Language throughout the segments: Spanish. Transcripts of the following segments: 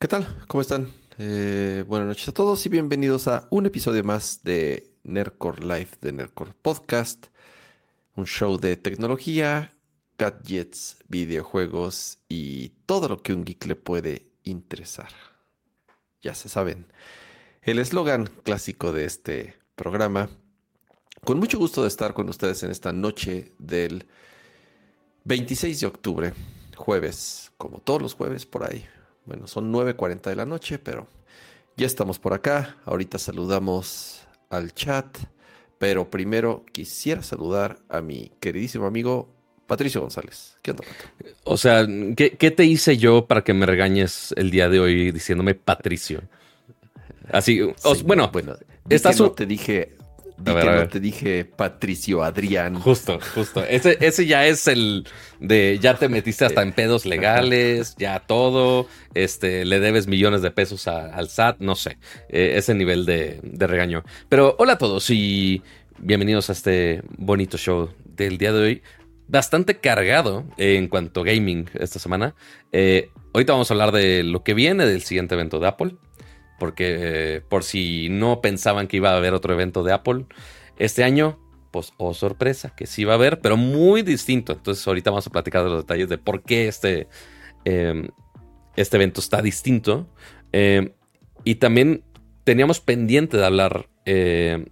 ¿Qué tal? ¿Cómo están? Eh, buenas noches a todos y bienvenidos a un episodio más de Nerdcore Live de Nerdcore Podcast, un show de tecnología, gadgets, videojuegos y todo lo que un geek le puede interesar. Ya se saben, el eslogan clásico de este programa. Con mucho gusto de estar con ustedes en esta noche del 26 de octubre, jueves, como todos los jueves por ahí. Bueno, son 9.40 de la noche, pero ya estamos por acá. Ahorita saludamos al chat, pero primero quisiera saludar a mi queridísimo amigo Patricio González. ¿Qué onda, Pato? O sea, ¿qué, ¿qué, te hice yo para que me regañes el día de hoy diciéndome Patricio? Así, Sí, bueno, bueno, estás no te dije, di A ver, que a no te dije Patricio Adrián. justo, justo. Ese, ese ya es el de ya te metiste hasta en pedos legales, ya todo, este, le debes millones de pesos a- al SAT, no sé, eh, ese nivel de, de regaño. Pero hola a todos y bienvenidos a este bonito show del día de hoy. Bastante cargado en cuanto a gaming esta semana. Eh, ahorita vamos a hablar de lo que viene del siguiente evento de Apple. Porque eh, por si no pensaban que iba a haber otro evento de Apple este año, pues, oh sorpresa, que sí va a haber, pero muy distinto. Entonces, ahorita vamos a platicar de los detalles de por qué este, eh, este evento está distinto. Eh, y también teníamos pendiente de hablar eh,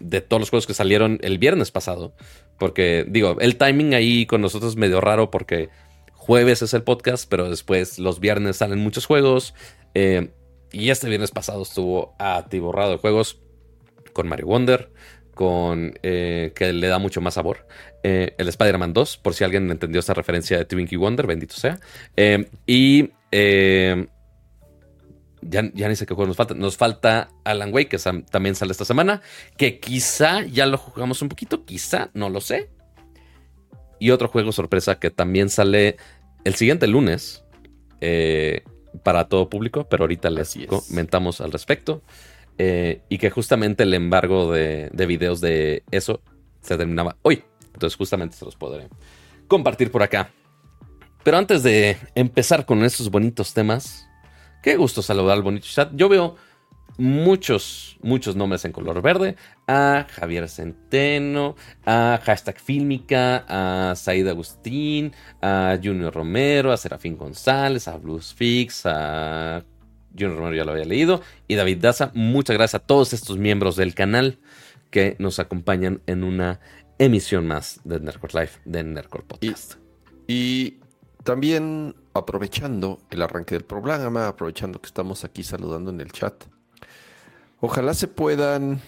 de todos los juegos que salieron el viernes pasado. Porque, digo, el timing ahí con nosotros es medio raro porque jueves es el podcast, pero después los viernes salen muchos juegos. Eh, y este viernes pasado estuvo atiborrado de juegos con Mario Wonder, con eh, que le da mucho más sabor. Eh, el Spider-Man 2, por si alguien entendió esta referencia de Twinkie Wonder, bendito sea. Eh, y ya, ya ni sé qué juego nos falta. Nos falta Alan Wake, que también sale esta semana. Que quizá ya lo jugamos un poquito, quizá, no lo sé. Y otro juego sorpresa que también sale el siguiente lunes para todo público, pero ahorita les comentamos al respecto. Eh, y que justamente el embargo de, de videos de eso se terminaba hoy. Entonces justamente se los podré compartir por acá. Pero antes de empezar con estos bonitos temas, qué gusto saludar al bonito chat. Yo veo muchos, muchos nombres en color verde. A Javier Centeno, a Hashtag Fílmica, a Said Agustín, a Junior Romero, a Serafín González, a Blues Fix, a Junior Romero ya lo había leído, y David Daza. Muchas gracias a todos estos miembros del canal que nos acompañan en una emisión más de Nerdcore Live, de Nerdcore Podcast. Y también aprovechando el arranque del programa, aprovechando que estamos aquí saludando en el chat, ojalá se puedan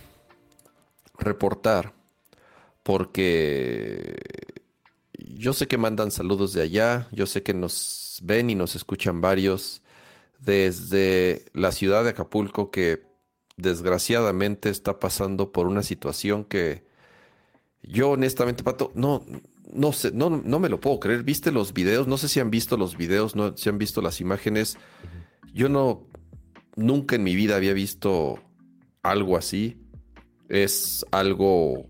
reportar porque yo sé que mandan saludos de allá, yo sé que nos ven y nos escuchan varios desde la ciudad de Acapulco que desgraciadamente está pasando por una situación que yo honestamente, Pato, no, no sé, no, no me lo puedo creer. ¿Viste los videos? No sé si han visto los videos, no si han visto las imágenes. Yo no, nunca en mi vida había visto algo así. Es algo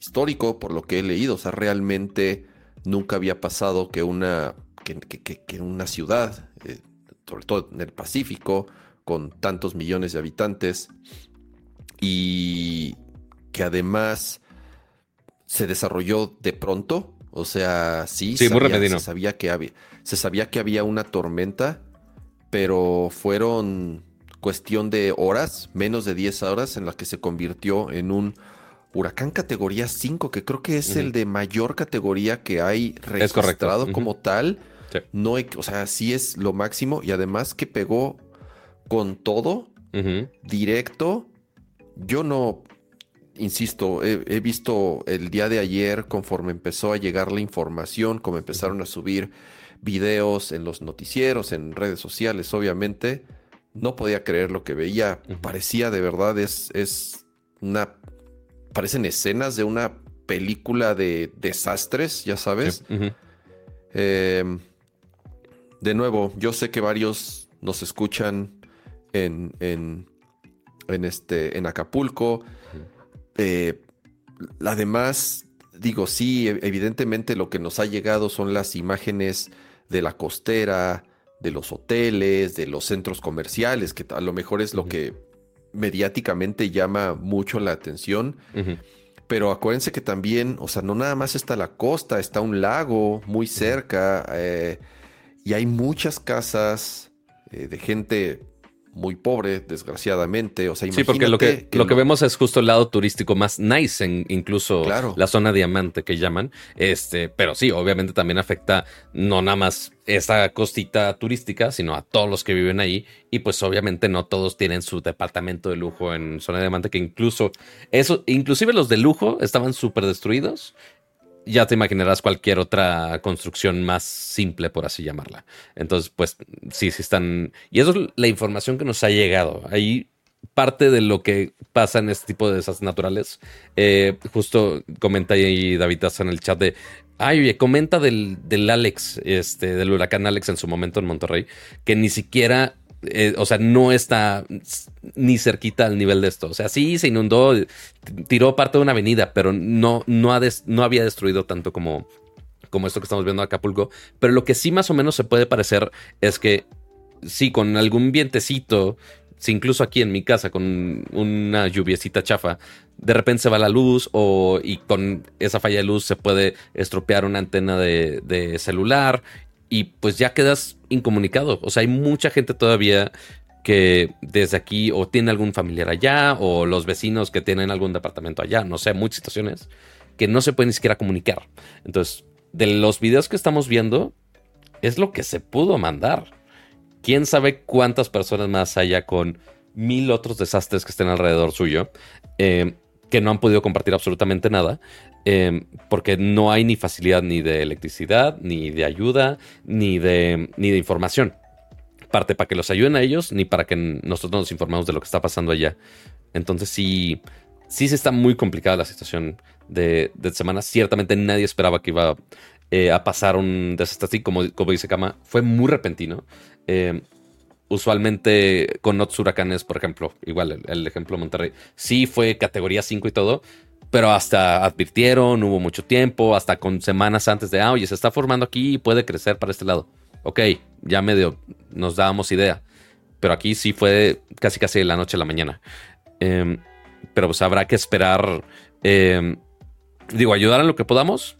histórico por lo que he leído. O sea, realmente nunca había pasado que una, que, que- que- una ciudad, eh, sobre todo en el Pacífico, con tantos millones de habitantes, y que además se desarrolló de pronto. O sea, sí, Sí, muy sabía- se sabía que había, se sabía que había una tormenta, pero fueron cuestión de horas, menos de 10 horas, en las que se convirtió en un huracán categoría 5, que creo que es el de mayor categoría que hay registrado como tal. Sí. No, o sea, sí es lo máximo y además que pegó con todo directo. Yo no, insisto, he, he visto el día de ayer conforme empezó a llegar la información, como empezaron a subir videos en los noticieros, en redes sociales, obviamente. No podía creer lo que veía. Parecía de verdad, es, es una... Parecen escenas de una película de desastres, ya sabes. Sí. Eh, de nuevo, yo sé que varios nos escuchan en, en, en este, en Acapulco. Eh, además, digo, sí, evidentemente lo que nos ha llegado son las imágenes de la costera, de los hoteles, de los centros comerciales, que a lo mejor es lo que mediáticamente llama mucho la atención. Pero acuérdense que también, o sea, no nada más está la costa, está un lago muy cerca eh, y hay muchas casas eh, de gente muy pobre, desgraciadamente. O sea, sí, porque lo que, lo que vemos es justo el lado turístico más nice, en incluso la zona diamante que llaman. Este, pero sí, obviamente también afecta no nada más esa costita turística, sino a todos los que viven ahí. Y pues obviamente no todos tienen su departamento de lujo en zona diamante, que incluso eso, inclusive los de lujo estaban súper destruidos ya te imaginarás cualquier otra construcción más simple, por así llamarla. Entonces, pues sí, sí están... Y eso es la información que nos ha llegado. Ahí parte de lo que pasa en este tipo de desastres naturales. Eh, justo comenta ahí David en el chat de, ay, oye, comenta del, del Alex, este, del huracán Alex en su momento en Monterrey, que ni siquiera eh, o sea, no está ni cerquita al nivel de esto. O sea, sí se inundó, tiró parte de una avenida, pero no, no, ha no había destruido tanto como, como esto que estamos viendo en Acapulco. Pero lo que sí más o menos se puede parecer es que sí, con algún vientecito, si incluso aquí en mi casa, con una lluviecita chafa, de repente se va la luz o y con esa falla de luz se puede estropear una antena de, de celular y pues ya quedas incomunicado. O sea, hay mucha gente todavía que desde aquí o tiene algún familiar allá o los vecinos que tienen algún departamento allá, no sé, muchas situaciones que no se pueden ni siquiera comunicar. Entonces, de los videos que estamos viendo, es lo que se pudo mandar. ¿Quién sabe cuántas personas más haya con mil otros desastres que estén alrededor suyo? Eh, que no han podido compartir absolutamente nada, em, porque no hay ni facilidad ni de electricidad, ni de ayuda, ni de, ni de información. Parte para que los ayuden a ellos, ni para que nosotros nos informemos de lo que está pasando allá. Entonces sí, sí se está muy complicada la situación de, de semana. Ciertamente nadie esperaba que iba eh, a pasar un desastre así, como, como dice Kama. Fue muy repentino. Em, usualmente con otros huracanes, por ejemplo, igual el, ejemplo de Monterrey, sí fue categoría 5 y todo, pero hasta advirtieron, hubo mucho tiempo, hasta con semanas antes de, ah, oye, se está formando aquí y puede crecer para este lado. Ok, ya medio nos dábamos idea, pero aquí sí fue casi casi de la noche a la mañana. Em, pero pues habrá que esperar, em, digo, ayudar en lo que podamos.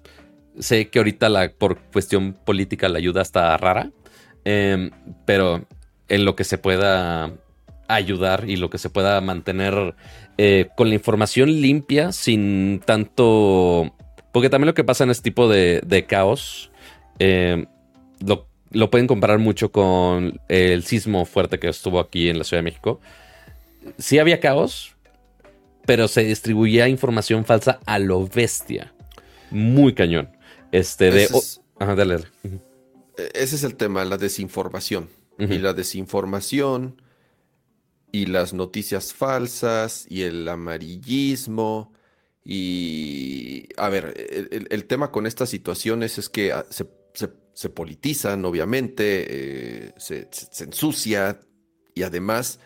Sé que ahorita la, por cuestión política la ayuda está rara, em, pero en lo que se pueda ayudar y lo que se pueda mantener eh, con la información limpia sin tanto... Porque también lo que pasa en este tipo de, caos eh, lo, pueden comparar mucho con el sismo fuerte que estuvo aquí en la Ciudad de México. Sí había caos, pero se distribuía información falsa a lo bestia. Muy cañón. Este de... Ajá, dale. E-, ese es el tema, la desinformación y la desinformación y las noticias falsas y el amarillismo. Y, a ver, el, tema con estas situaciones es que ah, se, politizan, obviamente, eh, se, ensucia y además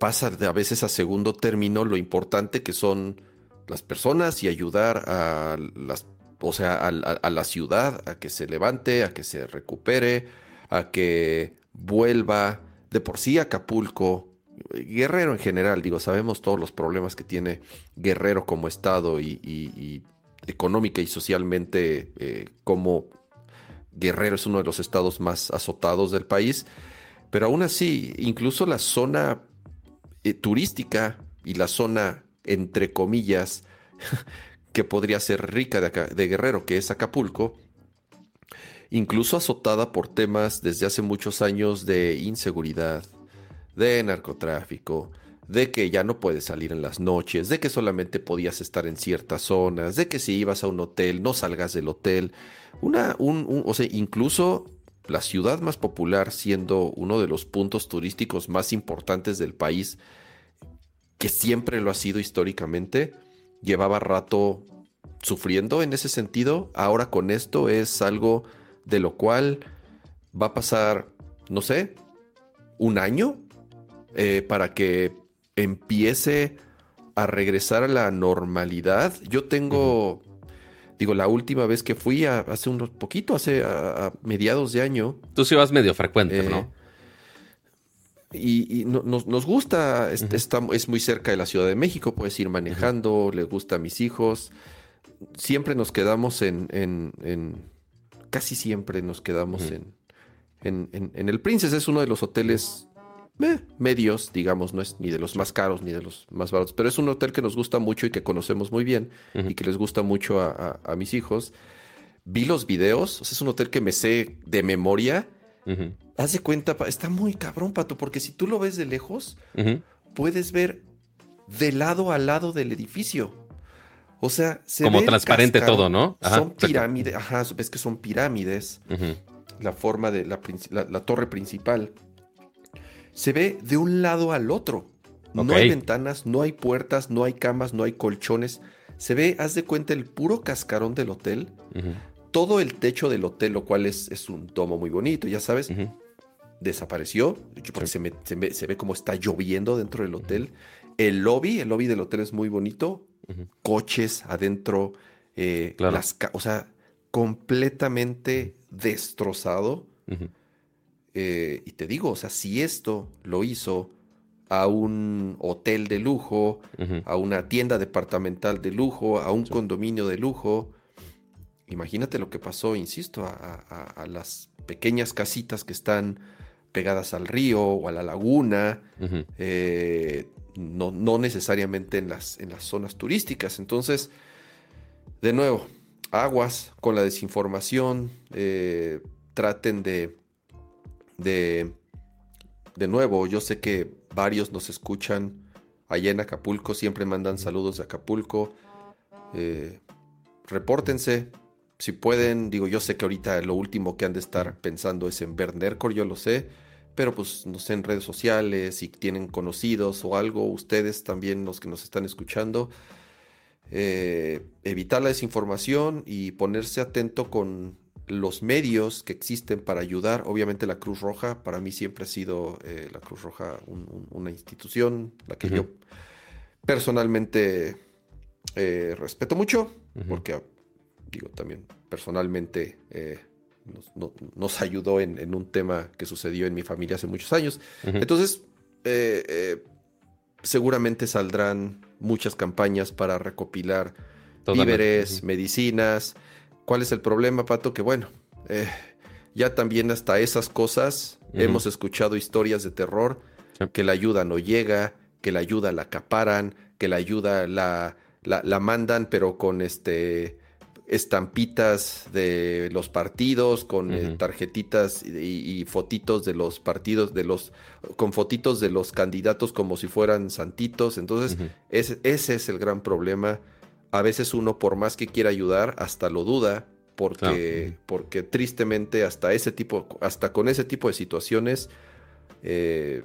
pasa a veces a segundo término lo importante que son las personas y ayudar a las, o sea, a la ciudad a que se levante, a que se recupere, a que vuelva de por sí Acapulco, Guerrero en general, digo, sabemos todos los problemas que tiene Guerrero como estado y, económica y socialmente eh, como Guerrero es uno de los estados más azotados del país, pero aún así, incluso la zona eh, turística y la zona, entre comillas, que podría ser rica de Guerrero, que es Acapulco, incluso azotada por temas desde hace muchos años de inseguridad, de narcotráfico, de que ya no puedes salir en las noches, de que solamente podías estar en ciertas zonas, de que si ibas a un hotel no salgas del hotel. Una, un, o sea, incluso la ciudad más popular siendo uno de los puntos turísticos más importantes del país, que siempre lo ha sido históricamente, llevaba rato sufriendo en ese sentido. Ahora con esto es algo de lo cual va a pasar, no sé, un año eh, para que empiece a regresar a la normalidad. Yo tengo, Digo, la última vez que fui hace un poquito, hace a, mediados de año. Tú sí vas medio frecuente, ¿no? Eh, y, nos, gusta, es, muy cerca de la Ciudad de México, puedes ir manejando, le gusta a mis hijos. Siempre nos quedamos en, en, casi siempre nos quedamos en, en, el Princess, es uno de los hoteles medios, digamos, no es ni de los más caros ni de los más baratos, pero es un hotel que nos gusta mucho y que conocemos muy bien y que les gusta mucho a, mis hijos. Vi los videos, es un hotel que me sé de memoria. Haz de cuenta, está muy cabrón, Pato, porque si tú lo ves de lejos, puedes ver de lado a lado del edificio. O sea, se Como transparente todo, ¿no? son pirámides, ajá, ves que son pirámides. La forma de la, la torre principal se ve de un lado al otro. No hay ventanas, no hay puertas, no hay camas, no hay colchones. Se ve, haz de cuenta, el puro cascarón del hotel. Todo el techo del hotel, lo cual es, es un tomo muy bonito, ya sabes. Desapareció, porque se, ve, como está lloviendo dentro del hotel. El lobby, el lobby del hotel es muy bonito. Coches adentro. Eh, o sea, completamente destrozado. Eh, y te digo, o sea, si esto lo hizo a un hotel de lujo, a una tienda departamental de lujo, a un condominio de lujo, imagínate lo que pasó, insisto, a, las pequeñas casitas que están pegadas al río o a la laguna, eh, no, no, necesariamente en las, en las zonas turísticas. Entonces, de nuevo, aguas con la desinformación, eh, traten de de, de nuevo, yo sé que varios nos escuchan allá en Acapulco, siempre mandan saludos de Acapulco. Eh, repórtense, si pueden, digo, yo sé que ahorita lo último que han de estar pensando es en ver Nercor, yo lo sé, pero pues no sé, en redes sociales, si tienen conocidos o algo, ustedes también los que nos están escuchando, eh, evitar la desinformación y ponerse atento con los medios que existen para ayudar. Obviamente la Cruz Roja, para mí siempre ha sido eh, la Cruz Roja una institución, la que yo personalmente eh, respeto mucho, porque digo también personalmente eh, nos, ayudó en, un tema que sucedió en mi familia hace muchos años. Entonces, seguramente saldrán muchas campañas para recopilar víveres, medicinas. ¿Cuál es el problema, Pato? Que bueno, eh, ya también hasta esas cosas hemos escuchado historias de terror, que la ayuda no llega, que la ayuda la acaparan, que la ayuda la, la, mandan, pero con este estampitas de los partidos, con eh, tarjetitas y, fotitos de los partidos, de los, con fotitos de los candidatos como si fueran santitos. Entonces, ese, ese es el gran problema a veces uno por más que quiera ayudar, hasta lo duda, porque, porque tristemente hasta ese tipo, hasta con ese tipo de situaciones, eh,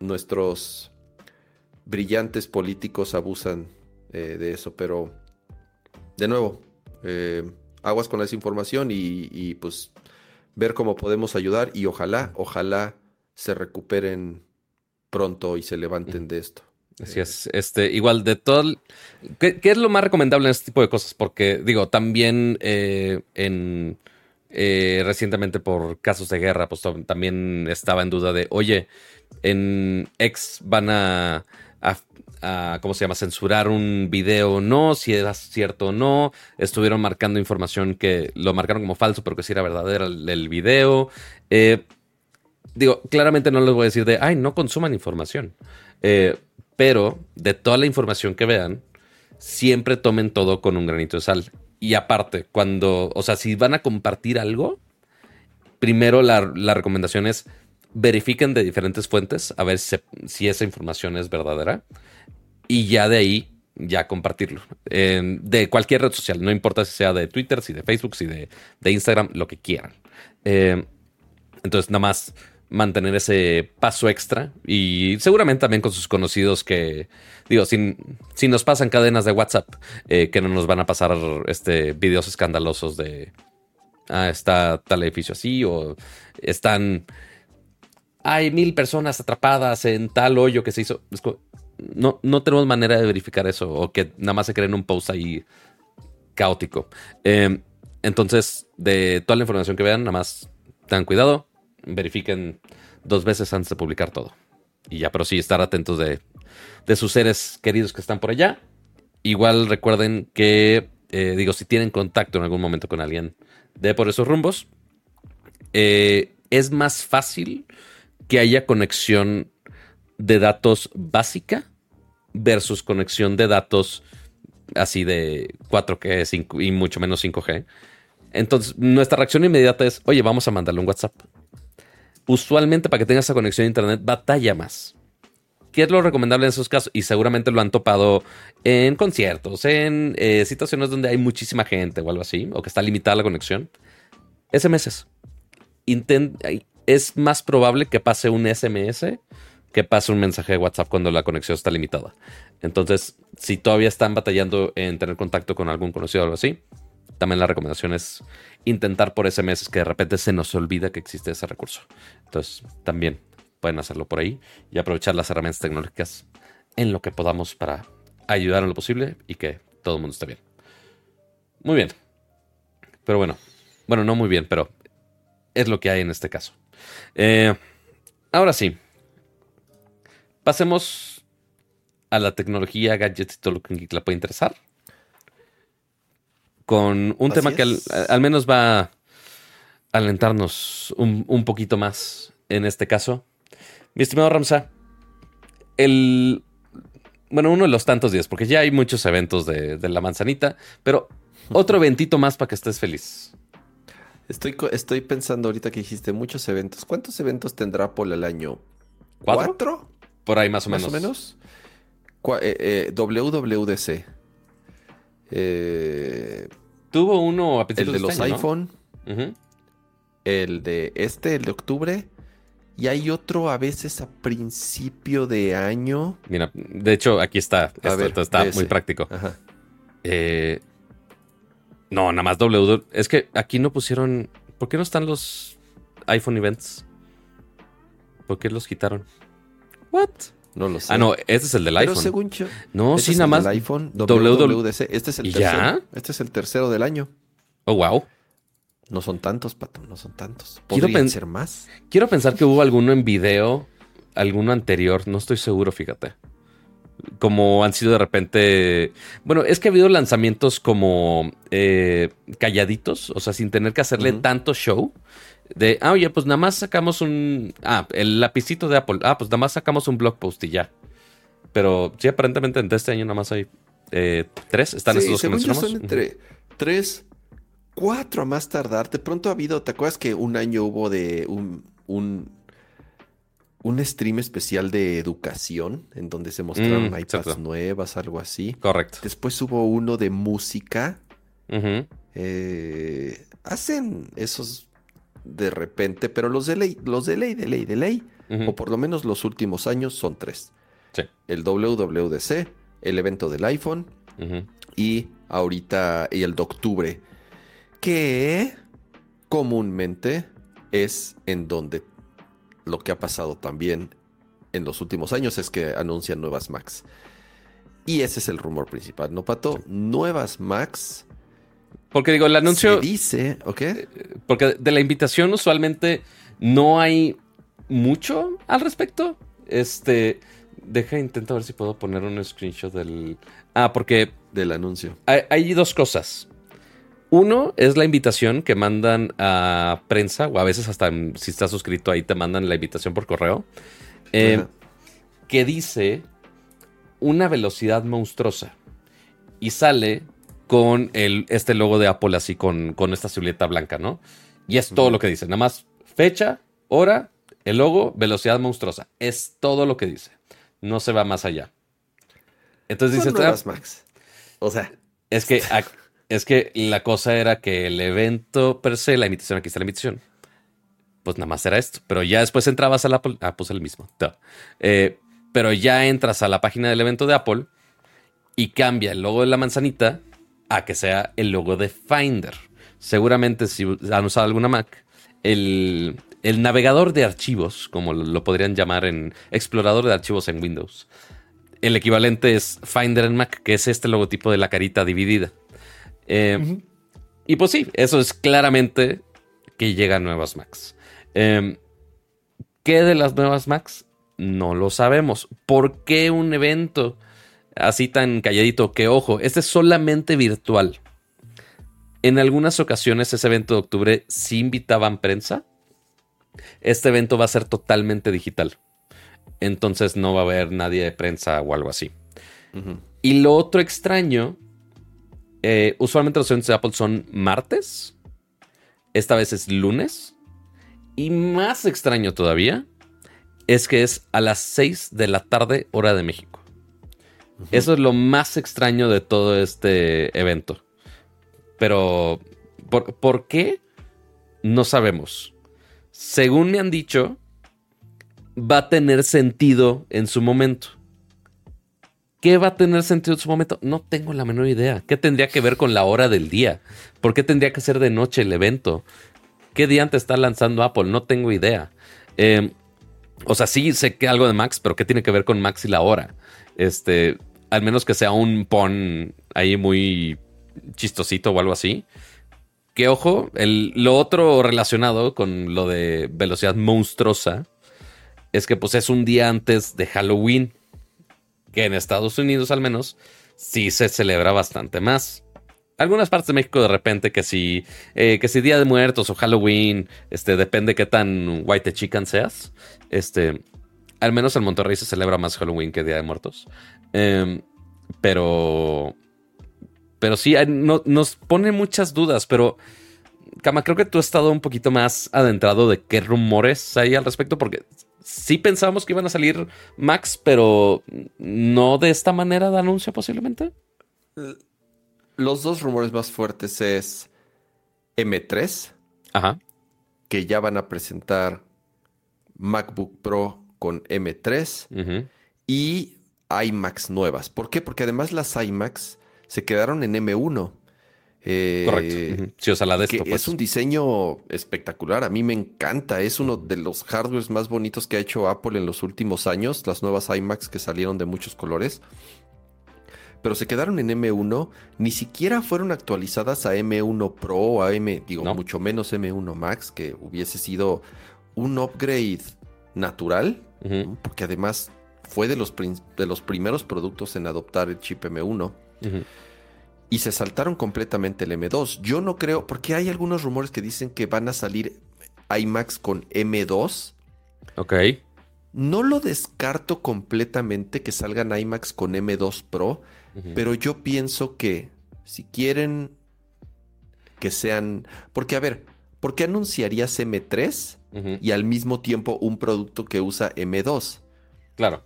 nuestros brillantes políticos abusan eh, de eso. Pero, de nuevo, eh, aguas con esa información y, y, pues ver cómo podemos ayudar y ojalá, ojalá se recuperen pronto y se levanten de esto. Así es. Este, igual de todo. ¿qué, es lo más recomendable en este tipo de cosas? Porque, digo, también eh, en eh, recientemente por casos de guerra, pues también estaba en duda de, oye, en X van a, ¿cómo se llama? Censurar un video o no, si era cierto o no. Estuvieron marcando información que lo marcaron como falso, pero que sí era verdadera el, video. Eh, digo, claramente no les voy a decir de, ay, no consuman información. Eh, pero de toda la información que vean, siempre tomen todo con un granito de sal. Y aparte, cuando, o sea, si van a compartir algo, primero la, recomendación es verifiquen de diferentes fuentes a ver si, esa información es verdadera. Y ya de ahí, ya compartirlo. de cualquier red social, no importa si sea de Twitter, si de Facebook, si de, Instagram, lo que quieran. Eh, entonces, nada más mantener ese paso extra y seguramente también con sus conocidos que, digo, si, si nos pasan cadenas de WhatsApp, eh, que no nos van a pasar este, videos escandalosos de, ah, está tal edificio así o están, hay mil personas atrapadas en tal hoyo que se hizo. No, no tenemos manera de verificar eso o que nada más se creen un post ahí caótico. Eh, entonces, de toda la información que vean, nada más tengan cuidado, verifiquen dos veces antes de publicar todo. Y ya, pero sí, estar atentos de, de sus seres queridos que están por allá. Igual recuerden que, eh, digo, si tienen contacto en algún momento con alguien de por esos rumbos, eh, es más fácil que haya conexión de datos básica versus conexión de datos así de 4G 5, y mucho menos 5G. Entonces, nuestra reacción inmediata es, oye, vamos a mandarle un WhatsApp. Usualmente para que tenga esa conexión a Internet batalla más. ¿Qué es lo recomendable en esos casos? Y seguramente lo han topado en conciertos, en eh, situaciones donde hay muchísima gente o algo así, o que está limitada la conexión. SMS. es más probable que pase un SMS que pase un mensaje de WhatsApp cuando la conexión está limitada. Entonces, si todavía están batallando en tener contacto con algún conocido o algo así, también la recomendación es intentar por SMS que de repente se nos olvida que existe ese recurso. Entonces, también pueden hacerlo por ahí y aprovechar las herramientas tecnológicas en lo que podamos para ayudar en lo posible y que todo el mundo esté bien. Muy bien. Pero bueno, bueno, no muy bien, pero es lo que hay en este caso. Eh, ahora sí, pasemos a la tecnología, gadgets y todo lo que le puede interesar. Con un tema que al, menos va a alentarnos un, poquito más en este caso. Mi estimado Ramsa, el. Bueno, uno de los tantos días, porque ya hay muchos eventos de, de la manzanita, pero otro eventito más para que estés feliz. Estoy, estoy pensando ahorita que dijiste muchos eventos. ¿Cuántos eventos tendrá Apple al año? ¿Cuatro? Por ahí más o menos. Más o menos. Eh, eh, WWDC. Eh, Tuvo uno a El de, los este iPhone. El de este, el de octubre. Y hay otro a veces a principio de año. Mira, de hecho, aquí está. Esto, está muy práctico. Ajá. Eh, no, nada más W. Es que aquí no pusieron. ¿Por qué no están los iPhone Events? ¿Por qué los quitaron? ¿What? No lo sé. Ah, no, este es el del iPhone. Pero según yo. No, este sí, nada más. iPhone WWDC. Este es el tercero. ¿Ya? Este es el tercero del año. Oh, wow. No son tantos, pato, no son tantos. Podrían ser más. Quiero pensar que hubo alguno en video, alguno anterior, no estoy seguro, fíjate como han sido de repente. Bueno, es que ha habido lanzamientos como eh, calladitos, o sea, sin tener que hacerle tanto show. De, ah, oye, pues nada más sacamos un. Ah, el lapicito de Apple. Ah, pues nada más sacamos un blog post y ya. Pero sí, aparentemente en este año nada más hay eh, tres. Están estos dos que mencionamos. Son entre tres, cuatro a más tardar. De pronto ha habido. ¿Te acuerdas que un año hubo de un un stream especial de educación en donde se mostraron mm, iPads nuevas, algo así. Correcto. Después hubo uno de música. Eh, hacen esos de repente, pero los de ley, los de ley, de ley, de ley, o por lo menos los últimos años son tres. Sí. El WWDC, el evento del iPhone y ahorita y el de octubre, que comúnmente es en donde lo que ha pasado también en los últimos años es que anuncian nuevas Macs. Y ese es el rumor principal, ¿no, Pato? Nuevas Macs. Porque digo, el anuncio. dice, ¿ok? Porque de la invitación usualmente no hay mucho al respecto. Este. Deja, intento ver si puedo poner un screenshot del. Ah, porque. Del anuncio. hay dos cosas. Uno es la invitación que mandan a prensa, o a veces hasta si estás suscrito ahí te mandan la invitación por correo, eh, que dice una velocidad monstruosa. Y sale con el, este logo de Apple así con, con esta silueta blanca, ¿no? Y es todo lo que dice. Nada más fecha, hora, el logo, velocidad monstruosa. Es todo lo que dice. No se va más allá. Entonces dice... Ah, Max. O sea... Es que es que la cosa era que el evento per se, la invitación, aquí está la invitación. Pues nada más era esto. Pero ya después entrabas a la Apple. Ah, pues el mismo. Eh, pero ya entras a la página del evento de Apple y cambia el logo de la manzanita a que sea el logo de Finder. Seguramente si han usado alguna Mac, el, el navegador de archivos, como lo podrían llamar en explorador de archivos en Windows, el equivalente es Finder en Mac, que es este logotipo de la carita dividida. Eh, y pues sí, eso es claramente que llegan nuevas Macs. Em, ¿Qué de las nuevas Macs? No lo sabemos. ¿Por qué un evento así tan calladito? Que ojo, este es solamente virtual. En algunas ocasiones ese evento de octubre sí invitaban prensa. Este evento va a ser totalmente digital. Entonces no va a haber nadie de prensa o algo así. Y lo otro extraño, eh, usualmente los eventos de Apple son martes. Esta vez es lunes. Y más extraño todavía es que es a las 6 de la tarde hora de México. Eso es lo más extraño de todo este evento. Pero, ¿por, qué? No sabemos. Según me han dicho, va a tener sentido en su momento. ¿Qué va a tener sentido en su momento? No tengo la menor idea. ¿Qué tendría que ver con la hora del día? ¿Por qué tendría que ser de noche el evento? ¿Qué día te está lanzando Apple? No tengo idea. Em, o sea, sí sé que algo de Max, pero ¿qué tiene que ver con Max y la hora? Este, al menos que sea un pon ahí muy chistosito o algo así. Que ojo, el, lo otro relacionado con lo de velocidad monstruosa es que pues es un día antes de Halloween, que en Estados Unidos al menos sí se celebra bastante más. Algunas partes de México de repente que si, eh, que si Día de Muertos o Halloween, este, depende qué tan white chicken seas. Este, al menos en Monterrey se celebra más Halloween que Día de Muertos. Em, pero, pero sí, nos pone muchas dudas, pero... Kama, creo que tú has estado un poquito más adentrado de qué rumores hay al respecto, porque sí pensábamos que iban a salir Max, pero no de esta manera de anuncio posiblemente. Los dos rumores más fuertes es M3, Ajá. que ya van a presentar MacBook Pro con M3 y iMacs nuevas. ¿Por qué? Porque además las iMacs se quedaron en M1. Eh, Correcto. Sí, o sea, la de esto, pues. Es un diseño espectacular. A mí me encanta. Es uno de los hardwares más bonitos que ha hecho Apple en los últimos años. Las nuevas iMacs que salieron de muchos colores. Pero se quedaron en M1. Ni siquiera fueron actualizadas a M1 Pro o a M, digo, mucho menos M1 Max, que hubiese sido un upgrade natural. Porque además fue de los, de los primeros productos en adoptar el chip M1 y se saltaron completamente el M2. Yo no creo, porque hay algunos rumores que dicen que van a salir iMacs con M2. Ok. No lo descarto completamente que salgan iMacs con M2 Pro, pero yo pienso que si quieren que sean... Porque a ver, ¿por qué anunciarías M3 y al mismo tiempo un producto que usa M2? Claro.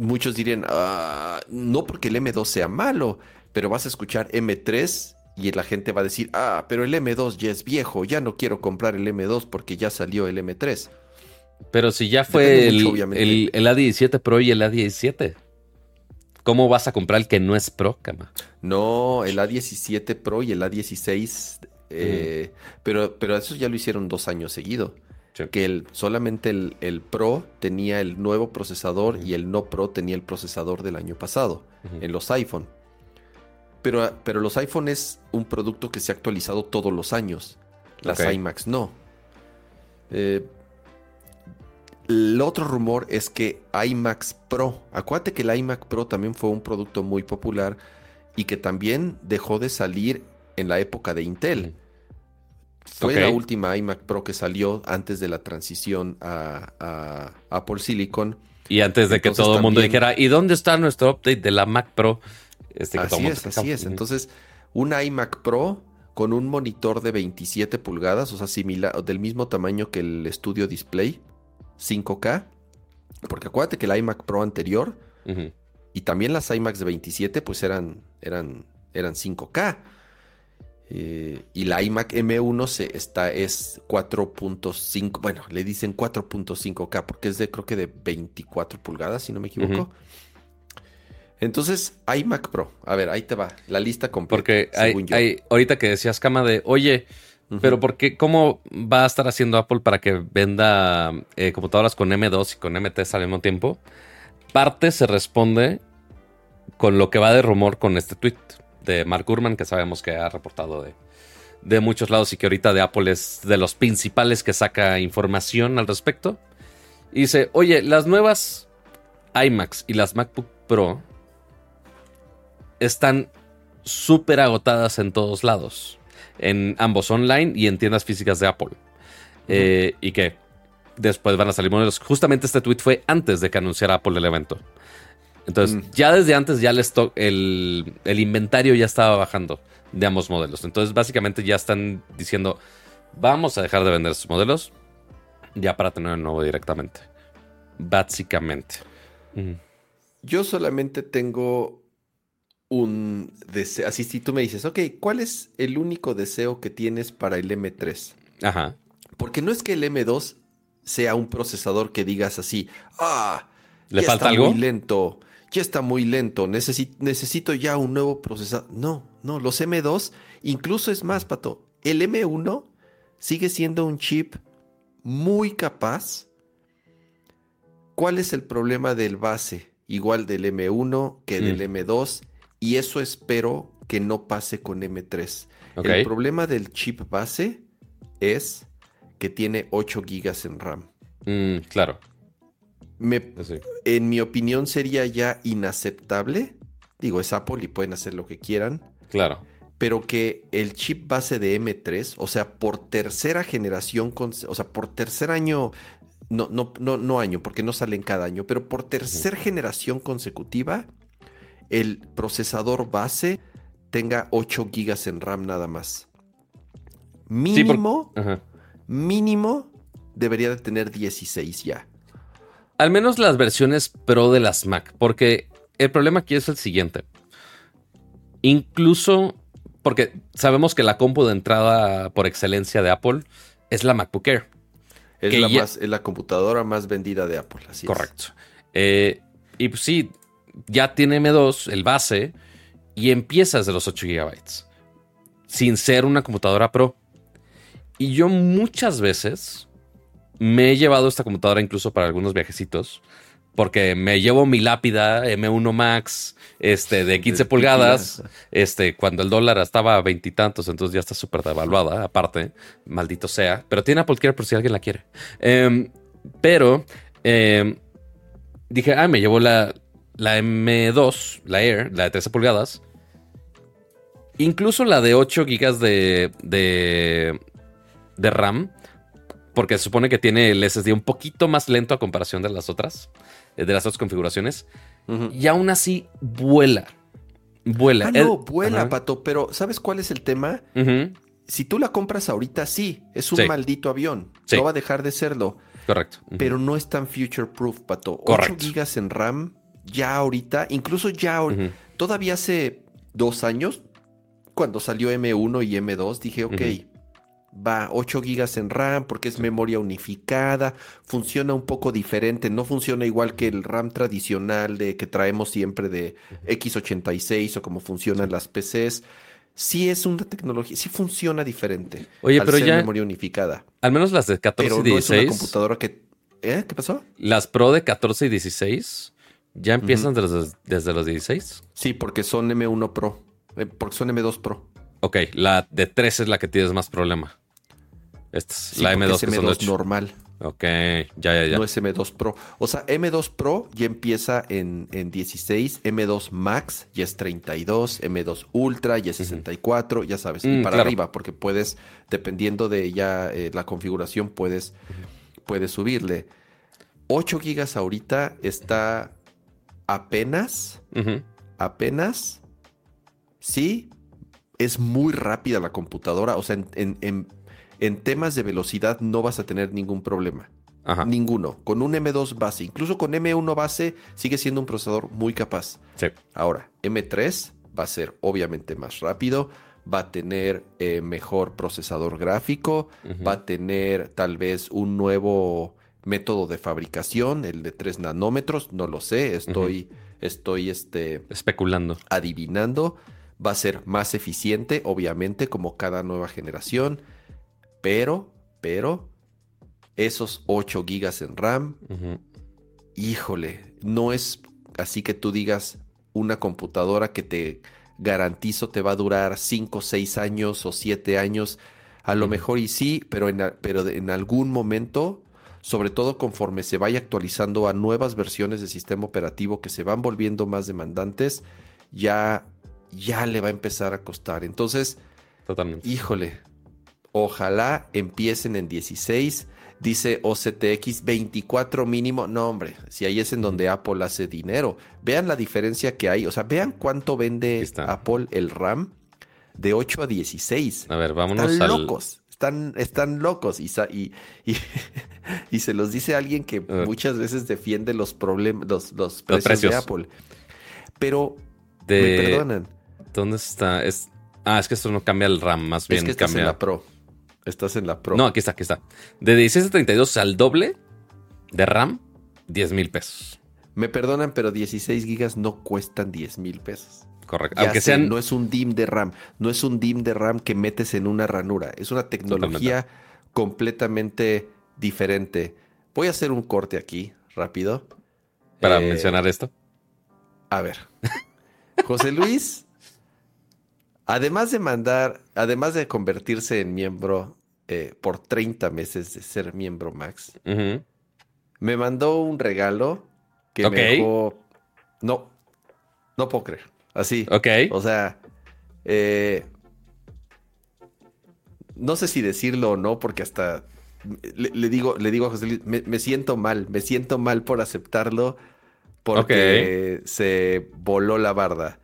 Muchos dirían, ah, no porque el M2 sea malo, pero vas a escuchar M3 y la gente va a decir, ah, pero el M2 ya es viejo, ya no quiero comprar el M2 porque ya salió el M3. Pero si ya fue el, el, A17 Pro y el A17. ¿Cómo vas a comprar el que no es Pro, cama? No, el A17 Pro y el A16. Eh, pero, pero eso ya lo hicieron dos años seguido. Que el, solamente el, Pro tenía el nuevo procesador y el no Pro tenía el procesador del año pasado en los iPhone. Pero, pero los iPhone es un producto que se ha actualizado todos los años. Las iMacs no. Eh, el otro rumor es que iMacs Pro. Acuérdate que el iMac Pro también fue un producto muy popular y que también dejó de salir en la época de Intel. Fue la última iMac Pro que salió antes de la transición a, Apple Silicon. Y antes de que todo el mundo dijera, ¿y dónde está nuestro update de la Mac Pro? Este así es, así es. Entonces, un iMac Pro con un monitor de 27 pulgadas, o sea, similar, del mismo tamaño que el Studio Display 5K. Porque acuérdate que el iMac Pro anterior y también las iMacs de 27, pues eran, eran, eran 5K. Eh, y la iMac M1 se, está, es 4.5, bueno, le dicen 4.5K porque es de creo que de 24 pulgadas, si no me equivoco. Entonces, iMac Pro. A ver, ahí te va la lista completa. Porque hay, ahorita que decías, Cama, de, oye, pero ¿por qué, cómo va a estar haciendo Apple para que venda eh, computadoras con M2 y con M3 al mismo tiempo? Parte se responde con lo que va de rumor con este tweet. De Mark Gurman, que sabemos que ha reportado de, de muchos lados y que ahorita de Apple es de los principales que saca información al respecto. Y dice, oye, las nuevas iMacs y las MacBook Pro están súper agotadas en todos lados. En ambos online y en tiendas físicas de Apple. Eh, y que después van a salir modelos. Justamente este tweet fue antes de que anunciara Apple el evento. Entonces, mm. ya desde antes ya el, stock, el, el, inventario ya estaba bajando de ambos modelos. Entonces, básicamente ya están diciendo, vamos a dejar de vender estos modelos ya para tener el nuevo directamente. Básicamente. Yo solamente tengo un deseo. Así si tú me dices, ok, ¿cuál es el único deseo que tienes para el M3? Ajá. Porque no es que el M2 sea un procesador que digas así, ah, ¿le falta algo? Muy lento, ya está muy lento, necesito ya un nuevo procesador. No, no, los M2, incluso es más, Pato, el M1 sigue siendo un chip muy capaz. ¿Cuál es el problema del base? Igual del M1 que del M2 mm. y eso espero que no pase con M3. El problema del chip base es que tiene 8 gigas en RAM. Mm, claro. En mi opinión sería ya inaceptable. Digo, es Apple y pueden hacer lo que quieran. Claro. Pero que el chip base de M3, o sea, por tercera generación, o sea, por tercer año, no, no, no, no año, porque no salen cada año, pero por tercera generación consecutiva, el procesador base tenga 8 gigas en RAM nada más. Mínimo, mínimo debería de tener 16 ya. Al menos las versiones Pro de las Mac, porque el problema aquí es el siguiente. Incluso porque sabemos que la compu de entrada por excelencia de Apple es la MacBook Air. Es, la, más, la, computadora más vendida de Apple, así Correcto. Eh, y pues sí, ya tiene M2, el base, y empieza desde los 8 GB. Sin ser una computadora Pro. Y yo muchas veces me he llevado esta computadora incluso para algunos viajecitos. Porque me llevo mi lápida M1 Max este, de 15 pulgadas. Este, cuando el dólar estaba a veintitantos, entonces ya está súper devaluada, aparte. Maldito sea. Pero tiene Apple Care por si alguien la quiere. Em, pero em, dije, ah, me llevo la, la M2, la Air, la de 13 pulgadas. Incluso la de 8 GB de, de, RAM, porque se supone que tiene el SSD un poquito más lento a comparación de las otras, eh, de las otras configuraciones. Y aún así vuela. Vuela. Ah, no, vuela, Pato, pero ¿sabes cuál es el tema? Si tú la compras ahorita, sí, es un maldito avión. No va a dejar de serlo. Correcto. Pero no es tan future proof, Pato. 8 gigas en RAM, ya ahorita, incluso ya, todavía hace dos años, cuando salió M1 y M2, dije, ok, va 8 gigas en RAM porque es memoria unificada, funciona un poco diferente, no funciona igual que el RAM tradicional de que traemos siempre de x86 o como funcionan las PCs. Sí es una tecnología, sí funciona diferente. Oye, pero ya memoria unificada. Al menos las de 14 y 16. No es una computadora que ¿Eh? ¿Qué pasó? Las Pro de 14 y 16 ya empiezan desde, desde los 16. Sí, porque son M1 Pro. Eh, porque son M2 Pro. Ok, la de 3 es la que tienes más problema. Esta es la M2, es M2 normal. Ok, ya, ya, ya. No es M2 Pro. O sea, M2 Pro ya empieza en, 16, M2 Max ya es 32, M2 Ultra ya es 64, ya sabes, y mm, para arriba, porque puedes, dependiendo de ya eh, la configuración, puedes, puedes subirle. 8 gigas ahorita está apenas, apenas Sí, es muy rápida la computadora. O sea, en, temas de velocidad no vas a tener ningún problema. Ninguno. Con un M2 base, incluso con M1 base, sigue siendo un procesador muy capaz. Sí. Ahora, M3 va a ser obviamente más rápido, va a tener eh, mejor procesador gráfico, va a tener tal vez un nuevo método de fabricación, el de 3 nanómetros, no lo sé, estoy, estoy este, especulando, adivinando va a ser más eficiente, obviamente, como cada nueva generación, pero, pero, esos 8 gigas en RAM, híjole, no es así que tú digas una computadora que te garantizo te va a durar 5, 6 años o 7 años. A lo mejor y sí, pero en, pero en algún momento, sobre todo conforme se vaya actualizando a nuevas versiones de sistema operativo que se van volviendo más demandantes, ya, ya le va a empezar a costar. Entonces, Totalmente. híjole, ojalá empiecen en 16 Dice OCTX 24 mínimo. No, hombre, si ahí es en donde Apple hace dinero. Vean la diferencia que hay. O sea, vean cuánto vende Apple el RAM de 8 a 16. A ver, vámonos están locos. Están, están locos. Y, y, y, se los dice alguien que muchas veces defiende los problemas, los, los, precios de Apple. Pero me perdonan. ¿Dónde está? Es... Ah, es que esto no cambia el RAM, más bien es que cambia. En la Pro. Estás en la Pro. No, aquí está, aquí está. De 16 a 32 al doble de RAM, 10 mil pesos. Me perdonan, pero 16 gigas no cuestan 10 mil pesos. Correcto. Aunque sean... No es un DIM de RAM. No es un DIM de RAM que metes en una ranura. Es una tecnología completamente diferente. Voy a hacer un corte aquí, rápido. Para eh, mencionar esto. A ver. José Luis Además de mandar, además de convertirse en miembro eh, por 30 meses de ser miembro Max, me mandó un regalo que me dejó. No, no puedo creer. Así. Ok. O sea, eh, no sé si decirlo o no, porque hasta le, digo, le digo a José Luis, me, siento mal, me siento mal por aceptarlo porque se voló la barda.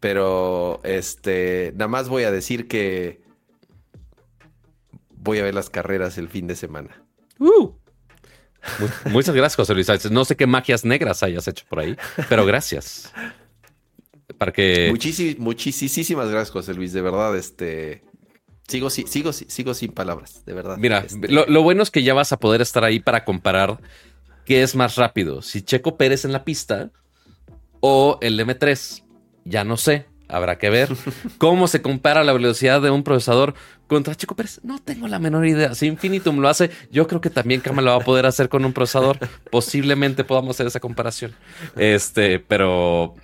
Pero este, nada más voy a decir que voy a ver las carreras el fin de semana. Uh. Muchas gracias, José Luis. No sé qué magias negras hayas hecho por ahí, pero gracias. Para que. muchísimas gracias, José Luis. De verdad, este. Sigo, sigo, sigo sin palabras, de verdad. Mira, este lo, lo, bueno es que ya vas a poder estar ahí para comparar qué es más rápido, si Checo Pérez en la pista o el M3 ya no sé. Habrá que ver cómo se compara la velocidad de un procesador contra Chico Pérez. No tengo la menor idea. Si Infinitum lo hace, yo creo que también Kama lo va a poder hacer con un procesador. Posiblemente podamos hacer esa comparación. Este, pero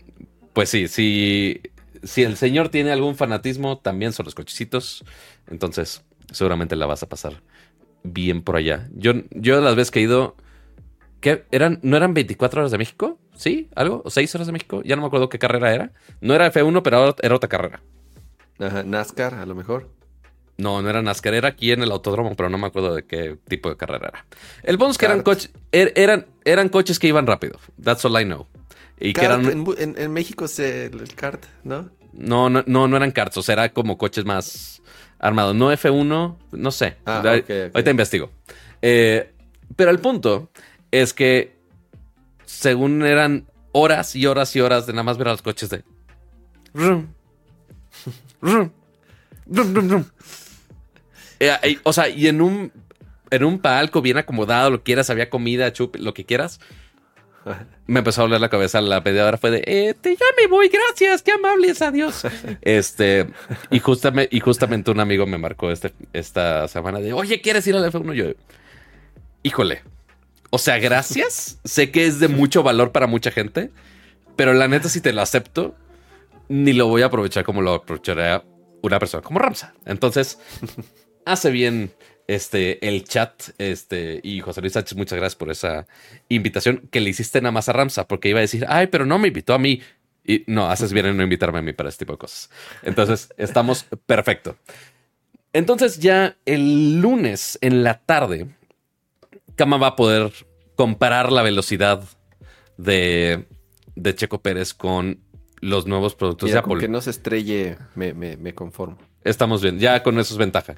pues sí, si, si el señor tiene algún fanatismo, también son los cochecitos. Entonces, seguramente la vas a pasar bien por allá. Yo, yo las veces que he ido, ¿Eran, ¿no eran 24 horas de México? ¿Sí? ¿Algo? ¿O seis horas de México? Ya no me acuerdo qué carrera era. No era F1, pero era otra carrera. Ajá, NASCAR, a lo mejor. No, no era NASCAR, era aquí en el autódromo, pero no me acuerdo de qué tipo de carrera era. El bonus que eran coches, er, eran, eran coches que iban rápido. That's all I know. Y que eran... En, México es el, kart, ¿no? No, no, no, no eran karts, o sea, era como coches más armados. No F1, no sé. Ah, Ahorita investigo. Eh, pero el punto es que según eran horas y horas y horas de nada más ver a los coches de... Eh, o sea, y en un, en un palco bien acomodado, lo quieras, había comida, chup, lo que quieras. Me empezó a oler la cabeza. La pedidora fue de, eh, ya me voy, gracias, qué amables, adiós. este, y justamente, y justamente un amigo me marcó este, esta semana de, oye, ¿quieres ir al F1? Yo, híjole, o sea, gracias. sé que es de mucho valor para mucha gente, pero la neta, si te lo acepto, ni lo voy a aprovechar como lo aprovecharía una persona como Ramsa. Entonces, hace bien este, el chat. Este, y José Luis Sánchez, muchas gracias por esa invitación que le hiciste nada más a Ramsa, porque iba a decir, ay, pero no me invitó a mí. Y no, haces bien en no invitarme a mí para este tipo de cosas. Entonces, estamos perfecto. Entonces, ya el lunes en la tarde Kama va a poder comparar la velocidad de, de Checo Pérez con los nuevos productos de Apple. Con que no se estrelle, me, conformo. Estamos bien, ya con eso es ventaja.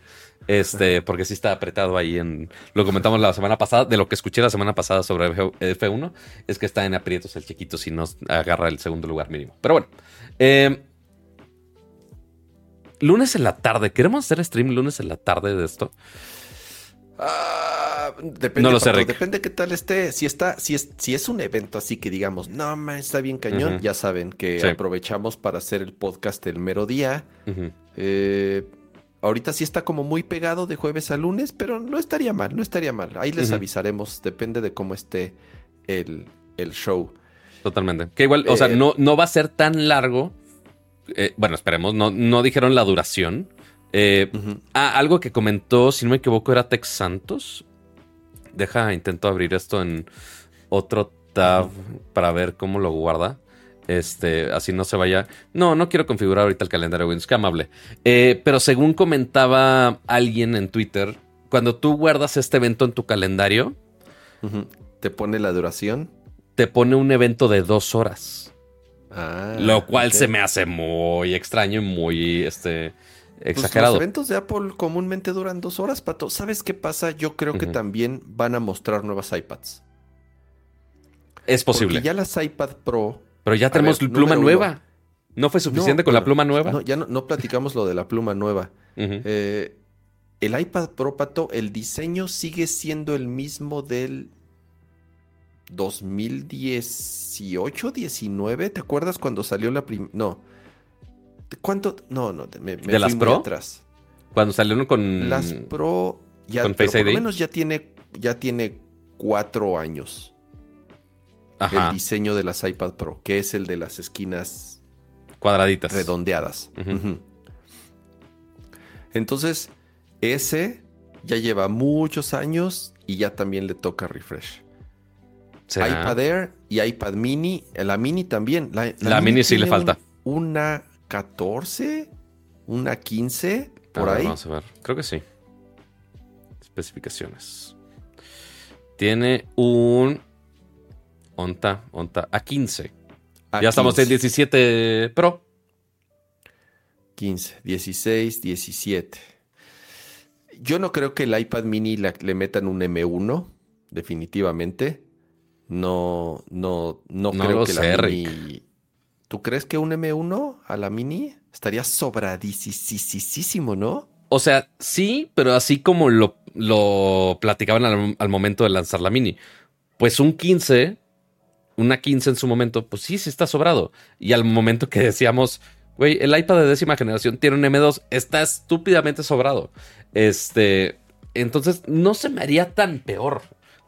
Este, porque sí está apretado ahí en. Lo comentamos la semana pasada. De lo que escuché la semana pasada sobre F1, es que está en aprietos el chiquito si no agarra el segundo lugar mínimo. Pero bueno. Eh, lunes en la tarde. ¿Queremos hacer stream lunes en la tarde de esto? Ah, depende, no lo sé, Depende qué tal esté. Si está, si es, si es un evento así que digamos, no, man, está bien cañón, ya saben que aprovechamos para hacer el podcast el mero día. Eh, ahorita sí está como muy pegado de jueves a lunes, pero no estaría mal, no estaría mal. Ahí les avisaremos, depende de cómo esté el, show. Totalmente. Que igual, o sea, eh, no, no va a ser tan largo eh, bueno, esperemos, no, no dijeron la duración. Eh, ah, algo que comentó, si no me equivoco, era Tex Santos. Deja, intento abrir esto en otro tab para ver cómo lo guarda. Este, así no se vaya. No, no quiero configurar ahorita el calendario Windows, qué amable. Eh, pero según comentaba alguien en Twitter, cuando tú guardas este evento en tu calendario, te pone la duración. Te pone un evento de dos horas. Ah, lo cual se me hace muy extraño y muy este, pues exagerado. los eventos de Apple comúnmente duran dos horas, Pato. ¿Sabes qué pasa? Yo creo que también van a mostrar nuevas iPads. Es posible. Porque ya las iPad Pro pero ya tenemos pluma nueva. ¿No fue suficiente con la pluma nueva? No, ya no, platicamos lo de la pluma nueva. Eh, el iPad Pro, Pato, el diseño sigue siendo el mismo del 2018, 19. ¿Te acuerdas cuando salió la primera? No. ¿Cuánto? No, no, me, ¿De las Pro? atrás. Cuando salieron con. Las Pro. Ya, con Face ID. Por lo menos ya tiene, ya tiene cuatro años el diseño de las iPad Pro, que es el de las esquinas cuadraditas, redondeadas. Entonces, ese ya lleva muchos años y ya también le toca refresh. iPad Air y iPad Mini, la Mini también. La, Mini, sí le falta. una 14, una 15, por ahí. Vamos a ver, creo que sí. Especificaciones. Tiene un Onta, onta. A 15. ya estamos en 17 Pro. 15, 16, 17. Yo no creo que el iPad mini le metan un M1, definitivamente. No, no, no, creo que la mini. ¿Tú crees que un M1 a la mini estaría sobradísimo, no? O sea, sí, pero así como lo, lo platicaban al, al, momento de lanzar la mini. Pues un 15 una 15 en su momento, pues sí, sí está sobrado. Y al momento que decíamos, güey, el iPad de décima generación tiene un M2, está estúpidamente sobrado. Este, entonces no se me haría tan peor,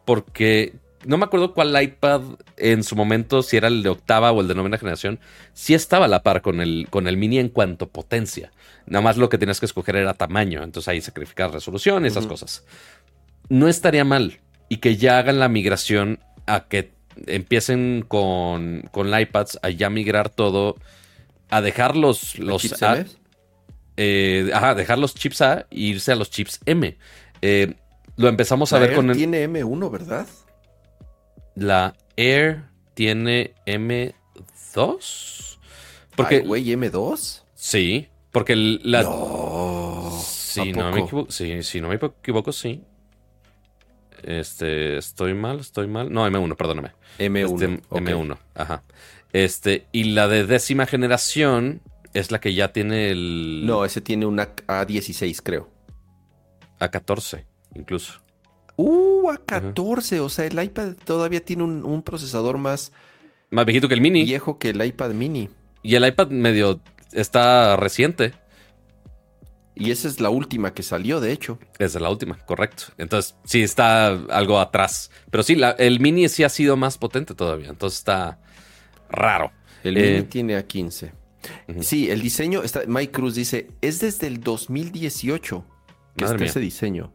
porque no me acuerdo cuál iPad en su momento, si era el de octava o el de novena generación, sí estaba a la par con el, con el mini en cuanto a potencia. Nada más lo que tenías que escoger era tamaño, entonces ahí sacrificar resolución y esas cosas. No estaría mal y que ya hagan la migración a que empiecen con, con iPads a ya migrar todo, a dejar los, los A, eh, ajá, dejar los chips A e irse a los chips M. Eh, lo empezamos a ver con el. Tiene M1, ¿verdad? La Air tiene M2. Porque. güey, ¿M2? Sí. Porque la. No. Si no, me equivoco, sí, si no me equivoco, sí. Este, estoy mal, estoy mal. No, M1, perdóname. M1. Este, M1, ajá. Este, y la de décima generación es la que ya tiene el. No, ese tiene una A16, creo. A14, incluso. Uh, A14. O sea, el iPad todavía tiene un, procesador más. Más viejito que el mini. Viejo que el iPad mini. Y el iPad medio está reciente. Y esa es la última que salió, de hecho. Es la última, correcto. Entonces, sí está algo atrás. Pero sí, el mini sí ha sido más potente todavía. Entonces está raro. El mini eh, tiene a 15. Sí, el diseño, está, Mike Cruz dice, es desde el 2018 que está ese diseño.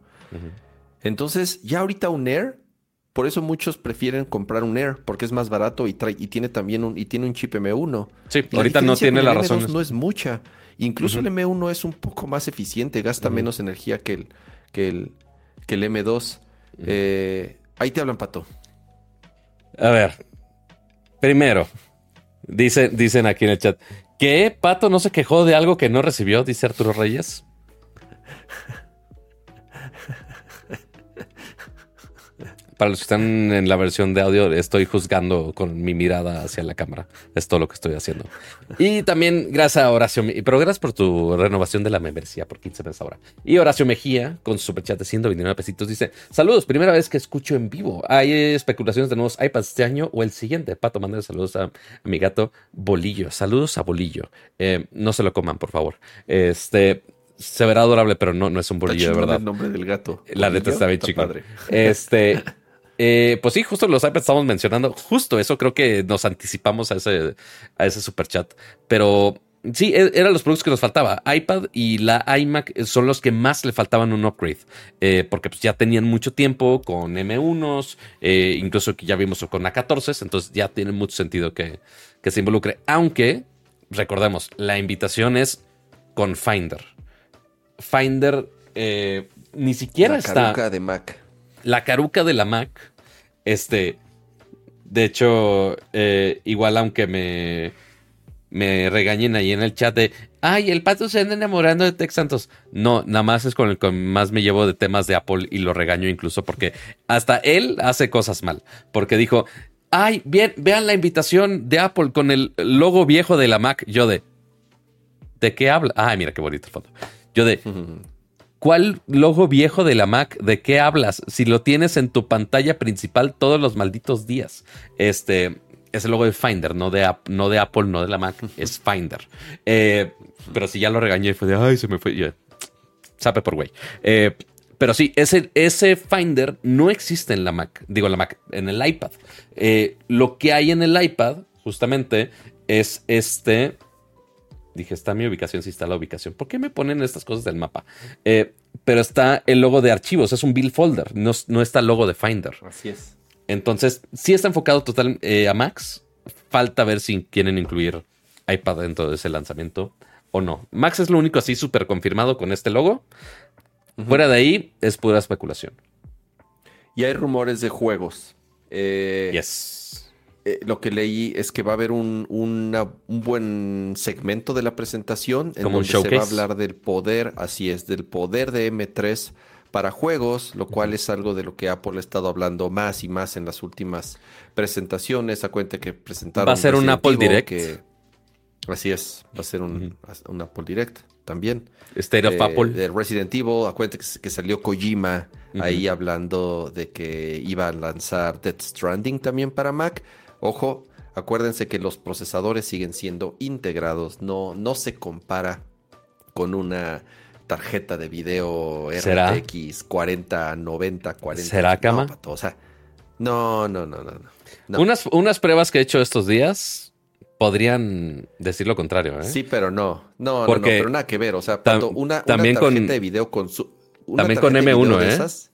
Entonces, ya ahorita un Air, por eso muchos prefieren comprar un Air, porque es más barato y, trae, y tiene también un, y tiene un chip M1. Sí, ahorita no tiene la razón. No es mucha. Incluso el M1 es un poco más eficiente, gasta menos energía que el, que el, que el M2. Eh, ahí te hablan, Pato. A ver, primero, dicen aquí en el chat, ¿qué Pato no se quejó de algo que no recibió? Dice Arturo Reyes. Para los que están en la versión de audio, estoy juzgando con mi mirada hacia la cámara. Es todo lo que estoy haciendo. Y también gracias a Horacio, pero gracias por tu renovación de la membresía por 15 meses ahora. Y Horacio Mejía, con su superchat de 129 pesitos, dice: Saludos, primera vez que escucho en vivo. ¿Hay especulaciones de nuevos iPads este año o el siguiente? Pato, mandar saludos a, mi gato Bolillo. Saludos a Bolillo. Eh, no se lo coman, por favor. Este, se verá adorable, pero no, no es un bolillo de verdad. el nombre del gato. La neta está bien chico. Este, Eh, pues sí, justo los iPads estamos mencionando. Justo eso creo que nos anticipamos a ese, a ese super chat. Pero sí, e, eran los productos que nos faltaba. iPad y la iMac son los que más le faltaban un upgrade. Eh, porque pues, ya tenían mucho tiempo con M1s, eh, incluso que ya vimos con A14, entonces ya tiene mucho sentido que, que se involucre. Aunque, recordemos, la invitación es con Finder. Finder eh, ni siquiera está. La caruca de Mac. La caruca de la Mac. Este. De hecho, igual aunque me me regañen ahí en el chat de, ay, el pato se anda enamorando de Tex Santos. No, nada más es con el que más me llevo de temas de Apple y lo regaño incluso porque hasta él hace cosas mal. Porque dijo, ay, bien, vean la invitación de Apple con el logo viejo de la Mac. Yo de, ¿de qué habla? Ay, mira qué bonito foto. Yo de, ¿cuál logo viejo de la Mac? ¿De qué hablas? Si lo tienes en tu pantalla principal todos los malditos días. Este, es el logo de Finder, no de, no de Apple, no de la Mac, es Finder. Eh, pero si ya lo regañé y fue de, ay, se me fue. sabe por güey. Eh, pero sí, ese, ese Finder no existe en la Mac, digo la Mac, en el iPad. Eh, lo que hay en el iPad, justamente, es este. Dije, está mi ubicación, sí está la ubicación. ¿Por qué me ponen estas cosas del mapa? pero está el logo de archivos, es un build folder, no, no está el logo de Finder. Así es. Entonces, sí está enfocado total eh, a Max. Falta ver si quieren incluir iPad dentro de ese lanzamiento o no. Max es lo único así súper confirmado con este logo. Fuera de ahí, es pura especulación. Y hay rumores de juegos. Eh, yes. Eh, lo que leí es que va a haber un, buen segmento de la presentación en donde se va a hablar del poder, así es, del poder de M3 para juegos, lo cual es algo de lo que Apple ha estado hablando más y más en las últimas presentaciones. A cuenta que presentaron. Va a ser un Apple Direct. así es, va a ser un, Apple Direct también. State of eh, Apple. De Resident Evil, a cuenta que, salió Kojima ahí hablando de que iba a lanzar Death Stranding también para Mac. Ojo, acuérdense que los procesadores siguen siendo integrados, no, no se compara con una tarjeta de video RTX 40, 90, 40. ¿Será cama? No, o sea, no, no, no, no. Unas, unas pruebas que he hecho estos días podrían decir lo contrario. ¿eh? Sí, pero no. No, no, pero nada que ver. O sea, una, también tarjeta con, de video con su. También con M1, ¿eh? Esas,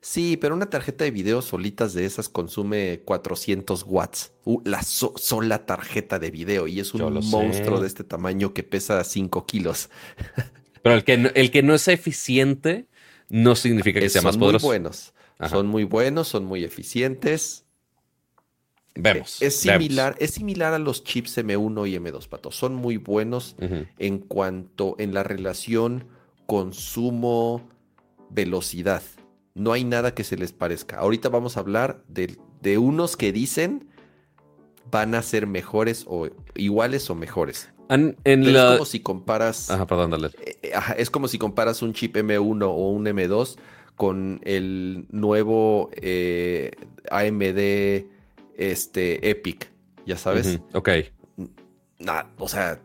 sí, pero una tarjeta de video solitas de esas consume 400 watts. la sola tarjeta de video. Y es un monstruo de este tamaño que pesa 5 kilos. Pero el que, no, el que no es eficiente no significa que sea más poderoso. Son muy buenos. Son muy buenos, son muy eficientes. Vemos. Es similar, es similar a los chips M1 y M2, Pato. Son muy buenos en cuanto en la relación consumo-velocidad. No hay nada que se les parezca. Ahorita vamos a hablar de, de unos que dicen van a ser mejores o iguales o mejores es como si comparas. Ajá, perdón, dale. Eh, eh, es como si comparas un chip M1 o un M2 con el nuevo eh, AMD este, Epic. Ya sabes. Ok. Nada, o sea,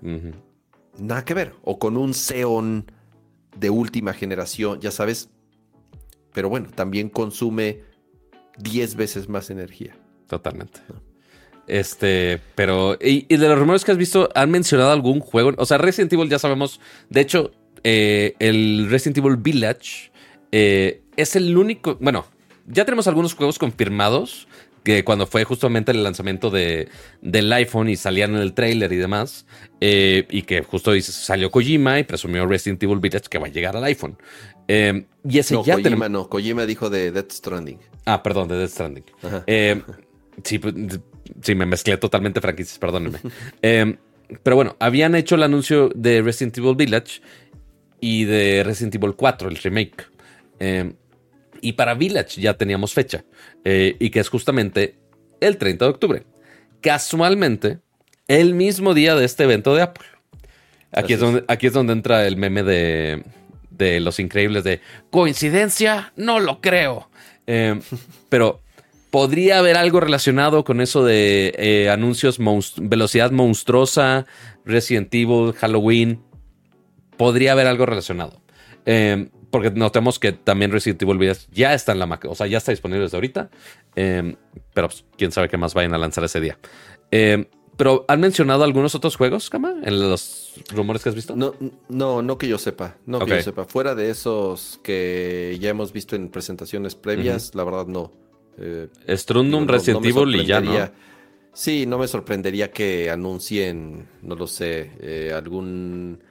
nada que ver. O con un Xeon de última generación, ya sabes. Pero bueno, también consume 10 veces más energía. Totalmente. Este, pero. Y, de los rumores que has visto, ¿han mencionado algún juego? O sea, Resident Evil ya sabemos. De hecho, eh, el Resident Evil Village eh, es el único. Bueno, ya tenemos algunos juegos confirmados. Que cuando fue justamente el lanzamiento de, del iPhone y salían en el trailer y demás. Eh, y que justo dice, salió Kojima y presumió Resident Evil Village que va a llegar al iPhone. y ese no, ya Kojima no, Kojima dijo de Death Stranding. Ah, perdón, de Death Stranding. sí, pues, Sí, me mezclé totalmente franquicias, perdónenme. Em, pero bueno, habían hecho el anuncio de Resident Evil Village y de Resident Evil 4, el remake. Em, y para Village ya teníamos fecha, eh, y que es justamente el 30 de octubre. Casualmente, el mismo día de este evento de Apple. Aquí, es donde, aquí es donde entra el meme de, de Los Increíbles de coincidencia, no lo creo. Em, pero podría haber algo relacionado con eso de eh, anuncios velocidad monstruosa, Resident Evil, Halloween. Podría haber algo relacionado. Porque notemos que también Resident Evil ya está en la o sea, ya está disponible desde ahorita. Em, pero pues, quién sabe qué más vayan a lanzar ese día. Em, Pero ¿han mencionado algunos otros juegos, Kama? En los rumores que has visto. No, no, no que yo sepa. No que yo sepa. Fuera de esos que ya hemos visto en presentaciones previas, la verdad no. Eh, Strundum, Resident no Evil y ya, ¿no? Sí, no me sorprendería que anuncien, no lo sé, eh, algún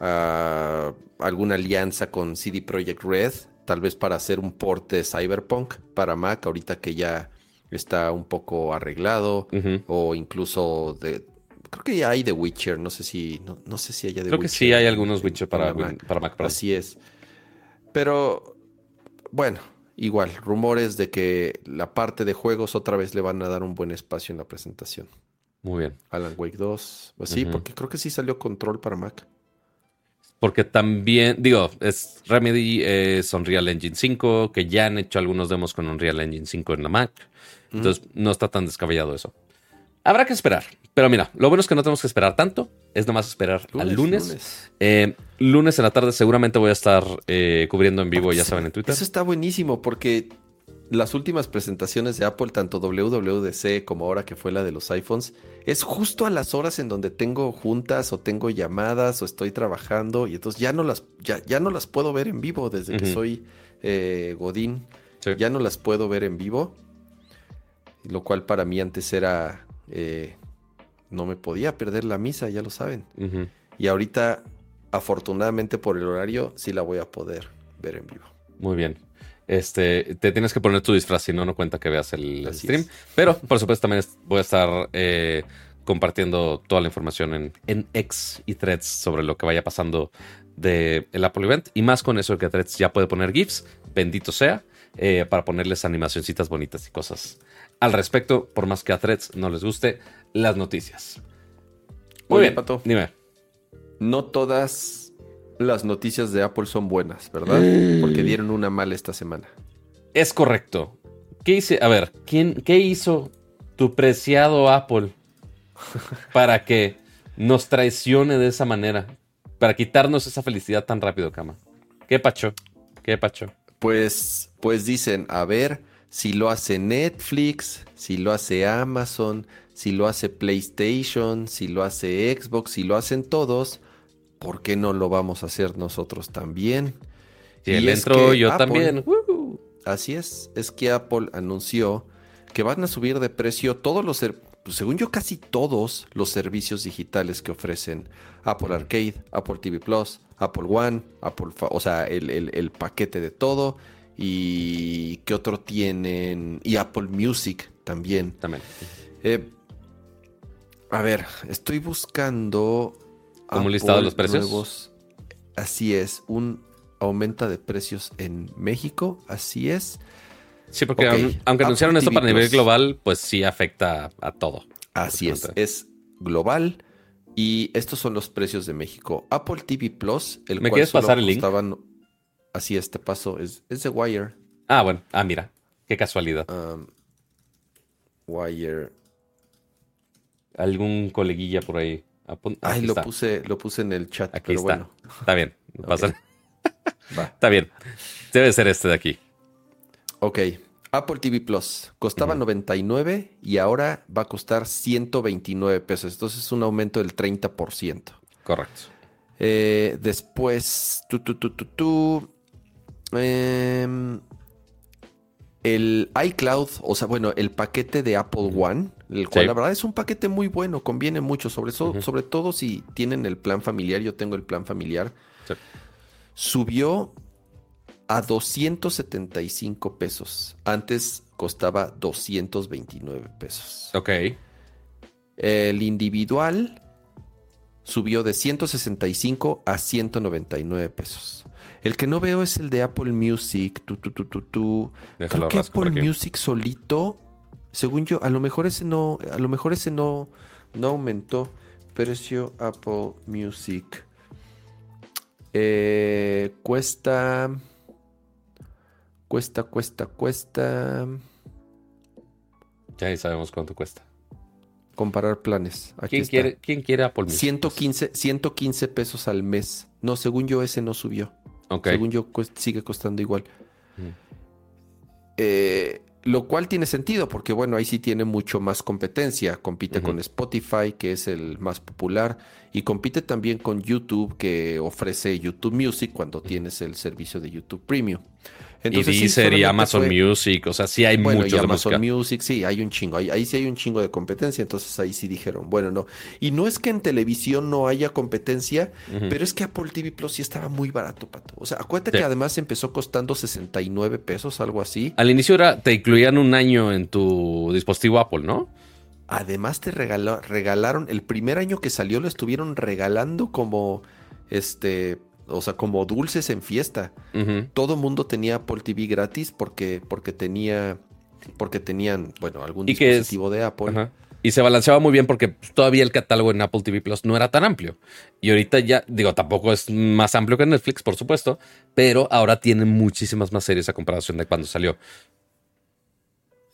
alguna alianza con CD Projekt Red, tal vez para hacer un port de Cyberpunk para Mac, ahorita que ya está un poco arreglado, o incluso de creo que ya hay The Witcher, no sé si no, no sé si haya The Creo que Witcher sí hay algunos Witcher para, Mac. para Mac. Así es. Pero, bueno, igual, rumores de que la parte de juegos otra vez le van a dar un buen espacio en la presentación. Muy bien. Alan Wake 2, pues sí, Ujú. porque creo que sí salió control para Mac. Porque también, digo, es Remedy, es Unreal Engine 5, que ya han hecho algunos demos con Unreal Engine 5 en la Mac. Entonces, no está tan descabellado eso. Habrá que esperar. Pero mira, lo bueno es que no tenemos que esperar tanto. Es nomás esperar al lunes. lunes. Eh, lunes en la tarde seguramente voy a estar eh, cubriendo en vivo, ya saben, en Twitter. Eso está buenísimo porque las últimas presentaciones de Apple, tanto WWDC como ahora que fue la de los iPhones, es justo a las horas en donde tengo juntas o tengo llamadas o estoy trabajando y entonces ya no las, ya, ya no las puedo ver en vivo desde que soy eh, Godín. Sí. Ya no las puedo ver en vivo, lo cual para mí antes era... eh, no me podía perder la misa, ya lo saben. Y ahorita, afortunadamente por el horario, sí la voy a poder ver en vivo. Muy bien. Este, te tienes que poner tu disfraz, si no, no cuenta que veas el Así stream. es. Pero, por supuesto, también voy a estar eh, compartiendo toda la información en, en X y Threads sobre lo que vaya pasando del el Apple Event. Y más con eso de que Threads ya puede poner GIFs, bendito sea, eh, para ponerles animacioncitas bonitas y cosas al respecto, por más que a Threads no les guste las noticias. Muy Oye, bien, Pato. Dime. No todas las noticias de Apple son buenas, ¿verdad? Porque dieron una mala esta semana. Es correcto. ¿Qué hice? A ver, ¿quién, ¿qué hizo tu preciado Apple para que nos traicione de esa manera? Para quitarnos esa felicidad tan rápido, cama. ¿Qué pacho? ¿Qué pacho? Pues, pues dicen, a ver, si lo hace Netflix, si lo hace Amazon, si lo hace PlayStation, si lo hace Xbox, si lo hacen todos, ¿por qué no lo vamos a hacer nosotros también? Si Y él entró, yo Apple- también. Así es, es que Apple anunció que van a subir de precio todos los, pues, según yo, casi todos los servicios digitales que ofrecen Apple Arcade, Apple TV Plus, Apple One, Apple, o sea, el, el- el paquete de todo. Y qué otro tienen, y Apple Music también. También. Eh, a ver, estoy buscando. ¿Como un listado de los precios? nuevos. Así es, un aumenta de precios en México, así es. Sí, porque aunque Apple anunciaron esto para nivel global, pues sí afecta a todo. Así es, es global. Y estos son los precios de México. Apple TV Plus, el ¿Me cual quieres solo pasar el link? costaban- Así es, te paso. Es, es de Wire. Ah, bueno. Ah, mira. Qué casualidad. um, Wire. Algún coleguilla por ahí. Apun- Ay, lo está. puse, lo puse en el chat, Aquí pero está. bueno. Está bien. no pasa. Va. Está bien. Debe ser este de aquí. Ok. Apple TV Plus costaba Ujú. 99 y ahora va a costar 129 pesos. Entonces es un aumento del 30%. Correcto. Eh, después, tú, tú, tú, tú, tú, el iCloud, o sea, bueno, el paquete de Apple One, el cual Sí. la verdad es un paquete muy bueno, conviene mucho, sobre, so- sobre todo si tienen el plan familiar, yo tengo el plan familiar, Sí. subió a 275 pesos. Antes costaba 229 pesos. Ok. El individual subió de 165 a 199 pesos. El que no veo es el de Apple Music. Tu, tu, tu. Déjalo Creo que Apple. Music solito, según yo, a lo mejor ese no, a lo mejor ese no, no aumentó. Precio Apple Music. Eh, cuesta, cuesta, cuesta, cuesta. Ya ahí sabemos cuánto cuesta. Comparar planes. Aquí ¿Quién está. quiere, ¿Quién quiere Apple Music? 115, 115 pesos al mes. No, según yo ese no subió. Según yo sigue costando igual. Mm. Eh, lo cual tiene sentido porque, bueno, ahí sí tiene mucho más competencia. Compite con Spotify, que es el más popular, y compite también con YouTube, que ofrece YouTube Music cuando tienes el servicio de YouTube Premium. Entonces, y Deezer y Amazon Music, o sea, sí hay bueno, mucho y Amazon Music, sí, hay un chingo, ahí, sí hay un chingo de competencia, entonces ahí sí dijeron, bueno, no. Y no es que en televisión no haya competencia, pero es que Apple TV Plus sí estaba muy barato, Pato. O sea, acuérdate que además empezó costando 69 pesos, algo así. Al inicio era, te incluían un año en tu dispositivo Apple, ¿no? Además te regaló, regalaron, el primer año que salió lo estuvieron regalando como, este, o sea, como dulces en fiesta. Todo mundo tenía Apple TV gratis porque, porque tenía, porque tenían, bueno, algún dispositivo de Apple. Y se balanceaba muy bien porque todavía el catálogo en Apple TV Plus no era tan amplio. Y ahorita ya, digo, tampoco es más amplio que Netflix, por supuesto, pero ahora tiene muchísimas más series a comparación de cuando salió.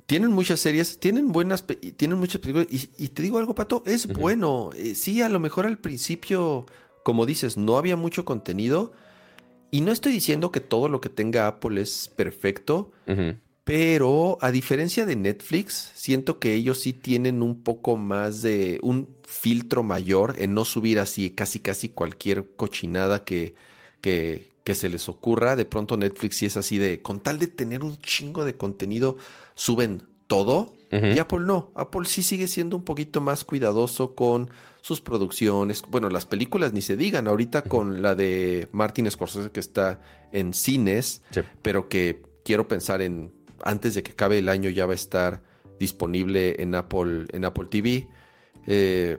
Tienen muchas series, tienen buenas, tienen muchas películas. Y, te digo algo, Pato, es bueno. Eh, sí, a lo mejor al principio como dices, no había mucho contenido. Y no estoy diciendo que todo lo que tenga Apple es perfecto, pero a diferencia de Netflix, siento que ellos sí tienen un poco más de un filtro mayor en no subir así casi casi cualquier cochinada que, que, que se les ocurra. De pronto Netflix sí es así de, con tal de tener un chingo de contenido, suben todo. Y Apple no. Apple sí sigue siendo un poquito más cuidadoso con sus producciones. Bueno, las películas ni se digan. Ahorita con la de Martin Scorsese que está en cines, pero que quiero pensar en antes de que acabe el año ya va a estar disponible en Apple, en Apple TV. Eh,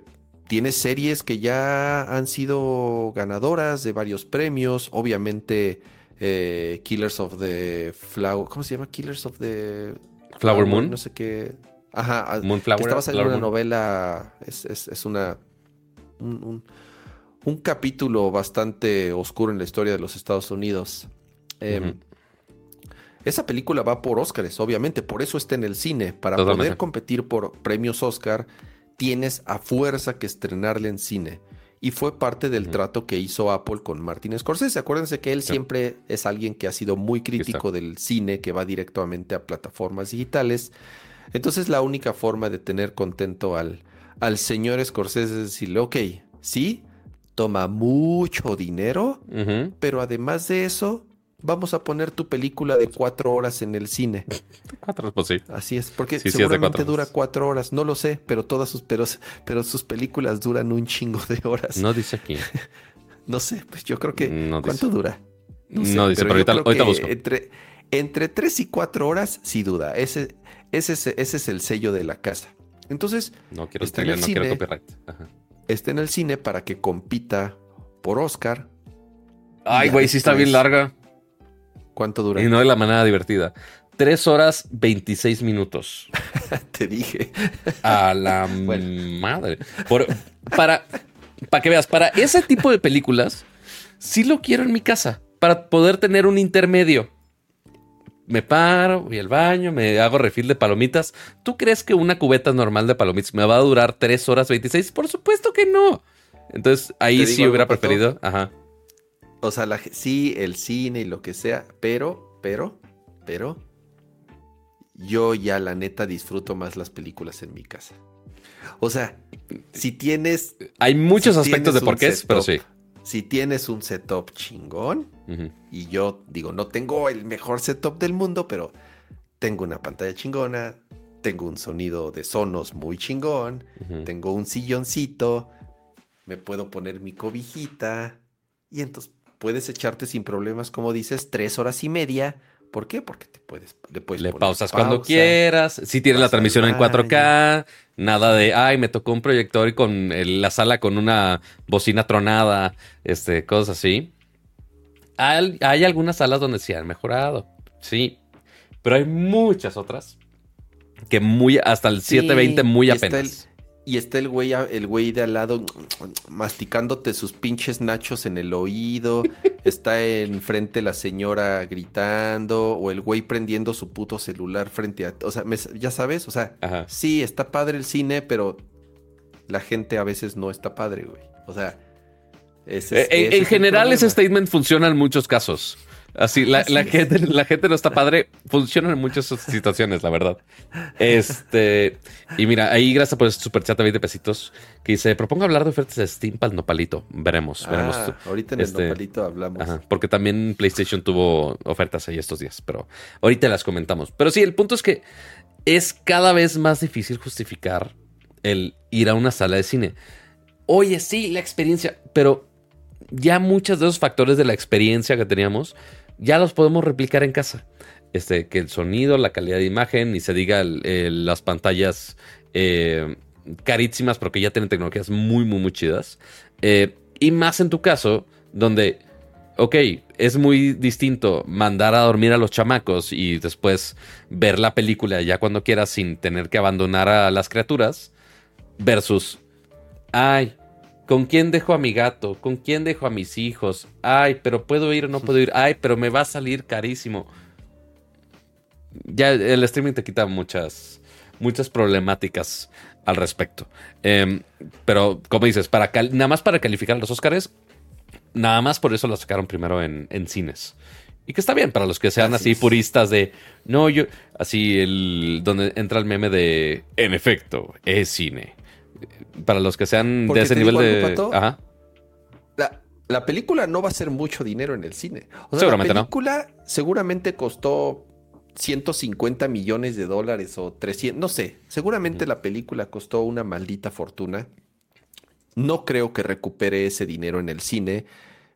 tiene series que ya han sido ganadoras de varios premios. Obviamente, eh, Killers of the Flower. ¿Cómo se llama? Killers of the Flower Moon. No sé qué. Ajá. Moonflower. Estaba saliendo una novela. es, una un, capítulo bastante oscuro en la historia de los Estados Unidos. Em, esa película va por Oscars, obviamente, por eso está en el cine. Para poder competir por premios Oscar, tienes a fuerza que estrenarle en cine. Y fue parte del trato que hizo Apple con Martin Scorsese. Acuérdense que él siempre es alguien que ha sido muy crítico del cine, que va directamente a plataformas digitales. Entonces la única forma de tener contento al, al señor Scorsese decirle, ok, sí, toma mucho dinero, pero además de eso, vamos a poner tu película de cuatro horas en el cine. Cuatro, pues sí. Así es, porque seguramente dura cuatro horas, no lo sé, pero todas sus, pero, pero sus películas duran un chingo de horas. No dice aquí. no sé, pues yo creo que... ¿Cuánto dura? No, dice, pero, ahorita, busco. Entre, entre tres y cuatro horas, sí duda. Ese, ese, ese es el sello de la casa. Entonces, no quiero está en el cine, copyright. Está en el cine para que compita por Oscar. Ay, güey, sí está bien larga. ¿Cuánto dura? Y no de la manera divertida. Tres horas 26 minutos. Te dije. A la madre. para, para que veas, para ese tipo de películas, sí lo quiero en mi casa. Para poder tener un intermedio me paro, voy al baño, me hago refil de palomitas. ¿Tú crees que una cubeta normal de palomitas me va a durar 3 horas 26? Por supuesto que no. Entonces ahí sí hubiera preferido. Ajá. O sea, sí, el cine y lo que sea, pero, pero, pero, yo ya la neta disfruto más las películas en mi casa. O sea, si tienes... Hay muchos aspectos de por qué es, pero sí si tienes un setup chingón, y yo digo, no tengo el mejor setup del mundo, pero tengo una pantalla chingona, tengo un sonido de sonos muy chingón, tengo un silloncito, me puedo poner mi cobijita, y entonces puedes echarte sin problemas, como dices, tres horas y media. ¿Por qué? Porque te puedes, le puedes le pausas cuando quieras. Si tienes la transmisión en 4K, Nada de, ay, me tocó un proyector y con la sala con una bocina tronada, este, cosas así. Hay, algunas salas donde sí han mejorado, sí, pero hay muchas otras que muy, hasta el 720 muy apenas. Y está el güey, el güey de al lado masticándote sus pinches nachos en el oído. está enfrente la señora gritando. O el güey prendiendo su puto celular frente a. O sea, ya sabes, o sea, sí, está padre el cine, pero la gente a veces no está padre, güey. O sea. Ese, eh, en, general, ese statement funciona en muchos casos. Así, la, la gente, la gente no está padre. Funciona en muchas situaciones, la verdad. Este, y mira, ahí gracias por ese super chat de 20 pesitos que dice: Propongo hablar de ofertas de Steam para el nopalito. Veremos, veremos. Ah, ahorita en Este, el nopalito hablamos. Ajá, porque también PlayStation tuvo ofertas ahí estos días, pero ahorita las comentamos. Pero sí, el punto es que es cada vez más difícil justificar el ir a una sala de cine. Oye, sí, la experiencia, pero ya muchos de esos factores de la experiencia que teníamos ya los podemos replicar en casa. Este, que el sonido, la calidad de imagen, ni se diga las pantallas eh, carísimas, porque ya tienen tecnologías muy, muy, muy chidas. Eh, y más en tu caso, donde, ok, es muy distinto mandar a dormir a los chamacos y después ver la película ya cuando quieras sin tener que abandonar a las criaturas, versus, ay, ¿con quién dejo a mi gato? ¿Con quién dejo a mis hijos? Ay, pero puedo ir o no puedo ir. Ay, pero me va a salir carísimo. Ya el streaming te quita muchas, muchas problemáticas al respecto. Em, pero, como dices, para nada más para calificar los Oscars, nada más por eso lo sacaron primero en, en cines. Y que está bien para los que sean Así así, puristas de, no, yo, así, el, donde entra el meme de, en efecto, es cine. Para los que sean Porque de ese nivel de... Pato. Ajá. La, la película no va a ser mucho dinero en el cine. O sea, Seguramente no. la película seguramente costó 150 millones de dólares o 300, no sé. Seguramente la película costó una maldita fortuna. No creo que recupere ese dinero en el cine.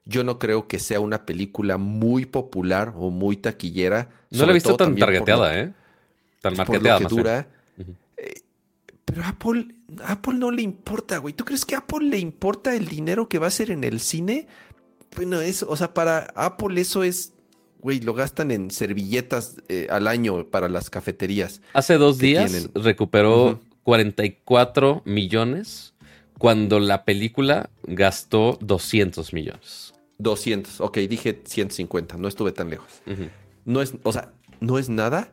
Yo no creo que sea una película muy popular o muy taquillera. No la he visto tan por targeteada, lo- ¿eh? Tan por lo marketeada, que más dura. Eh, pero Apple, Apple no le importa, güey. ¿Tú crees que a Apple le importa el dinero que va a hacer en el cine? Bueno, eso, o sea, para Apple eso es, güey, lo gastan en servilletas eh, al año para las cafeterías. Hace dos días tienen. recuperó Ujú. 44 millones cuando la película gastó 200 millones. 200, ok, dije 150, no estuve tan lejos. No es, o sea, no es nada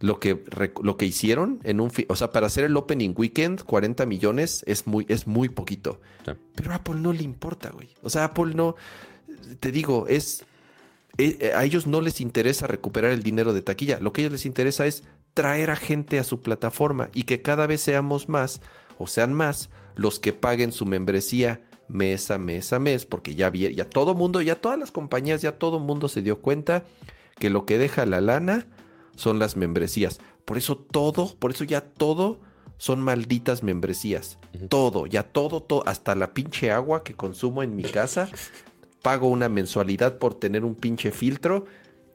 lo que, lo que hicieron en un, o sea, para hacer el opening weekend, 40 millones es muy, es muy poquito. Sí. Pero a Apple no le importa, güey. O sea, Apple no, te digo, es, eh, eh, a ellos no les interesa recuperar el dinero de taquilla. Lo que a ellos les interesa es traer a gente a su plataforma y que cada vez seamos más, o sean más, los que paguen su membresía mes a mes a mes, porque ya, vi- ya todo mundo, ya todas las compañías, ya todo mundo se dio cuenta que lo que deja la lana son las membresías. Por eso todo, por eso ya todo son malditas membresías. Todo, ya todo, todo, hasta la pinche agua que consumo en mi casa, pago una mensualidad por tener un pinche filtro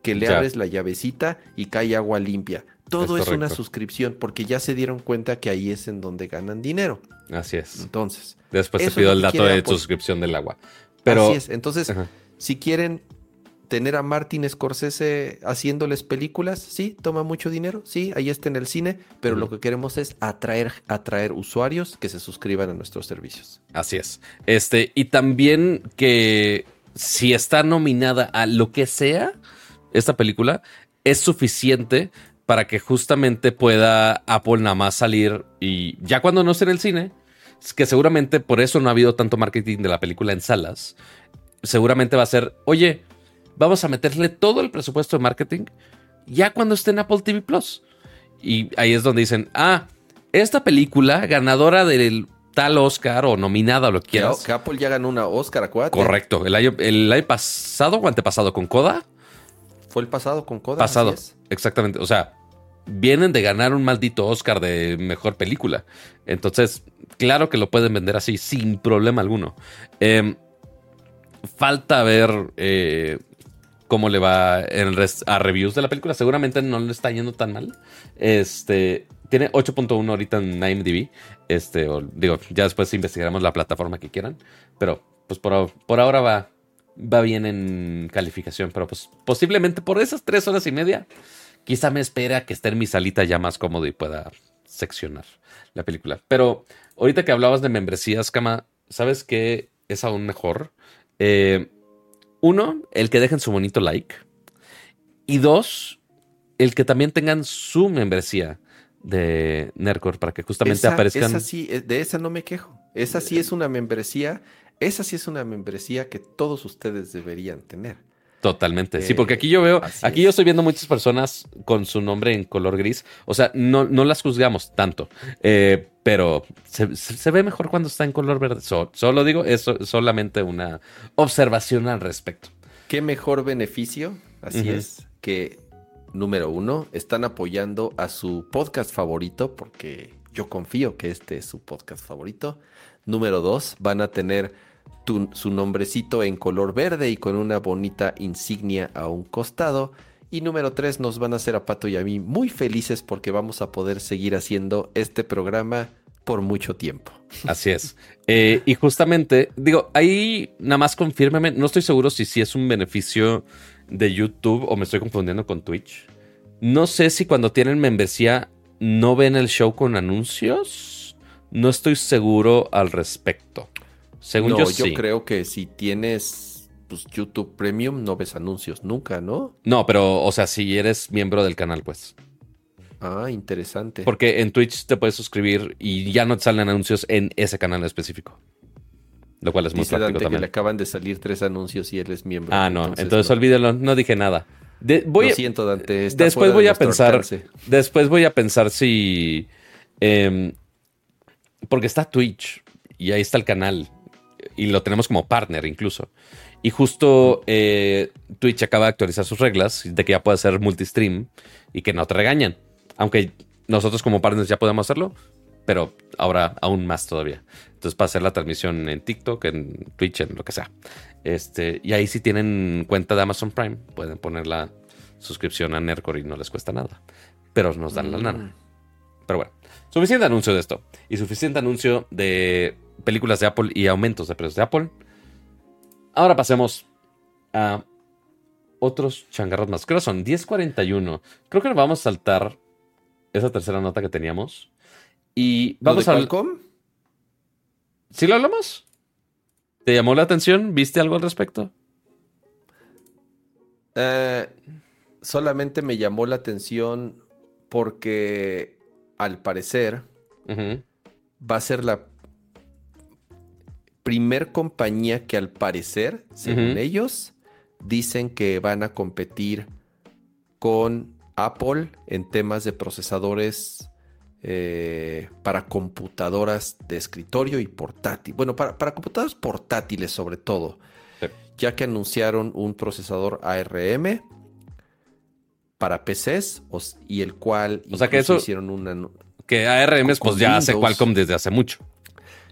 que le Ya. abres la llavecita y cae agua limpia. Todo Es es, una suscripción porque ya se dieron cuenta que ahí es en donde ganan dinero. Así es. Entonces, Después te pido el dato de suscripción del agua. Pero así es. Entonces, Ajá. si quieren tener a Martin Scorsese haciéndoles películas, sí, toma mucho dinero, sí, ahí está en el cine, pero lo que queremos es atraer, atraer usuarios que se suscriban a nuestros servicios. Así es. Este, y también que si está nominada a lo que sea, esta película es suficiente para que justamente pueda Apple nada más salir y ya cuando no esté en el cine, que seguramente por eso no ha habido tanto marketing de la película en salas, seguramente va a ser, oye, vamos a meterle todo el presupuesto de marketing ya cuando esté en Apple TV Plus. Y ahí es donde dicen, ah, esta película ganadora del tal Oscar o nominada o lo que quieras. que Apple ya ganó una Oscar, acuérdate. Correcto. El año, el año pasado o antepasado con Coda. Fue el pasado con Coda. Pasado. Exactamente. O sea, vienen de ganar un maldito Oscar de mejor película. Entonces, claro que lo pueden vender así sin problema alguno. Em, falta ver eh, cómo le va en a reviews de la película. Seguramente no le está yendo tan mal. Este tiene 8.1 ahorita en IMDb. Este, o, digo, ya después investigaremos la plataforma que quieran. Pero, pues por, por ahora va, va bien en calificación. Pero pues posiblemente por esas tres horas y media, quizá me espera que esté en mi salita ya más cómodo y pueda seccionar la película. Pero ahorita que hablabas de membresías, Cama, ¿sabes qué es aún mejor? Eh, uno, el que dejen su bonito like. Y dos, el que también tengan su membresía de Nercor para que justamente Esa, aparezcan. esa sí, eh, de esa no me quejo. Esa sí es una membresía. Esa sí es una membresía que todos ustedes deberían tener. Totalmente. sí, porque aquí yo veo, aquí yo estoy viendo muchas personas con su nombre en color gris. O sea, no, no las juzgamos tanto, eh, pero se, ve mejor cuando está en color verde. solo digo, eso es solamente una observación al respecto. ¿Qué mejor beneficio? Así es, que número uno, están apoyando a su podcast favorito porque yo confío que este es su podcast favorito. Número dos, van a tener su nombrecito en color verde y con una bonita insignia a un costado. Y número tres, nos van a hacer a Pato y a mí muy felices porque vamos a poder seguir haciendo este programa por mucho tiempo. Así es. Eh, y justamente, digo, ahí nada más confírmeme, no estoy seguro si, si es un beneficio de YouTube o me estoy confundiendo con Twitch. No sé si cuando tienen membresía no ven el show con anuncios. No estoy seguro al respecto. Según yo, yo creo que si tienes pues, YouTube Premium no ves anuncios nunca, ¿no? No, pero, o sea, si eres miembro del canal, pues. Ah, interesante. Porque en Twitch te puedes suscribir y ya no te salen anuncios en ese canal específico. Lo cual es muy práctico también. que le acaban de salir tres anuncios y él es miembro. Ah, no. Entonces, olvídelo. No dije nada. voy Lo siento, Dante. después voy a pensar. Después voy a pensar si. Em, porque está Twitch y ahí está el canal y lo tenemos como partner incluso. Y justo eh, Twitch acaba de actualizar sus reglas de que ya puede ser multistream y que no te regañan. Aunque nosotros como partners ya podemos hacerlo, pero ahora aún más todavía. Entonces, para hacer la transmisión en TikTok, en Twitch, en lo que sea. Este, y ahí si tienen cuenta de Amazon Prime, pueden poner la suscripción a Nercor y no les cuesta nada. Pero nos dan la mm. lana. Pero bueno, suficiente anuncio de esto. Y suficiente anuncio de películas de Apple y aumentos de precios de Apple. Ahora pasemos a otros changarros más. Creo que son 10.41. Creo que nos vamos a saltar esa tercera nota que teníamos. Y vamos a. Qualcomm? ¿Sí lo hablamos? ¿Te llamó la atención? ¿Viste algo al respecto? Eh, solamente me llamó la atención porque al parecer va a ser la primer compañía que al parecer, según ellos, dicen que van a competir con Apple en temas de procesadores eh, para computadoras de escritorio y portátil. Bueno, para, para computadoras portátiles sobre todo. Ya que anunciaron un procesador ARM para PCs y el cual o sea que eso hicieron una que ARM pues ya hace Qualcomm desde hace mucho.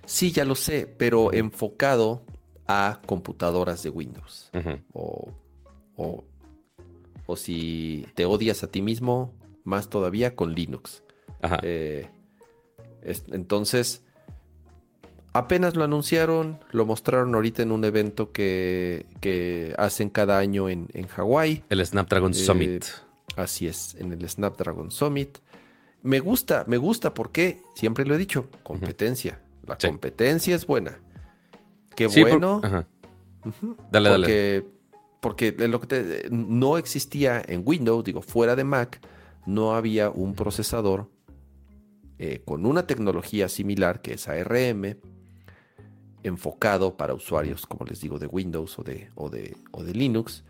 Sí, ya lo sé, pero enfocado a computadoras de Windows. o, o, si te odias a ti mismo, más todavía con Linux. Eh, entonces, apenas lo anunciaron, lo mostraron ahorita en un evento que, hacen cada año en, en Hawái. El Snapdragon eh, Summit. Así es, en el Snapdragon Summit. Me gusta, me gusta porque, siempre lo he dicho, competencia. La competencia es buena. Qué bueno. Dale, porque, dale. Porque lo que no existía en Windows, digo, fuera de Mac, no había un procesador eh, con una tecnología similar que es ARM, enfocado para usuarios, como les digo, de Windows o de, o de, o de Linux,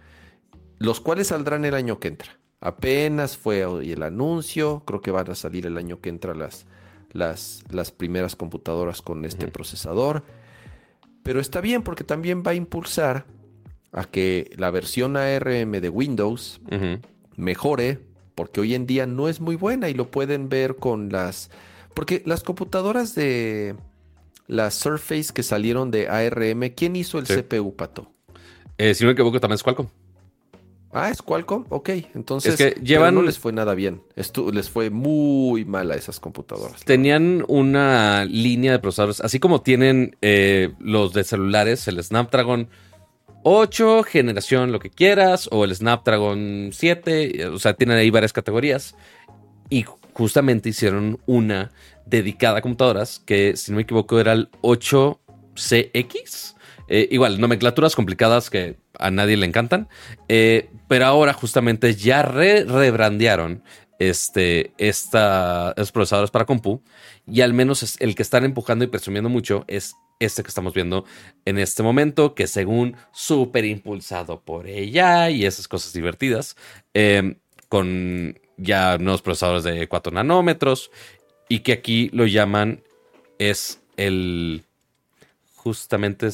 los cuales saldrán el año que entra. Apenas fue hoy el anuncio, creo que van a salir el año que entra las, las, las primeras computadoras con este procesador. Pero está bien porque también va a impulsar a que la versión ARM de Windows mejore, porque hoy en día no es muy buena y lo pueden ver con las... Porque las computadoras de las Surface que salieron de ARM, ¿quién hizo el CPU, Pato? Eh, si no me equivoco, también es Qualcomm. Ah, es Qualcomm, ok. Entonces, es que llevan... no les fue nada bien. les fue muy mal a esas computadoras. Tenían una línea de procesadores, así como tienen eh, los de celulares, el Snapdragon 8, generación, lo que quieras, o el Snapdragon 7, o sea, tienen ahí varias categorías. Y justamente hicieron una dedicada a computadoras que, si no me equivoco, era el 8CX. Eh, igual, nomenclaturas complicadas que a nadie le encantan. Eh, pero ahora justamente ya rebrandearon este, estos procesadores para compu. Y al menos el que están empujando y presumiendo mucho es este que estamos viendo en este momento, que según súper impulsado por ella y esas cosas divertidas, em, con ya nuevos procesadores de 4 nanómetros y que aquí lo llaman es el justamente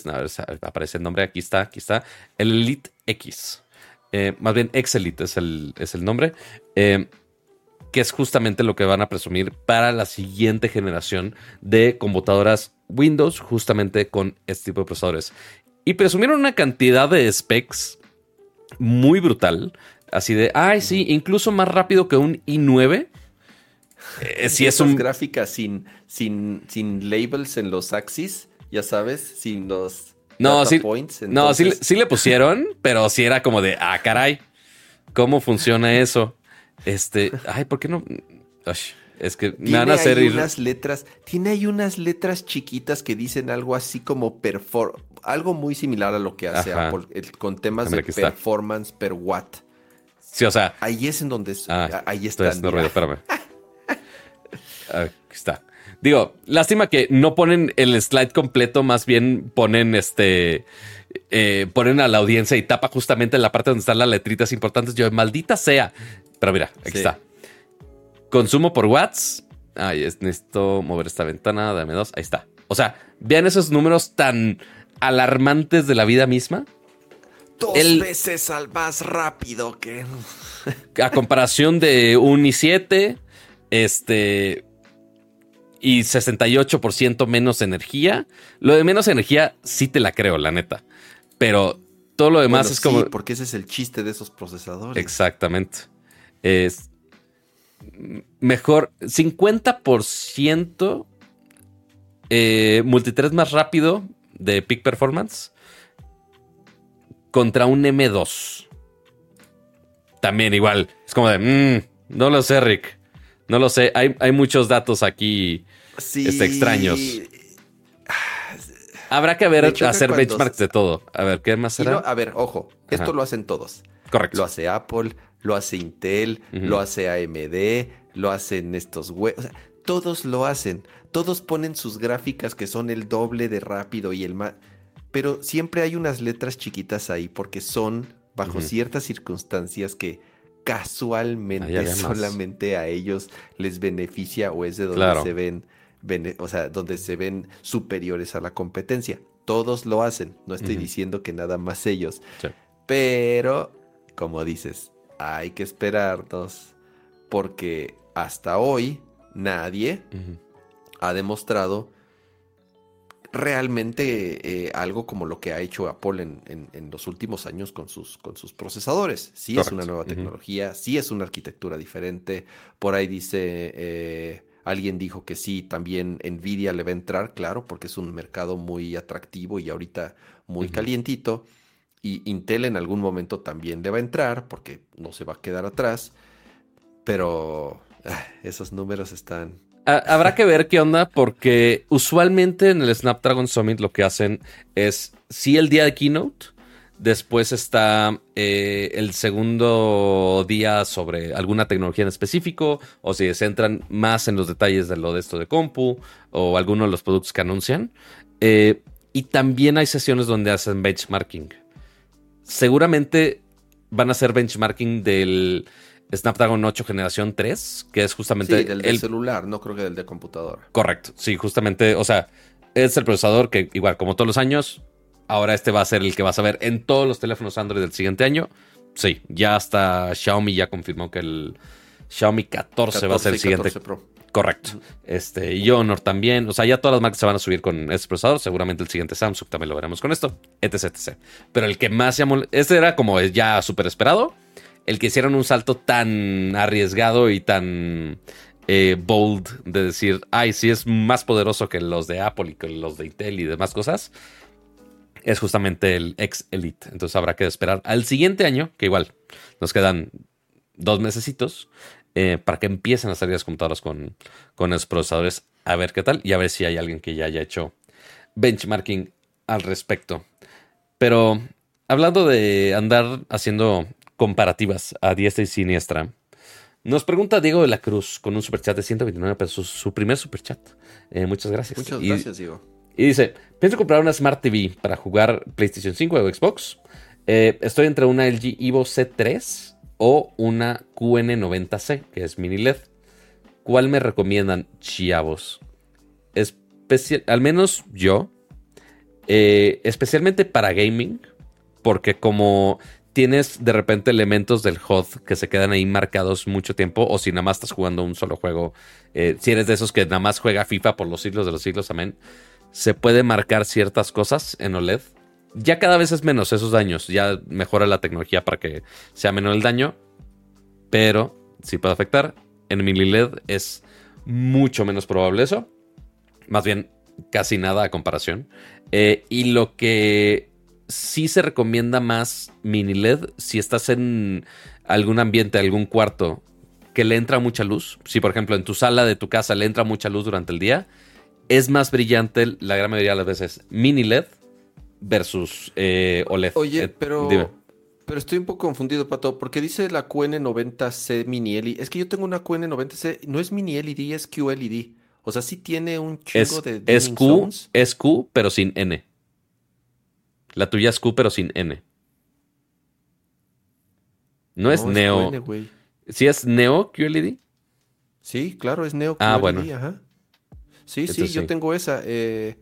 aparece el nombre aquí está aquí está el Elite X eh, más bien X Elite es el, es el nombre em, que es justamente lo que van a presumir para la siguiente generación de computadoras Windows, justamente con este tipo de procesadores. Y presumieron una cantidad de specs muy brutal, así de, ay, sí, incluso más rápido que un i9. Eh, si es un... gráficas sin, sin, sin labels en los axis, ya sabes, sin los no, sí, points. No, sí, sí, le pusieron, pero sí era como de, ah, caray, ¿cómo funciona eso? Este, ay, ¿por qué no? es que me van a hacer unas letras, tiene ahí unas letras chiquitas que dicen algo así como perfor algo muy similar a lo que hace Apple con temas de performance per watt. Sí, o sea, ahí es en donde ah, ahí está. espérame. Aquí está. Digo, lástima que no ponen el slide completo, más bien ponen este eh, ponen a la audiencia y tapa justamente la parte donde están las letritas importantes. Yo, maldita sea. Pero mira, aquí está. Consumo por watts. Ay, necesito mover esta ventana. Dame dos. Ahí está. O sea, vean esos números tan alarmantes de la vida misma. Dos veces al más rápido que. a comparación de un i7, este. Y 68% menos energía. Lo de menos energía sí te la creo, la neta. Pero todo lo demás es como. porque ese es el chiste de esos procesadores. Exactamente es mejor 50% eh, multithread más rápido de peak performance contra un M2. También igual. Es como de, mm, no lo sé, Rick. No lo sé. Hay, muchos datos aquí este, extraños. Habrá que ver, hacer benchmarks de todo. A ver, ¿qué más será? a ver, ojo. Esto lo hacen todos. Correcto. Lo hace Apple, lo hace Intel, lo hace AMD, lo hacen estos web. O sea, todos lo hacen. Todos ponen sus gráficas que son el doble de rápido y el más. Pero siempre hay unas letras chiquitas ahí porque son bajo ciertas circunstancias que casualmente solamente a ellos les beneficia o es de donde se ven, o sea, donde se ven superiores a la competencia. Todos lo hacen. No estoy diciendo que nada más ellos. Pero, como dices, hay que esperarnos porque hasta hoy nadie ha demostrado realmente eh, algo como lo que ha hecho Apple en, los últimos años con sus, con sus procesadores. Sí es una nueva tecnología, sí es una arquitectura diferente. Por ahí dice, eh, alguien dijo que sí, también Nvidia le va a entrar, claro, porque es un mercado muy atractivo y ahorita muy calientito. Y Intel en algún momento también le va a entrar porque no se va a quedar atrás. Pero ah, esos números están... Habrá que ver qué onda porque usualmente en el Snapdragon Summit lo que hacen es, sí el día de keynote, después está eh, el segundo día sobre alguna tecnología en específico o si se centran más en los detalles de lo de esto de compu o alguno de los productos que anuncian. Eh, y también hay sesiones donde hacen benchmarking seguramente van a hacer benchmarking del Snapdragon 8 generación 3, que es justamente... Sí, del de celular, no creo que del de computadora. Correcto, sí, justamente, o sea, es el procesador que igual como todos los años, ahora este va a ser el que vas a ver en todos los teléfonos Android del siguiente año. Sí, ya hasta Xiaomi ya confirmó que el Xiaomi 14, va a ser el siguiente. Correcto. Este, y Honor también. O sea, ya todas las marcas se van a subir con este procesador. Seguramente el siguiente Samsung también lo veremos con esto. Etc, etc. Pero el que más llamó. Este era como ya súper esperado. El que hicieron un salto tan arriesgado y tan eh, bold de decir, ay, sí es más poderoso que los de Apple y que los de Intel y demás cosas. Es justamente el X Elite. Entonces habrá que esperar al siguiente año, que igual nos quedan dos mesecitos. Eh, para que empiecen a salir las computadoras con, con esos procesadores, a ver qué tal y a ver si hay alguien que ya haya hecho benchmarking al respecto. Pero hablando de andar haciendo comparativas a diestra y siniestra, nos pregunta Diego de la Cruz con un superchat de 129 pesos, su primer superchat. Eh, muchas gracias. Muchas gracias, Diego. Y dice, pienso comprar una Smart TV para jugar PlayStation 5 o Xbox. Eh, estoy entre una LG Evo C3 o una QN90C, que es mini LED. ¿Cuál me recomiendan, chavos? Especial, al menos yo, eh, especialmente para gaming, porque como tienes de repente elementos del HUD que se quedan ahí marcados mucho tiempo, o si nada más estás jugando un solo juego, eh, si eres de esos que nada más juega FIFA por los siglos de los siglos, amén, se puede marcar ciertas cosas en OLED. Ya cada vez es menos esos daños, ya mejora la tecnología para que sea menor el daño, pero si puede afectar. En mini LED es mucho menos probable eso, más bien casi nada a comparación. Eh, y lo que sí se recomienda más mini LED si estás en algún ambiente, algún cuarto que le entra mucha luz. Si por ejemplo en tu sala de tu casa le entra mucha luz durante el día, es más brillante la gran mayoría de las veces mini LED versus eh, OLED. Oye, Eh, pero, dime. pero estoy un poco confundido, Pato, porque dice la QN90C mini LED. Es que yo tengo una QN90C, no es mini LED, es QLED. O sea, sí tiene un chingo Es, de es Q, zones. es Q, pero sin N. La tuya es Q, pero sin N. No, es No, Neo. QN. ¿Sí es Neo QLED? Sí, claro, es Neo Ah, QLED, bueno. ajá. Sí, sí, yo tengo esa. eh,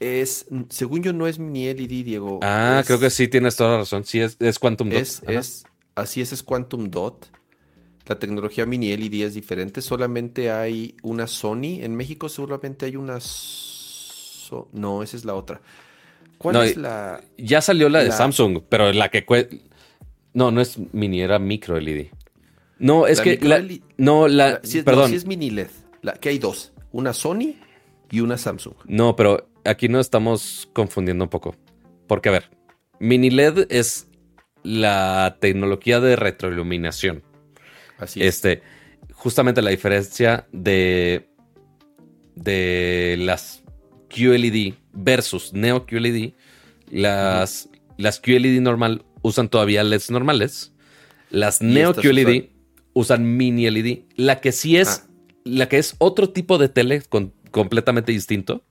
es, según yo, no es mini LED, Diego. Ah, es- creo que sí tienes toda la razón. Sí, es, es Quantum Dot. Es, así es, es Quantum Dot. La tecnología mini LED es diferente. Solamente hay una Sony. En México solamente hay una. So- no, esa es la otra. ¿Cuál No, es la? Ya salió la de Samsung, pero la que No, no es mini, era micro LED. No, es La que la- no, la, es- no, perdón. sí es mini LED. La, que hay dos. Una Sony y una Samsung. No, pero aquí nos estamos confundiendo un poco. Porque, a ver, mini LED es la tecnología de retroiluminación. Así es. Este, justamente la diferencia de, de las QLED versus Neo QLED, las, las QLED normal usan todavía LEDs normales, las Neo QLED usan mini LED, la que sí es, Ah. La que es otro tipo de tele con- completamente distinto,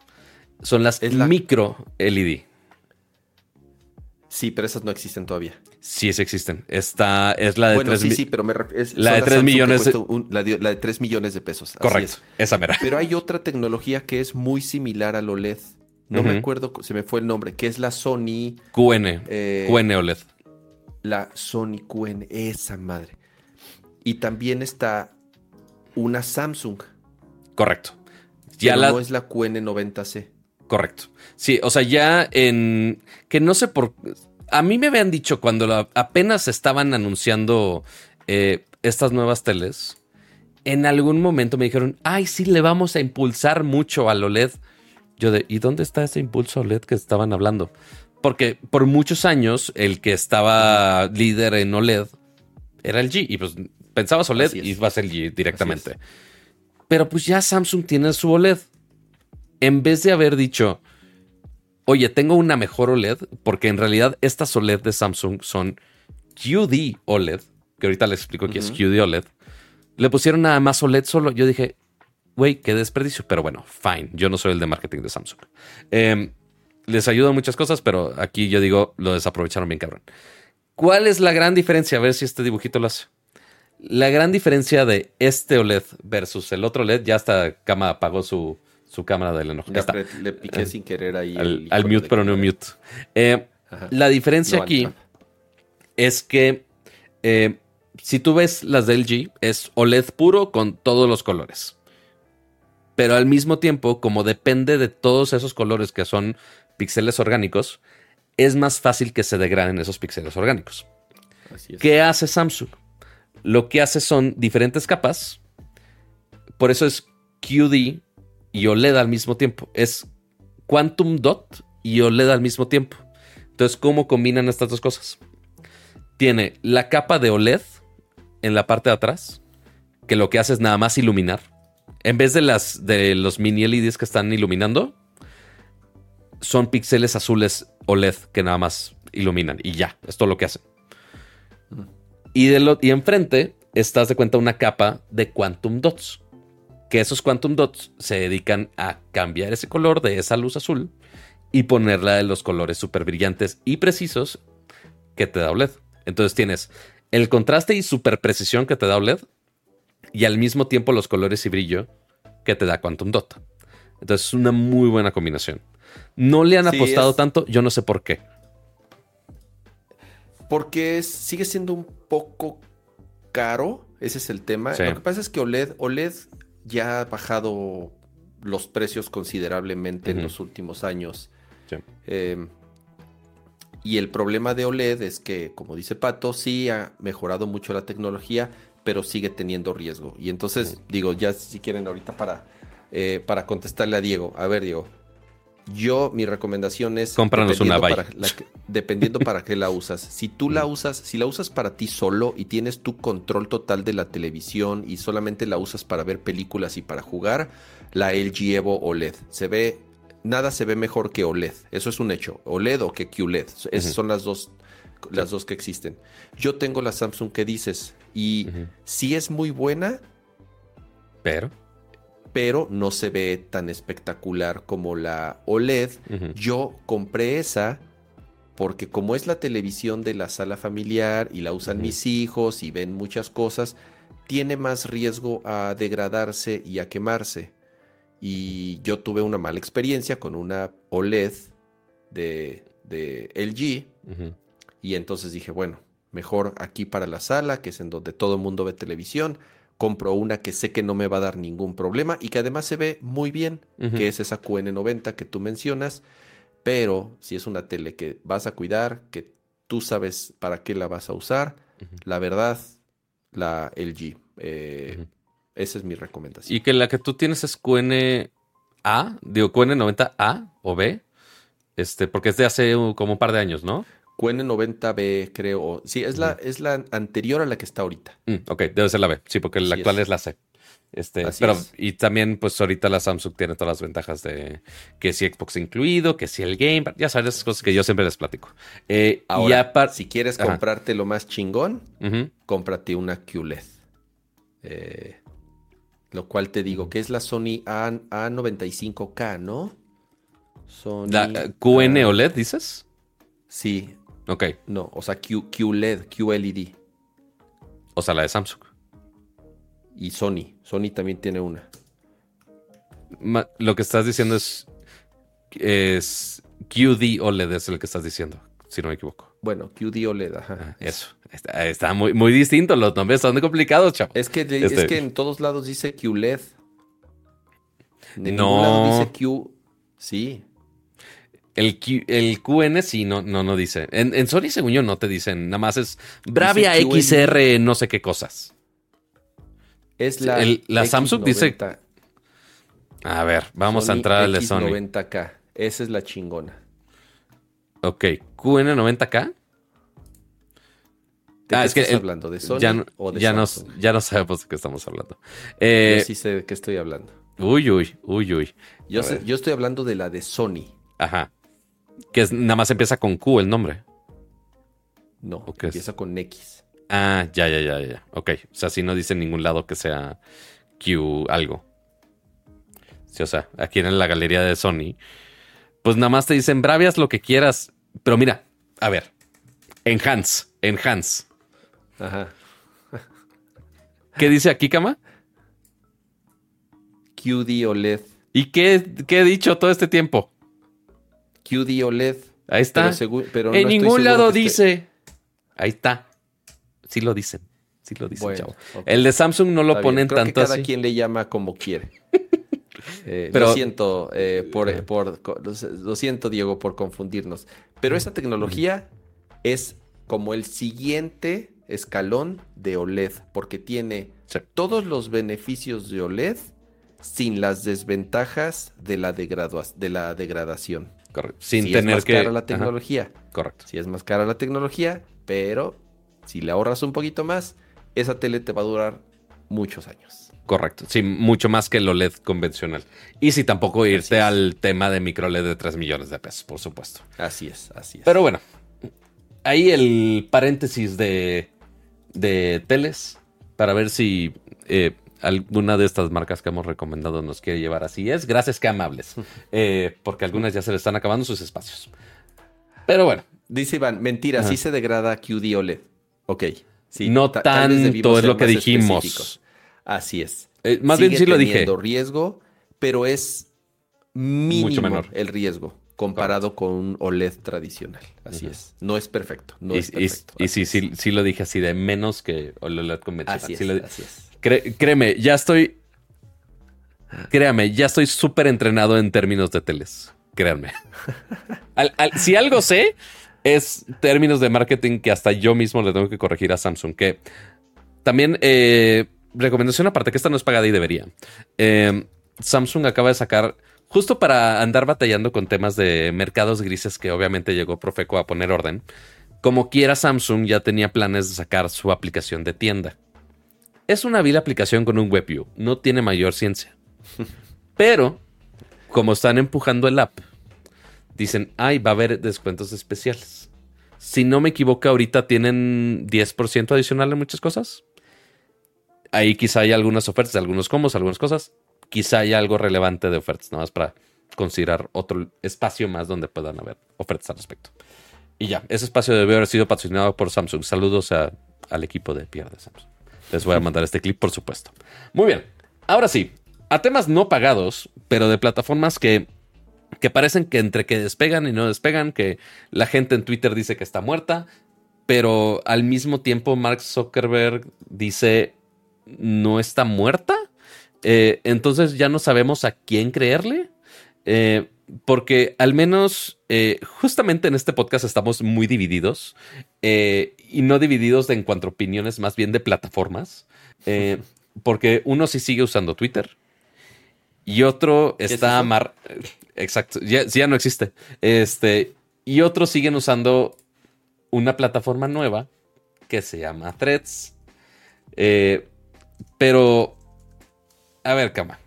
son las la- micro LED. Sí, pero esas no existen todavía. Sí, sí existen. Esta es la de bueno, 3 sí, sí, pero me ref- es- la de las tres Samsung que millones un- la, de, la de 3 millones de pesos. Correcto, es. esa mera. Pero hay otra tecnología que es muy similar al OLED. No me acuerdo, se me fue el nombre, que es la Sony, QN, eh, QN OLED. la Sony QN, esa madre. Y también está una Samsung, Correcto. Ya pero la, no es la QN90C. Correcto. Sí, o sea, ya en. Que no sé por. A mí me habían dicho cuando la- apenas estaban anunciando eh, estas nuevas teles. En algún momento me dijeron, ay, sí, le vamos a impulsar mucho al OLED. Yo de, ¿y dónde está ese impulso OLED que estaban hablando? Porque por muchos años el que estaba líder en OLED era el G. Y pues pensabas OLED y va a ser directamente. Pero pues ya Samsung tiene su OLED. En vez de haber dicho, oye, tengo una mejor OLED, porque en realidad estas OLED de Samsung son QD OLED, que ahorita les explico qué es. QD OLED, le pusieron nada más OLED solo. Yo dije, güey, qué desperdicio, pero bueno, fine, yo no soy el de marketing de Samsung. Eh, les ayuda en muchas cosas, pero aquí yo digo, lo desaprovecharon bien cabrón. ¿Cuál es la gran diferencia? A ver si este dibujito lo hace. La gran diferencia de este OLED versus el otro OLED, ya hasta Cama apagó su, su cámara del enojo. Ya está. le piqué sin querer ahí. Al, mute, de pero no mute. Eh, la diferencia No, aquí es que eh, si tú ves las de LG, es OLED puro con todos los colores. Pero al mismo tiempo, como depende de todos esos colores que son píxeles orgánicos, es más fácil que se degraden esos píxeles orgánicos. Así es. ¿Qué hace Samsung? Lo que hace son diferentes capas. Por eso es QD y OLED al mismo tiempo. Es Quantum Dot y OLED al mismo tiempo. Entonces, ¿cómo combinan estas dos cosas? Tiene la capa de OLED en la parte de atrás, que lo que hace es nada más iluminar. En vez de, las, de los mini LEDs que están iluminando, son píxeles azules OLED que nada más iluminan. Y ya, es todo lo que hacen. Y, de lo, y enfrente estás de cuenta una capa de Quantum Dots. que esos quantum dots se dedican a cambiar ese color de esa luz azul y ponerla de los colores súper brillantes y precisos que te da OLED. Entonces tienes el contraste y super precisión que te da OLED y al mismo tiempo los colores y brillo que te da Quantum Dot. Entonces es una muy buena combinación. No le han apostado tanto, yo no sé por qué. Porque sigue siendo un poco caro, ese es el tema. Lo que pasa es que OLED, OLED ya ha bajado los precios considerablemente en los últimos años. Em, y el problema de OLED es que, como dice Pato, sí ha mejorado mucho la tecnología, pero sigue teniendo riesgo. Y entonces, digo, ya si quieren ahorita para, eh, para contestarle a Diego. A ver, Diego. Yo, mi recomendación es. Cómpranos una para Dependiendo para qué la usas. Si tú la usas, si la usas para ti solo y tienes tu control total de la televisión y solamente la usas para ver películas y para jugar, la LG Evo OLED. Se ve nada se ve mejor que OLED. Eso es un hecho. OLED o que QLED. Esas son las dos, las dos que existen. Yo tengo la Samsung que dices y sí es muy buena. Pero. Pero no se ve tan espectacular como la OLED. Yo compré esa porque como es la televisión de la sala familiar y la usan mis hijos y ven muchas cosas, tiene más riesgo a degradarse y a quemarse. Y yo tuve una mala experiencia con una OLED de, LG. Y entonces dije, bueno, mejor aquí para la sala, que es en donde todo el mundo ve televisión. Compro una que sé que no me va a dar ningún problema y que además se ve muy bien, que es esa QN90 que tú mencionas. Pero si es una tele que vas a cuidar, que tú sabes para qué la vas a usar, la verdad, la LG. Eh, esa es mi recomendación. Y que la que tú tienes es QNA, digo QN90A o B, este, porque es de hace como un par de años, ¿no? QN90B, creo. Sí, es la, es la anterior a la que está ahorita. Mm, ok, debe ser la B. Sí, porque la actual es. la C. Este, pero, y también, pues ahorita la Samsung tiene todas las ventajas de que si Xbox incluido, que si el Game, ya sabes, esas cosas que yo siempre les platico. Eh, Ahora, si quieres comprarte lo más chingón, cómprate una QLED. Eh, lo cual te digo que es la Sony A, 95 k ¿no? Sony ¿La QN OLED dices? Sí. Ok. No, o sea, Q, QLED, QLED. O sea, la de Samsung. Y Sony. Sony también tiene una. lo que estás diciendo es, es QD OLED, es el que estás diciendo, si no me equivoco. Bueno, QD OLED, ajá. Ah, eso. Está, muy, muy distinto, los nombres son complicados, chavo. Es que, es este que en todos lados dice QLED. En no. lado dice Q. Sí. El, el QN sí, no, no, no dice. En, en Sony, según yo, no te dicen. Nada más es Bravia XR, no sé qué cosas. Es la. la Samsung dice. A ver, vamos a entrar al de Sony. 90K. Esa es la chingona. Ok, QN90K. ¿De ah, qué es estás que hablando? ¿De Sony ya, o de ya ya no sabemos de qué estamos hablando. Eh, yo sí sé de qué estoy hablando. Uy, uy, uy, uy. Yo, yo estoy hablando de la de Sony. Ajá. Que es, nada más empieza con Q el nombre. No, empieza con X. Ah, ya, ya, ya, ya. Ok. O sea, si no dice en ningún lado que sea Q algo. Sí, o sea, aquí en la galería de Sony, pues nada más te dicen bravias lo que quieras. Pero mira, a ver, enhance, enhance. Ajá. ¿Qué dice aquí, Cama? QD OLED. ¿Y qué, he dicho todo este tiempo? QD OLED. Ahí está. Pero, en ningún lado dice. Ahí está. Sí lo dicen. Sí lo dicen, chavo. El de Samsung no lo ponen tanto que cada quien le llama como quiere. Eh, pero, lo siento, eh, por, lo siento, Diego, por confundirnos. Pero esa tecnología es como el siguiente escalón de OLED, porque tiene todos los beneficios de OLED sin las desventajas de la, de la degradación. Correcto. Sin si tener es más cara la tecnología. Correcto. Si es más cara la tecnología, pero si le ahorras un poquito más, esa tele te va a durar muchos años. Correcto, sí, mucho más que el OLED convencional. Y si tampoco irte al tema de micro LED de 3 millones de pesos, por supuesto. Así es, así es. Pero bueno, ahí el paréntesis de, de teles para ver si eh, alguna de estas marcas que hemos recomendado nos quiere llevar así es. Gracias, que amables. Eh, porque algunas ya se le están acabando sus espacios. Pero bueno. Dice Iván, mentira, sí se degrada QD OLED. Ok. Sí, no tanto es lo que dijimos. Así es. Eh, más bien sí lo dije. riesgo, pero es mínimo Mucho menor. el riesgo comparado con un OLED tradicional. Así es. No es perfecto. No y, es perfecto. Y, sí, sí, sí lo dije así de menos que OLED convencional. Así es, así es. Créeme, ya estoy. Créame, ya estoy súper entrenado en términos de teles. Créanme. si algo sé, es términos de marketing que hasta yo mismo le tengo que corregir a Samsung. Que también, eh, recomendación aparte, que esta no es pagada y debería. Eh, Samsung acaba de sacar, justo para andar batallando con temas de mercados grises, que obviamente llegó Profeco a poner orden. Como quiera, Samsung ya tenía planes de sacar su aplicación de tienda. Es una vil aplicación con un WebView, no tiene mayor ciencia. Pero, como están empujando el app dicen, ay, va a haber descuentos especiales. Si no me equivoco, ahorita tienen 10% adicional en muchas cosas. Ahí quizá hay algunas ofertas, algunos combos, algunas cosas. Quizá haya algo relevante de ofertas, nada más para considerar otro espacio más donde puedan haber ofertas al respecto. Y ya, ese espacio debe haber sido patrocinado por Samsung. Saludos al equipo de Pierre de Samsung. Les voy a mandar este clip, por supuesto. Muy bien, ahora sí, a temas no pagados, pero de plataformas que que parecen que entre que despegan y no despegan, que la gente en Twitter dice que está muerta, pero al mismo tiempo Mark Zuckerberg dice no está muerta. Eh, entonces ya no sabemos a quién creerle. Eh, porque al menos eh, justamente en este podcast estamos muy divididos y no divididos en cuanto a opiniones, más bien de plataformas. porque uno sí sigue usando Twitter, y otro está mar... Exacto, ya, ya no existe. Este, y otros siguen usando una plataforma nueva que se llama Threads. Eh, pero, a ver, Cama.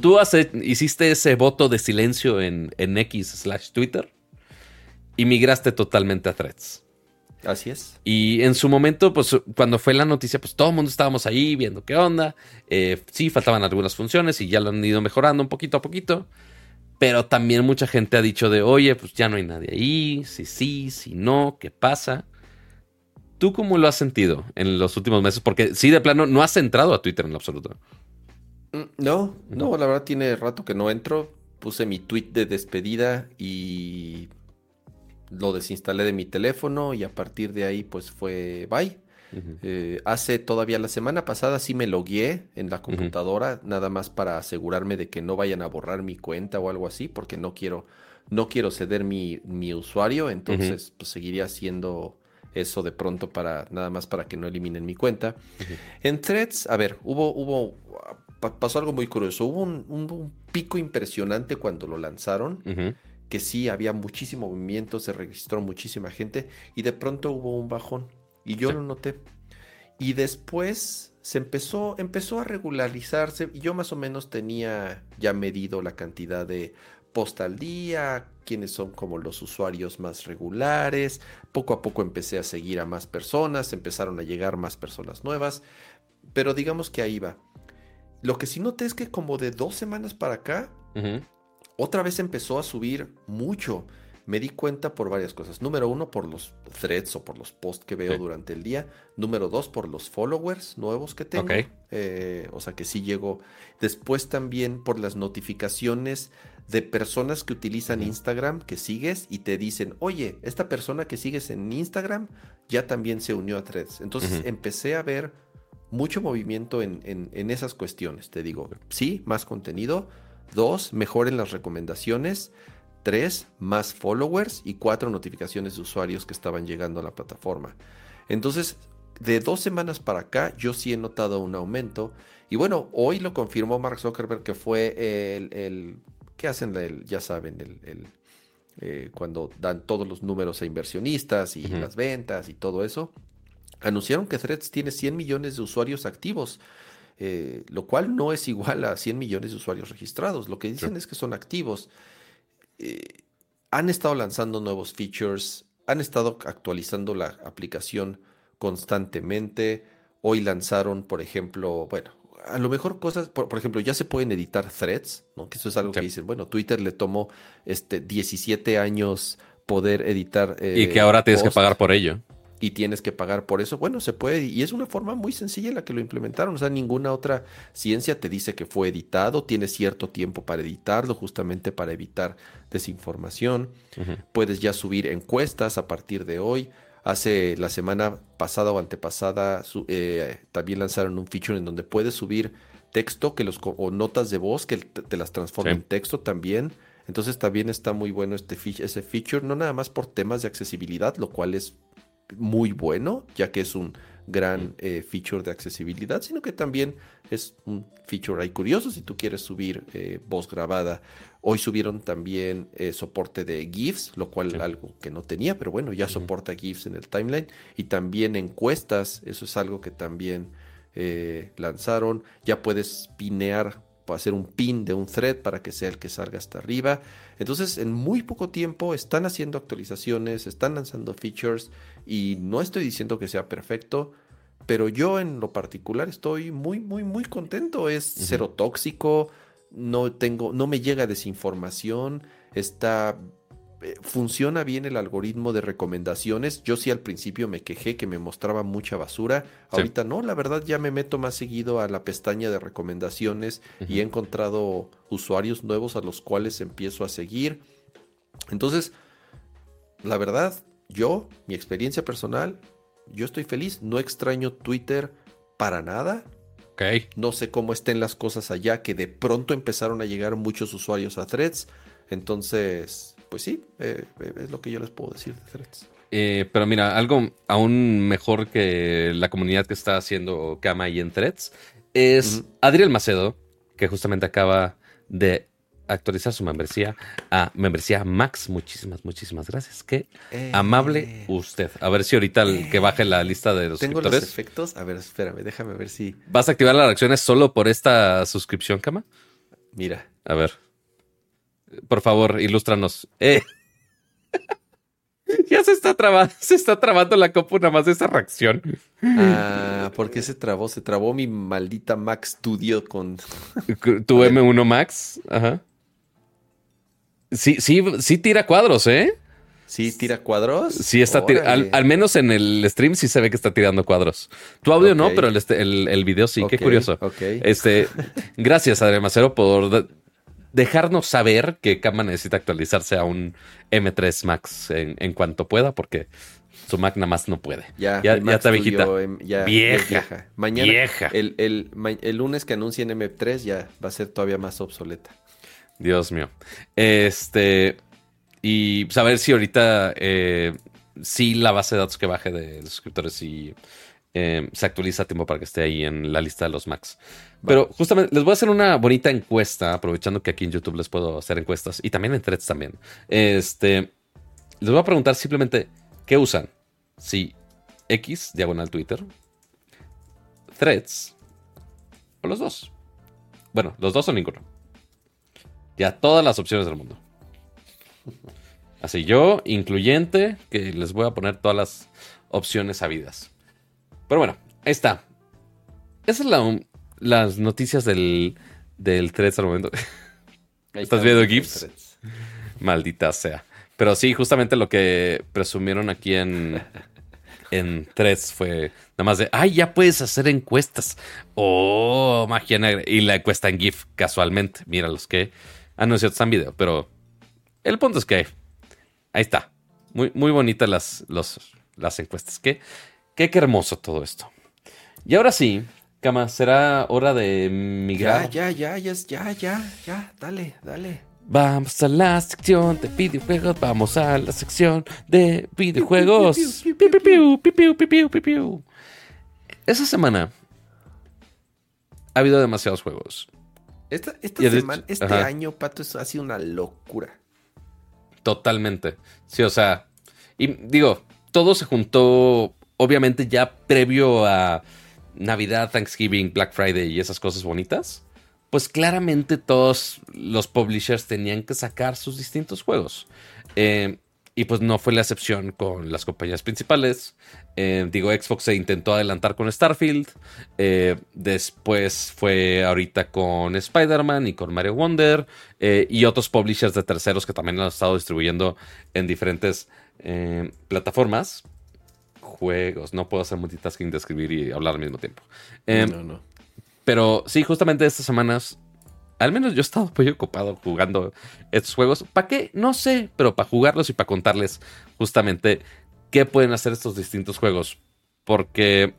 Tú hiciste ese voto de silencio en, en X slash Twitter y migraste totalmente a Threads. Así es. Y en su momento, pues cuando fue la noticia, pues todo el mundo estábamos ahí viendo qué onda. Eh, sí, faltaban algunas funciones y ya lo han ido mejorando un poquito a poquito. Pero también mucha gente ha dicho de, oye, pues ya no hay nadie ahí, si sí, si no, ¿qué pasa? ¿Tú cómo lo has sentido en los últimos meses? Porque sí, de plano, no has entrado a Twitter en lo absoluto. Mm, no, no, la verdad tiene rato que no entro. Puse mi tweet de despedida y lo desinstalé de mi teléfono y a partir de ahí pues fue bye. Eh, hace todavía la semana pasada sí me logué en la computadora, nada más para asegurarme de que no vayan a borrar mi cuenta o algo así, porque no quiero, no quiero ceder mi, mi usuario, entonces pues seguiría haciendo eso de pronto para nada más para que no eliminen mi cuenta. En threads, a ver, hubo, hubo, pasó algo muy curioso, hubo un, un pico impresionante cuando lo lanzaron que sí había muchísimo movimiento, se registró muchísima gente y de pronto hubo un bajón y yo lo noté. Y después se empezó, empezó a regularizarse y yo más o menos tenía ya medido la cantidad de post al día, quiénes son como los usuarios más regulares. Poco a poco empecé a seguir a más personas, empezaron a llegar más personas nuevas, pero digamos que ahí va. Lo que sí noté es que como de dos semanas para acá, otra vez empezó a subir mucho. Me di cuenta por varias cosas. Número uno, por los threads o por los posts que veo durante el día. Número dos, por los followers nuevos que tengo. Eh, o sea que sí llego. Después también por las notificaciones de personas que utilizan Instagram que sigues y te dicen, oye, esta persona que sigues en Instagram ya también se unió a threads. Entonces empecé a ver mucho movimiento en, en esas cuestiones. Te digo, sí, más contenido Dos, mejoren las recomendaciones. Tres, más followers. Y cuatro, notificaciones de usuarios que estaban llegando a la plataforma. Entonces, de dos semanas para acá, yo sí he notado un aumento. Y bueno, hoy lo confirmó Mark Zuckerberg que fue el, el ¿qué hacen? El, ya saben, el, eh, cuando dan todos los números a inversionistas y las ventas y todo eso. Anunciaron que Threads tiene 100 millones de usuarios activos. Eh, lo cual no es igual a 100 millones de usuarios registrados. Lo que dicen es que son activos. Eh, han estado lanzando nuevos features, han estado actualizando la aplicación constantemente. Hoy lanzaron, por ejemplo, bueno, a lo mejor cosas, por, por, ejemplo, ya se pueden editar threads, ¿no? Que eso es algo que dicen, bueno, Twitter le tomó este 17 años poder editar. y que ahora tienes que pagar por ello y tienes que pagar por eso. Bueno, se puede y es una forma muy sencilla en la que lo implementaron. O sea, ninguna otra ciencia te dice que fue editado, tienes cierto tiempo para editarlo justamente para evitar desinformación. Puedes ya subir encuestas a partir de hoy. Hace la semana pasada o antepasada eh, también lanzaron un feature en donde puedes subir texto que los, o notas de voz que te, las transforma en texto también. Entonces también está muy bueno este ese feature, no nada más por temas de accesibilidad, lo cual es muy bueno, ya que es un gran eh, feature de accesibilidad, sino que también es un feature ahí curioso si tú quieres subir eh, voz grabada. Hoy subieron también eh, soporte de GIFs, lo cual algo que no tenía, pero bueno, ya soporta GIFs en el timeline. Y también encuestas, eso es algo que también lanzaron. Ya puedes pinear hacer un pin de un thread para que sea el que salga hasta arriba. Entonces, en muy poco tiempo están haciendo actualizaciones, están lanzando features y no estoy diciendo que sea perfecto, pero yo en lo particular estoy muy, muy, muy contento. Es cero tóxico, no tengo, no me llega desinformación, está funciona bien el algoritmo de recomendaciones. Yo sí al principio me quejé que me mostraba mucha basura. Ahorita no, la verdad ya me meto más seguido a la pestaña de recomendaciones y he encontrado usuarios nuevos a los cuales empiezo a seguir. Entonces, la verdad, yo, mi experiencia personal, yo estoy feliz. No extraño Twitter para nada. No sé cómo estén las cosas allá, que de pronto empezaron a llegar muchos usuarios a threads. Entonces, pues sí, eh, eh, es lo que yo les puedo decir de Threads. Eh, pero mira, algo aún mejor que la comunidad que está haciendo Kama y en Threads es Adriel Macedo, que justamente acaba de actualizar su membresía a membresía Max. Muchísimas, muchísimas gracias. Qué amable usted. A ver si ahorita el que baje la lista de los Tengo los efectos. A ver, espérame, déjame ver si. ¿Vas a activar las reacciones solo por esta suscripción, Kama? Mira. A ver. Por favor, ilústranos. Eh. ya se está trabando, se está trabando la copa nada más de esa reacción. Ah, ¿por qué se trabó? Se trabó mi maldita Mac Studio con. tu M1 Max. Ajá. Sí, sí, sí tira cuadros, ¿eh? ¿Sí tira cuadros? Sí, está al, al, menos en el stream sí se ve que está tirando cuadros. Tu audio no, pero el, el, video sí. Qué curioso. Este, gracias, Adrián Macero, por dejarnos saber que Kama necesita actualizarse a un M3 Max en, cuanto pueda, porque su Mac nada más no puede. Ya, ya, está viejita. Em, vieja. Mañana, vieja. El, el, lunes que anuncien M3 ya va a ser todavía más obsoleta. Dios mío. Este. Y pues a ver si ahorita eh, sí la base de datos que baje de suscriptores y eh, se actualiza a tiempo para que esté ahí en la lista de los Macs. Pero justamente les voy a hacer una bonita encuesta, aprovechando que aquí en YouTube les puedo hacer encuestas y también en threads también. Este, les voy a preguntar simplemente qué usan. Si X, diagonal Twitter, threads o los dos. Bueno, los dos o ninguno. Ya todas las opciones del mundo. Así yo, incluyente, que les voy a poner todas las opciones habidas. Pero bueno, ahí está. Esas son las noticias del, del threads al momento. ¿Estás viendo GIFs? Maldita sea. Pero sí, justamente lo que presumieron aquí en, en threads fue nada más de, ay, ya puedes hacer encuestas. Oh, magia negra. Y la encuesta en GIF, casualmente. Mira los que. Ah, no es cierto, está en video, pero el punto es que ahí está. Muy, muy bonitas las, las encuestas. ¿Qué? Qué, hermoso todo esto. Y ahora sí, Cama, será hora de migrar. Ya, ya, ya, ya, ya, ya, dale, dale. Vamos a la sección de videojuegos, vamos a la sección de videojuegos. Esa semana ha habido demasiados juegos. Esta, semana, este año, Pato, ha sido una locura. Totalmente. Sí, o sea, y digo, todo se juntó obviamente ya previo a Navidad, Thanksgiving, Black Friday y esas cosas bonitas, pues claramente todos los publishers tenían que sacar sus distintos juegos. Eh, y pues no fue la excepción con las compañías principales. Eh, digo, Xbox se intentó adelantar con Starfield. Eh, después fue ahorita con Spider-Man y con Mario Wonder. Y otros publishers de terceros que también han estado distribuyendo en diferentes plataformas. Juegos. No puedo hacer multitasking de escribir y hablar al mismo tiempo. no, no. Pero sí, justamente estas semanas al menos yo he estado muy ocupado jugando estos juegos. ¿Para qué? No sé, pero para jugarlos y para contarles justamente qué pueden hacer estos distintos juegos. Porque,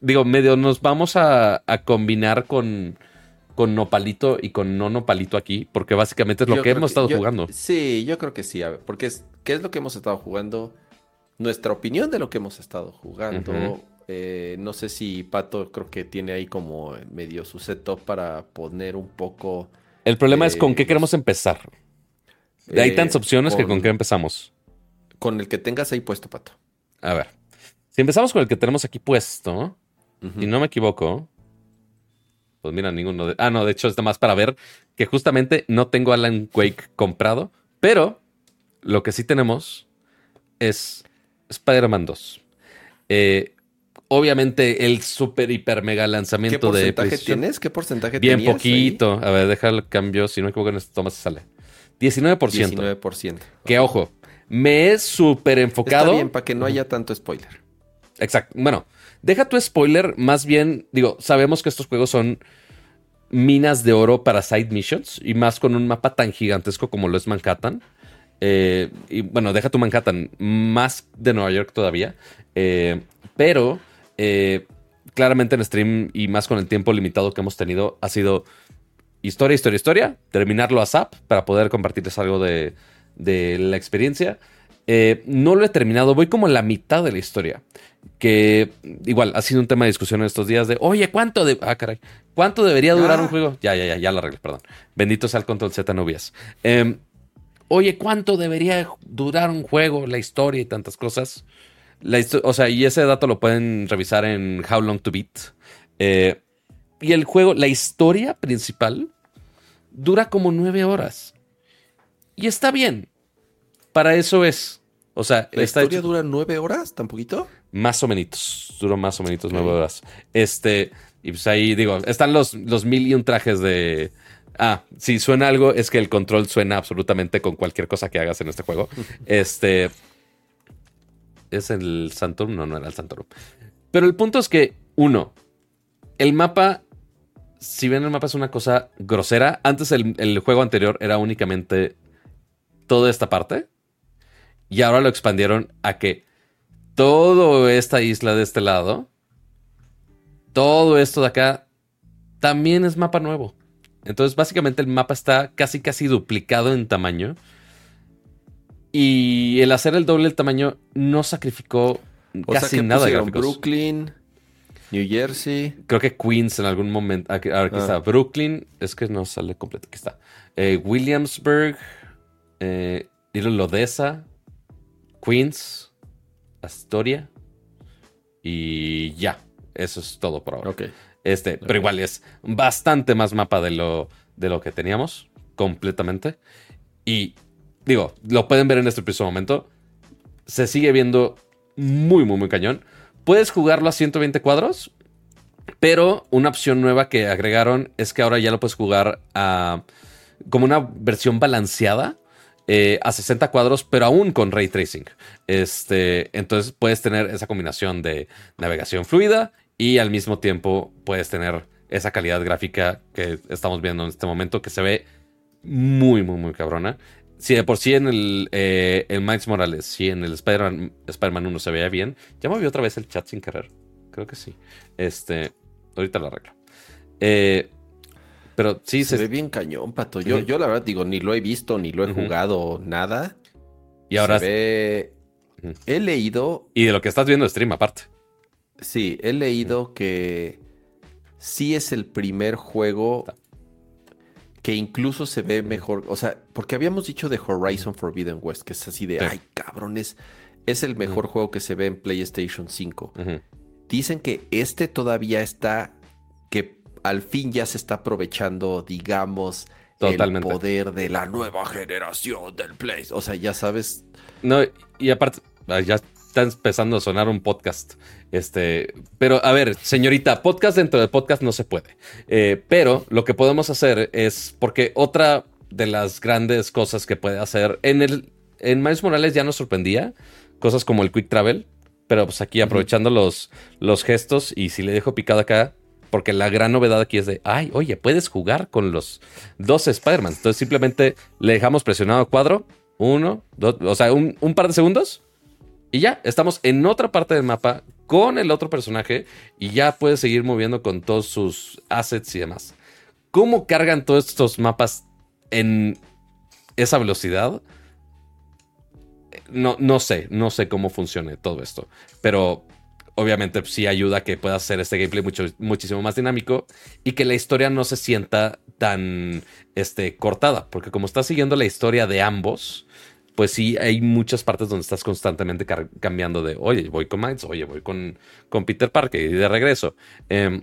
digo, medio nos vamos a, combinar con, con Nopalito y con no Nopalito aquí, porque básicamente es lo que hemos estado jugando. Sí, yo creo que sí, a ver, porque es, ¿qué es lo que hemos estado jugando? Nuestra opinión de lo que hemos estado jugando. Eh, no sé si Pato creo que tiene ahí como medio su setup para poner un poco. El problema es con qué queremos empezar. Hay eh, tantas opciones que con qué empezamos. Con el que tengas ahí puesto, Pato. A ver. Si empezamos con el que tenemos aquí puesto, y no me equivoco, pues mira, ninguno de. Ah, no, de hecho es más para ver que justamente no tengo Alan Wake comprado, pero lo que sí tenemos es Spider-Man 2. Eh, obviamente el super hiper mega lanzamiento de ¿Qué porcentaje tienes? ¿Qué porcentaje Bien poquito. A ver, deja el cambio. Si no me equivoco, en esto más sale. 19%. 19%. Que ojo, me he súper enfocado. Está bien, para que no haya tanto spoiler. Exacto. Bueno, deja tu spoiler. Más bien, digo, sabemos que estos juegos son minas de oro para side missions y más con un mapa tan gigantesco como lo es Manhattan. Eh, y bueno, deja tu Manhattan, más de Nueva York todavía. Eh, pero eh, claramente en stream y más con el tiempo limitado que hemos tenido, ha sido historia, historia, historia, terminarlo a SAP para poder compartirles algo de, la experiencia. No lo he terminado, voy como en la mitad de la historia. Que igual ha sido un tema de discusión en estos días de, oye, ¿cuánto de... Ah, caray. ¿Cuánto debería durar un ah. juego? Ya, ya, ya, ya la arreglé, perdón. Bendito sea el control Z novias. Oye, ¿cuánto debería durar un juego, la historia y tantas cosas? o sea, y ese dato lo pueden revisar en How Long to Beat. Eh, y el juego, la historia principal, dura como nueve horas. Y está bien. Para eso es. O sea, ¿la historia dura nueve horas? ¿Tan poquito? Más o menos. Duró más o menos nueve horas. Este. Y pues ahí digo, están los, los mil y un trajes de. Ah, si suena algo, es que el control suena absolutamente con cualquier cosa que hagas en este juego. Este es el Santorum. No, no era el Santorum. Pero el punto es que, uno, el mapa, si bien el mapa es una cosa grosera, antes el, juego anterior era únicamente toda esta parte. Y ahora lo expandieron a que toda esta isla de este lado, todo esto de acá, también es mapa nuevo. Entonces, básicamente el mapa está casi casi duplicado en tamaño. Y el hacer el doble del tamaño no sacrificó casi nada de gráficos. Brooklyn, New Jersey. Creo que Queens en algún momento. Aquí, aquí está. Ah. Brooklyn. Es que no sale completo. Aquí está. Eh, Williamsburg. Eh, Little Odessa. Queens. Astoria. Y ya. Eso es todo por ahora. Este, pero igual es bastante más mapa de lo, de lo que teníamos. Completamente. Y digo, lo pueden ver en este preciso momento. Se sigue viendo muy, muy, muy cañón. Puedes jugarlo a 120 cuadros, pero una opción nueva que agregaron es que ahora ya lo puedes jugar a como una versión balanceada. Eh, a 60 cuadros, pero aún con ray tracing. Este, entonces puedes tener esa combinación de navegación fluida y al mismo tiempo puedes tener esa calidad gráfica que estamos viendo en este momento que se ve muy, muy, muy cabrona. Si de por sí en el, eh, Miles Morales, sí en el Spider-Man 1 se veía bien. Ya me vi otra vez el chat sin querer. Creo que sí. Este, ahorita lo arreglo. Eh, pero sí se, ve bien cañón, pato. Yo, yo la verdad digo, ni lo he visto, ni lo he jugado, nada. Y ahora se ve... He leído. Y de lo que estás viendo stream, aparte. Sí, he leído que sí es el primer juego que incluso se ve mejor, o sea, porque habíamos dicho de Horizon Forbidden West, que es así de, ay, cabrones, es el mejor juego que se ve en PlayStation 5. Dicen que este todavía está, que al fin ya se está aprovechando, digamos, Totalmente. el poder de la nueva generación del Play. O sea, ya sabes. No, y aparte, ah, ya está empezando a sonar un podcast. Este, pero a ver, señorita, podcast dentro de podcast no se puede. Eh, pero lo que podemos hacer es, porque otra de las grandes cosas que puede hacer en el en Miles Morales ya nos sorprendía cosas como el quick travel, pero pues aquí aprovechando los, los gestos y si le dejo picado acá, porque la gran novedad aquí es de, ay, oye, puedes jugar con los dos Spider-Man. Entonces simplemente le dejamos presionado cuadro, uno, dos, o sea, un, un par de segundos y ya, estamos en otra parte del mapa con el otro personaje y ya puedes seguir moviendo con todos sus assets y demás. ¿Cómo cargan todos estos mapas en esa velocidad? No, no sé, no sé cómo funcione todo esto, pero obviamente sí ayuda a que puedas hacer este gameplay mucho, muchísimo más dinámico y que la historia no se sienta tan este, cortada, porque como estás siguiendo la historia de ambos, pues sí hay muchas partes donde estás constantemente cambiando de, oye, voy con Miles, oye, voy con, con Peter Parker y de regreso. Em,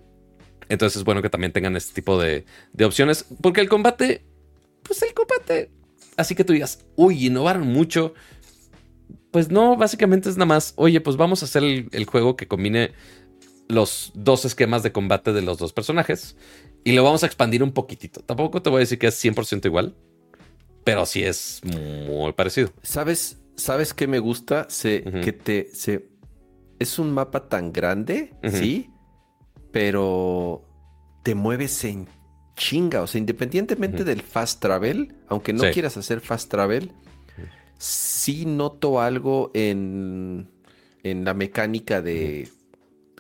entonces es bueno que también tengan este tipo de, de opciones, porque el combate, pues el combate, así que tú digas, uy, innovaron mucho pues no, básicamente es nada más, oye, pues vamos a hacer el, juego que combine los dos esquemas de combate de los dos personajes y lo vamos a expandir un poquitito. Tampoco te voy a decir que es 100% igual, pero sí es muy parecido. ¿Sabes, ¿sabes qué me gusta? Se, Que te... Se, es un mapa tan grande, ¿sí? Pero te mueves en chinga. O sea, independientemente del fast travel, aunque no quieras hacer fast travel, sí noto algo en, en la mecánica de,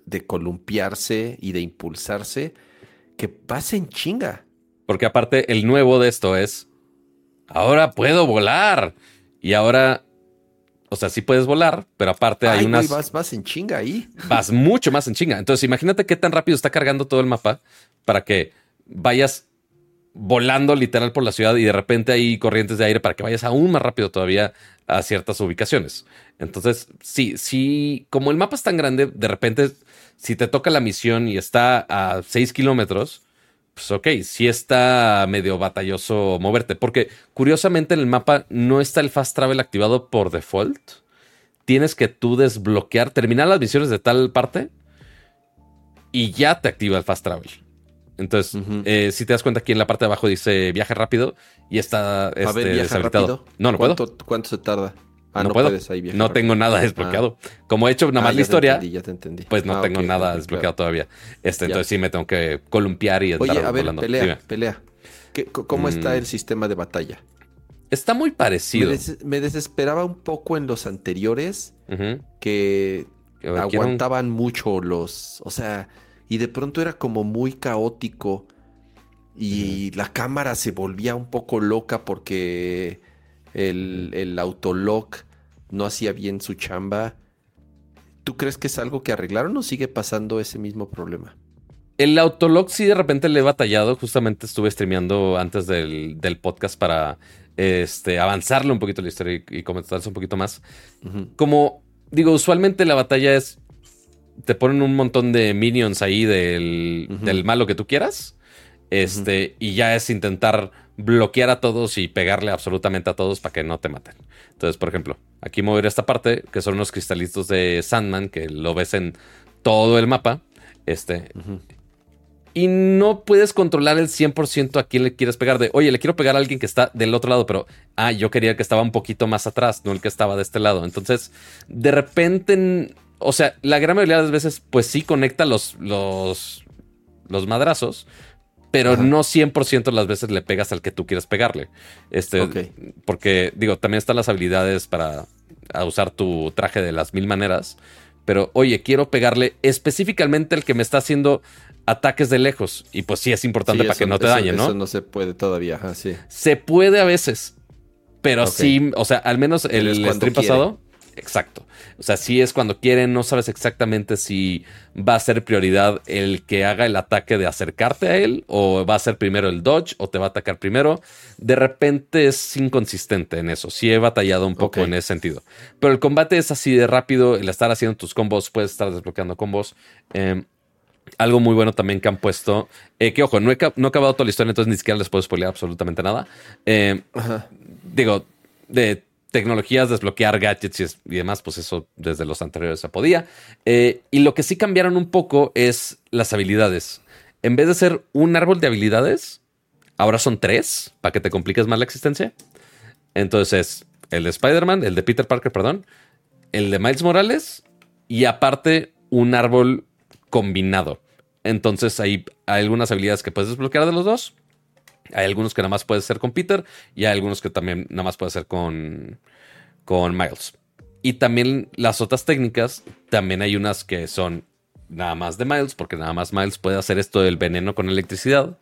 de columpiarse y de impulsarse que pasa en chinga. Porque aparte, el nuevo de esto es. Ahora puedo volar. Y ahora. O sea, sí puedes volar, pero aparte hay unas. vas más en chinga ahí. Vas mucho más en chinga. Entonces, imagínate qué tan rápido está cargando todo el mapa para que vayas volando literal por la ciudad y de repente hay corrientes de aire para que vayas aún más rápido todavía a ciertas ubicaciones. Entonces, sí, sí, como el mapa es tan grande, de repente, si te toca la misión y está a 6 kilómetros, pues ok, sí está medio batalloso moverte, porque curiosamente en el mapa no está el fast travel activado por default. Tienes que tú desbloquear, terminar las misiones de tal parte y ya te activa el fast travel. Entonces, eh, si te das cuenta aquí en la parte de abajo dice viaje rápido y está este, A ver, Rápido? No, no ¿Cuánto, puedo. ¿Cuánto se tarda? Ah, no, puedo. no tengo nada desbloqueado. Como he hecho nada más ah, la historia, ya te entendí. pues no ah, tengo nada desbloqueado todavía. Este, entonces sí me tengo que columpiar y estar Oye, a ver, pelea, pelea. ¿Cómo está mm. el sistema de batalla? Está muy parecido. Me, desesperaba un poco en los anteriores que aguantaban mucho los. O sea, y de pronto era como muy caótico y la cámara se volvía un poco loca porque el, el autolock no hacía bien su chamba. ¿Tú crees que es algo que arreglaron o sigue pasando ese mismo problema? El autolock sí de repente le he batallado. Justamente estuve streameando antes del, podcast para este, avanzarle un poquito la historia y, comentarse un poquito más. Como digo, usualmente la batalla es te ponen un montón de minions ahí del, malo que tú quieras. Este, y ya es intentar bloquear a todos y pegarle absolutamente a todos para que no te maten. Entonces, por ejemplo, aquí mover esta parte, que son unos cristalitos de Sandman, que lo ves en todo el mapa. Este. Y no puedes controlar el 100% a quién le quieres pegar. De, oye, le quiero pegar a alguien que está del otro lado, pero, ah, yo quería que estaba un poquito más atrás, no el que estaba de este lado. Entonces, de repente o sea, la gran mayoría de las veces, pues sí conecta los, los, los madrazos, pero no 100% de las veces le pegas al que tú quieras pegarle. Este, Porque, digo, también están las habilidades para usar tu traje de las mil maneras. Pero, oye, quiero pegarle específicamente al que me está haciendo ataques de lejos. Y pues sí es importante para que no te dañe, ¿no? Eso no se puede todavía, sí. Se puede a veces. Pero sí, o sea, al menos el, el stream pasado Exacto. O sea, si es cuando quieren, no sabes exactamente si va a ser prioridad el que haga el ataque de acercarte a él, o va a ser primero el dodge, o te va a atacar primero. De repente es inconsistente en eso. Sí he batallado un poco en ese sentido. Pero el combate es así de rápido, el estar haciendo tus combos, puedes estar desbloqueando combos. Em, algo muy bueno también que han puesto, eh, que ojo, no he, no he, acabado toda la historia, entonces ni siquiera les puedo spoilear absolutamente nada. Eh, digo, de tecnologías, desbloquear gadgets y, demás, pues eso desde los anteriores se podía. Eh, y lo que sí cambiaron un poco es las habilidades. En vez de ser un árbol de habilidades, ahora son tres, para que te compliques más la existencia. Entonces, el de Spider-Man, el de Peter Parker, perdón, el de Miles Morales y aparte un árbol combinado. Entonces hay, algunas habilidades que puedes desbloquear de los dos. Hay algunos que nada más puedes hacer con Peter y hay algunos que también nada más puedes hacer con, con Miles. Y también las otras técnicas, también hay unas que son nada más de Miles, porque nada más Miles puede hacer esto del veneno con electricidad.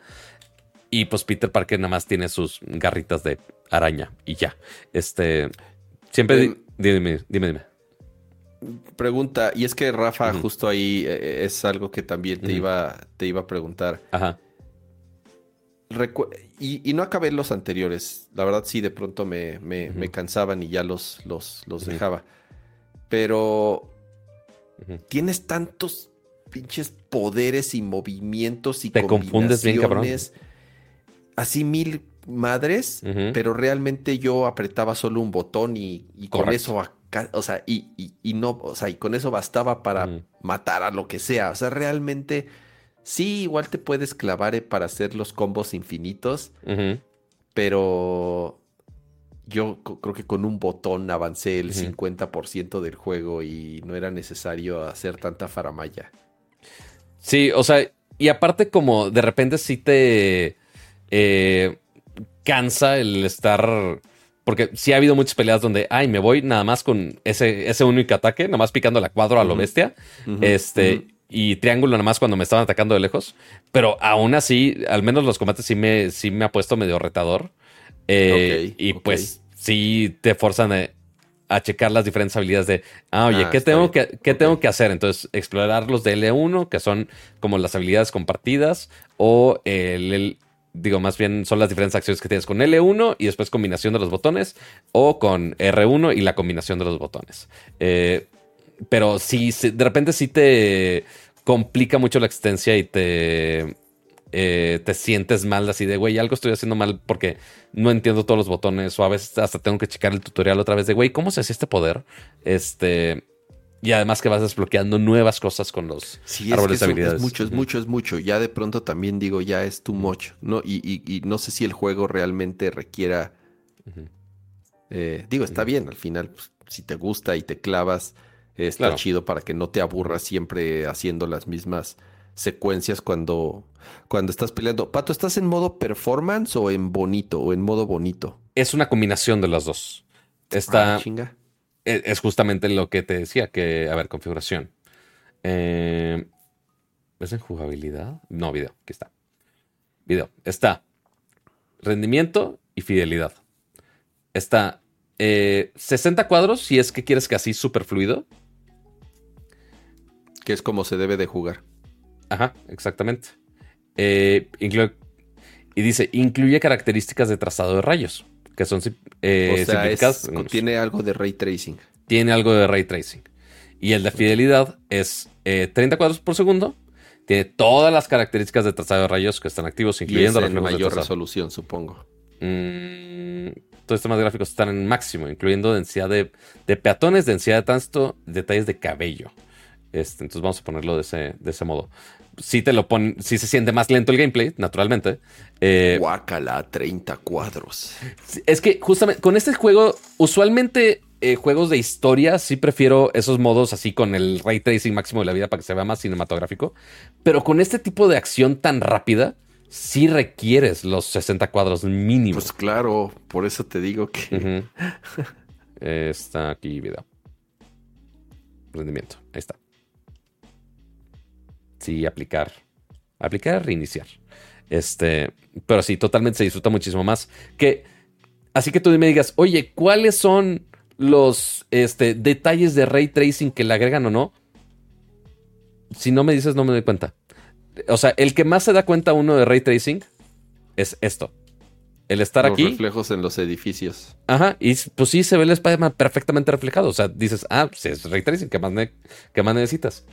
Y pues Peter Parker nada más tiene sus garritas de araña y ya. Este, siempre, em, dime, dime, dime. Pregunta, y es que Rafa, justo ahí eh, es algo que también te, iba, te iba a preguntar. Ajá. Y, no acabé los anteriores. La verdad, sí, de pronto me, cansaban y ya los, los, los dejaba. Pero tienes tantos pinches poderes y movimientos y te confundes bien, cabrón. Así mil madres, pero realmente yo apretaba solo un botón y, con eso o sea, y, no, o sea, y con eso bastaba para matar a lo que sea. O sea, realmente sí, igual te puedes clavar eh, para hacer los combos infinitos, pero yo creo que con un botón avancé el 50% del juego y no era necesario hacer tanta faramaya. Sí, o sea, y aparte como de repente sí te eh, cansa el estar porque sí ha habido muchas peleas donde, ay, me voy nada más con ese, ese único ataque, nada más picando la cuadro a lo bestia. este, y triángulo nada más cuando me estaban atacando de lejos. Pero aún así, al menos los combates sí me, sí me ha puesto medio retador. Eh, y pues sí te forzan a, checar las diferentes habilidades de, ah, oye, ah, ¿qué, tengo que, ¿qué tengo que hacer? Entonces, explorar los de L1, que son como las habilidades compartidas, o el digo, más bien son las diferentes acciones que tienes con L1 y después combinación de los botones o con R1 y la combinación de los botones. Eh, pero si de repente sí te complica mucho la existencia y te, eh, te sientes mal así de, güey, algo estoy haciendo mal porque no entiendo todos los botones o a veces hasta tengo que checar el tutorial otra vez de, güey, ¿cómo se hace este poder? Este y además que vas desbloqueando nuevas cosas con los árboles de habilidades. Es mucho, es mucho, es mucho. Ya de pronto también digo, ya es too much. ¿no? Y, no sé si el juego realmente requiera. Eh, digo, está bien, al final, pues, si te gusta y te clavas, está chido para que no te aburras siempre haciendo las mismas secuencias cuando, cuando estás peleando. Pato, ¿estás en modo performance o en bonito o en modo bonito? Es una combinación de las dos. Está. Ah, chinga. E, es justamente lo que te decía, que, a ver, configuración. Eh, ¿Es en jugabilidad? No, video, aquí está. Video. Está rendimiento y fidelidad. Está 60 eh, cuadros si es que quieres que así súper fluido. Que es como se debe de jugar. Ajá, exactamente. Eh, y dice, incluye características de trazado de rayos que son eh, tiene algo de ray tracing. Tiene algo de ray tracing. Y el de fidelidad es 30 eh, cuadros por segundo. Tiene todas las características de trazado de rayos que están activos, incluyendo la mayor resolución, supongo. Mm, todos estos gráficos están en máximo, incluyendo densidad de, peatones, densidad de tránsito, detalles de cabello. Este, entonces vamos a ponerlo de ese, de ese modo sí te lo pone, sí se siente más lento el gameplay, naturalmente. Eh, Guácala, 30 cuadros. Es que justamente con este juego, usualmente eh, juegos de historia, sí prefiero esos modos así con el ray tracing máximo de la vida para que se vea más cinematográfico. Pero con este tipo de acción tan rápida, sí requieres los 60 cuadros mínimos. Pues claro, por eso te digo que. está aquí video. Rendimiento, ahí está sí aplicar. Aplicar, reiniciar. Este, pero sí, totalmente se disfruta muchísimo más. Que, así que tú me digas, oye, ¿cuáles son los este, detalles de ray tracing que le agregan o no? Si no me dices, no me doy cuenta. O sea, el que más se da cuenta uno de ray tracing es esto. El estar aquí. Los reflejos en los edificios. Ajá, y pues sí se ve el Spider-Man perfectamente reflejado. O sea, dices, ah, pues es ray tracing, ¿qué más, ¿qué más necesitas?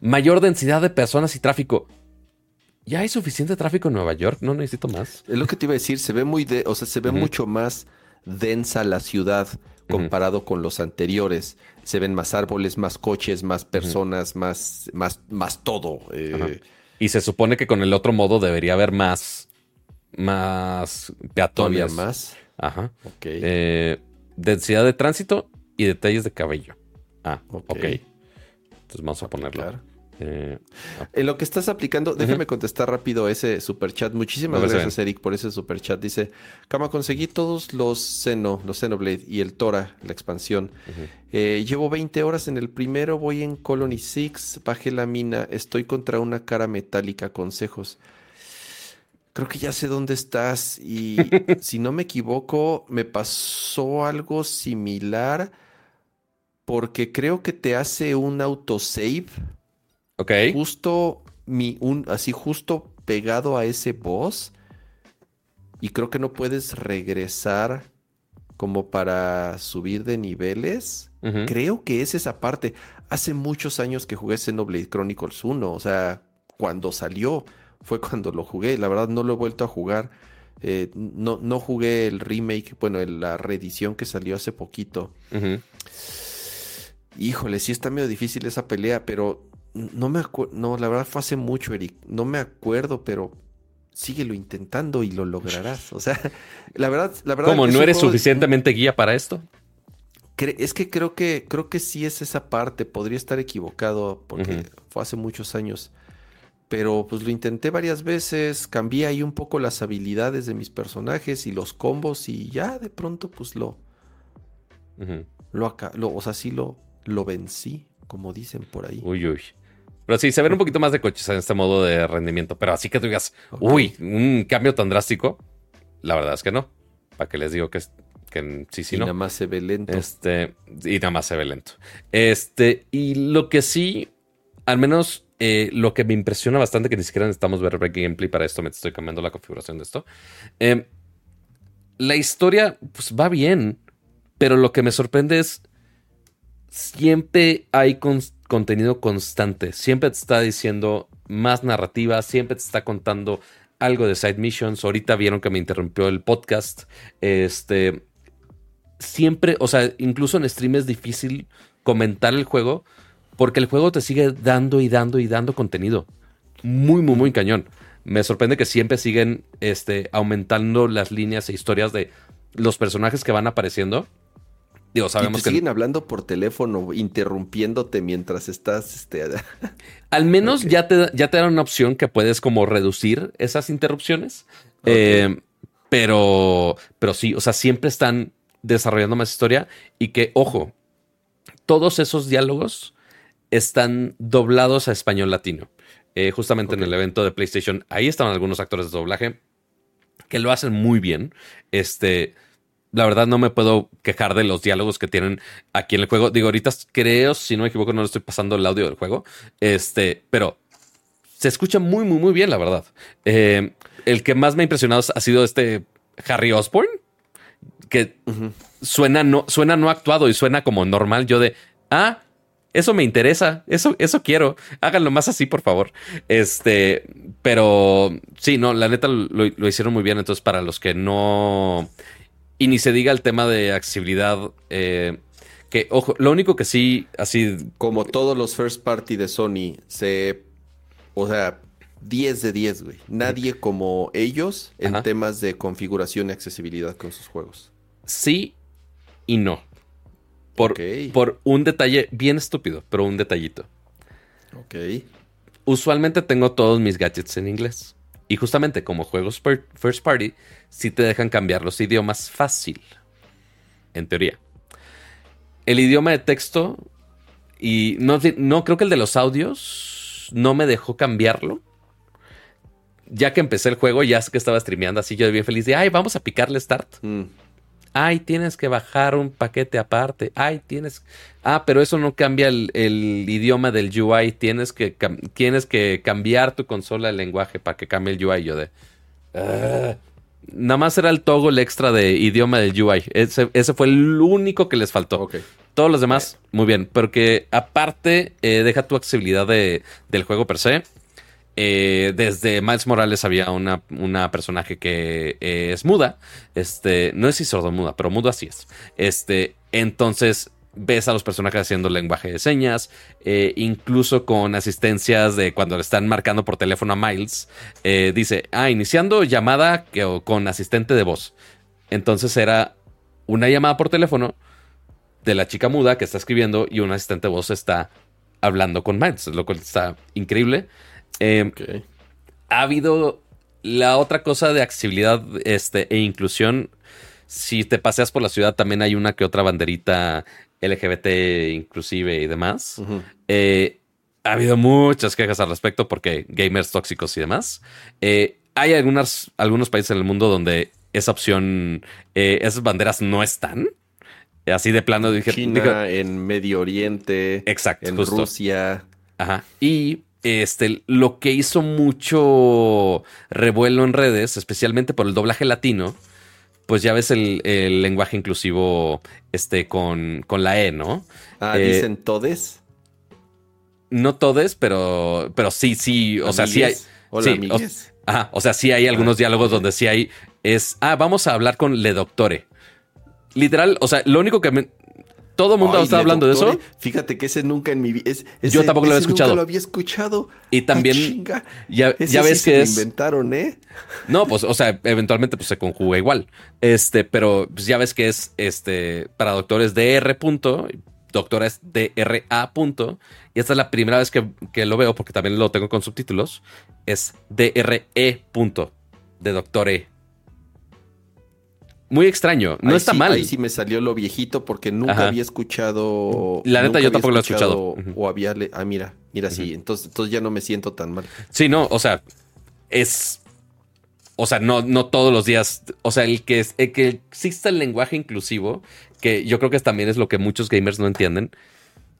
Mayor densidad de personas y tráfico. Ya hay suficiente tráfico en Nueva York, no necesito más. Es lo que te iba a decir, se ve muy de, o sea, se ve mucho más densa la ciudad comparado con los anteriores. Se ven más árboles, más coches, más personas, más, más, más todo. Eh. Y se supone que con el otro modo debería haber más, más peatones. más. Ajá. Ok. Eh, densidad de tránsito y detalles de cabello. Ah, ok. okay. Entonces vamos a ponerlo. Claro. Eh, en lo que estás aplicando, déjame contestar rápido ese super chat. Muchísimas gracias, Eric, por ese super chat. Dice: Cama, conseguí todos los Xeno, los Xenoblade y el Tora, la expansión. Eh, llevo 20 horas en el primero, voy en Colony 6, bajé la mina, estoy contra una cara metálica. Consejos. Creo que ya sé dónde estás y si no me equivoco, me pasó algo similar porque creo que te hace un autosave Ok. Justo mi, un, así justo pegado a ese boss. Y creo que no puedes regresar como para subir de niveles. Creo que es esa parte. Hace muchos años que jugué Xenoblade Chronicles 1. O sea, cuando salió fue cuando lo jugué. La verdad no lo he vuelto a jugar. Eh, no, no jugué el remake, bueno, la reedición que salió hace poquito. Híjole, sí está medio difícil esa pelea, pero no me acuerdo, no, la verdad fue hace mucho, Eric. No me acuerdo, pero síguelo intentando y lo lograrás. O sea, la verdad, la verdad. ¿Cómo no eres suficientemente guía para esto? Es que creo que creo que sí es esa parte. Podría estar equivocado porque fue hace muchos años. Pero pues lo intenté varias veces, cambié ahí un poco las habilidades de mis personajes y los combos y ya de pronto pues lo lo, acá, lo o sea, sí lo lo vencí, como dicen por ahí. Uy, uy. Pero sí, se ven un poquito más de coches en este modo de rendimiento. Pero así que tú digas, uy, un cambio tan drástico. La verdad es que no. Para que les digo que, que sí, sí, y no. nada más se ve lento. Este, y nada más se ve lento. Este, y lo que sí, al menos eh, lo que me impresiona bastante, que ni siquiera necesitamos ver gameplay para esto, me estoy cambiando la configuración de esto. Em, la historia, pues va bien, pero lo que me sorprende es siempre hay contenido constante. Siempre te está diciendo más narrativa, siempre te está contando algo de side missions. Ahorita vieron que me interrumpió el podcast. Este. Siempre, o sea, incluso en stream es difícil comentar el juego porque el juego te sigue dando y dando y dando contenido. Muy, muy, muy cañón. Me sorprende que siempre siguen este, aumentando las líneas e historias de los personajes que van apareciendo sabemos que siguen hablando por teléfono, interrumpiéndote mientras estás. Este... Al menos ya, te, ya te dan una opción que puedes como reducir esas interrupciones. Eh, pero, pero sí, o sea, siempre están desarrollando más historia y que, ojo, todos esos diálogos están doblados a español latino. Eh, justamente en el evento de PlayStation, ahí estaban algunos actores de doblaje que lo hacen muy bien. Este la verdad no me puedo quejar de los diálogos que tienen aquí en el juego. Digo, ahorita creo, si no me equivoco, no le estoy pasando el audio del juego. Este, pero se escucha muy, muy, muy bien, la verdad. Eh, el que más me ha impresionado ha sido este Harry Osborn, que suena, no, suena no actuado y suena como normal. Yo de, ah, eso me interesa, eso, eso quiero. Háganlo más así, por favor. Este, pero sí, no, la neta lo, lo hicieron muy bien. Entonces, para los que no y ni se diga el tema de accesibilidad. Eh, que, ojo, lo único que sí, así. Como todos los first party de Sony, se. O sea, 10 de 10, güey. Nadie como ellos en temas de configuración y accesibilidad con sus juegos. Sí y no. Por, por un detalle bien estúpido, pero un detallito. Ok. Usualmente tengo todos mis gadgets en inglés. Y justamente como juegos first party, sí te dejan cambiar los idiomas fácil. En teoría. El idioma de texto, y no, no creo que el de los audios no me dejó cambiarlo. Ya que empecé el juego, ya que estaba streameando así, yo bien feliz de, ay, vamos a picarle start. Mm ay, tienes que bajar un paquete aparte, ay, tienes... Ah, pero eso no cambia el, idioma del UI, tienes que, tienes que cambiar tu consola de lenguaje para que cambie el UI. Yo de... Ah". Nada más era el toggle extra de idioma del UI. Ese, fue el único que les faltó. Todos los demás, muy bien. Porque aparte, eh, deja tu accesibilidad de, del juego per se. Eh, desde Miles Morales había una, una personaje que eh, es muda. Este, no es si sordo muda, pero muda así es. Este, entonces ves a los personajes haciendo lenguaje de señas, eh, incluso con asistencias de cuando le están marcando por teléfono a Miles, dice, ah, iniciando llamada que, con asistente de voz. Entonces era una llamada por teléfono de la chica muda que está escribiendo y un asistente de voz está hablando con Miles, lo cual está increíble. Em, ha habido la otra cosa de accesibilidad este, e inclusión. Si te paseas por la ciudad, también hay una que otra banderita LGBT inclusive y demás. Eh, ha habido muchas quejas al respecto porque gamers tóxicos y demás. Eh, hay algunas, algunos países en el mundo donde esa opción, eh, esas banderas no están. Así de plano dije. China, en Medio Oriente. Exacto. En Rusia. Ajá. Y este, lo que hizo mucho revuelo en redes, especialmente por el doblaje latino, pues ya ves el, lenguaje inclusivo este, con, con, la E, ¿no? Ah, eh, dicen todes. No todes, pero, pero sí, sí, o sea, sí hay. Hola, o, ajá, o sea, sí hay algunos ah, diálogos donde sí hay. Es, ah, vamos a hablar con le doctore. Literal, o sea, lo único que me, todo el mundo está hablando de eso. Fíjate que ese nunca en mi vida. Yo tampoco lo había escuchado. Nunca lo había escuchado. Y también. ya, ya ves que es. inventaron, ¿eh? No, pues, o sea, eventualmente pues, se conjuga igual. Este, pero pues, ya ves que es este para doctores DR. Punto, doctores DRA. Punto, y esta es la primera vez que, que, lo veo, porque también lo tengo con subtítulos. Es DRE. Punto, de doctor E. Muy extraño. No está mal. Ahí sí me salió lo viejito porque nunca había escuchado. La neta, yo tampoco lo he escuchado. O había. Ah, mira, mira, sí. Entonces, entonces ya no me siento tan mal. Sí, no, o sea, es. O sea, no, no todos los días. O sea, el que, el que exista el lenguaje inclusivo, que yo creo que también es lo que muchos gamers no entienden.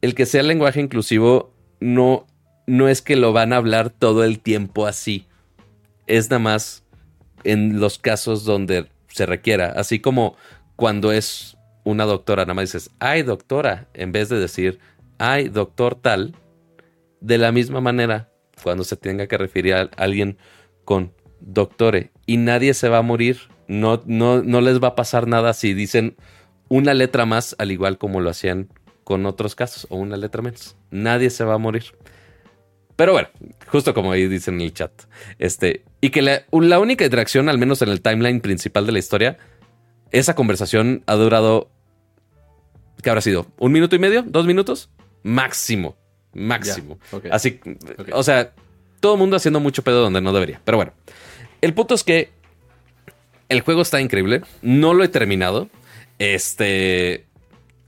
El que sea el lenguaje inclusivo no, no es que lo van a hablar todo el tiempo así. Es nada más en los casos donde se requiera. Así como cuando es una doctora, nada más dices, ay doctora, en vez de decir, ay doctor tal, de la misma manera, cuando se tenga que referir a alguien con doctore y nadie se va a morir, no, no, no les va a pasar nada si dicen una letra más, al igual como lo hacían con otros casos, o una letra menos. Nadie se va a morir. Pero bueno, justo como ahí dicen en el chat. Este, y que la, única interacción, al menos en el timeline principal de la historia, esa conversación ha durado. ¿Qué habrá sido? ¿Un minuto y medio? ¿Dos minutos? Máximo. Máximo. Así, o sea, todo el mundo haciendo mucho pedo donde no debería. Pero bueno, el punto es que el juego está increíble. No lo he terminado. Este.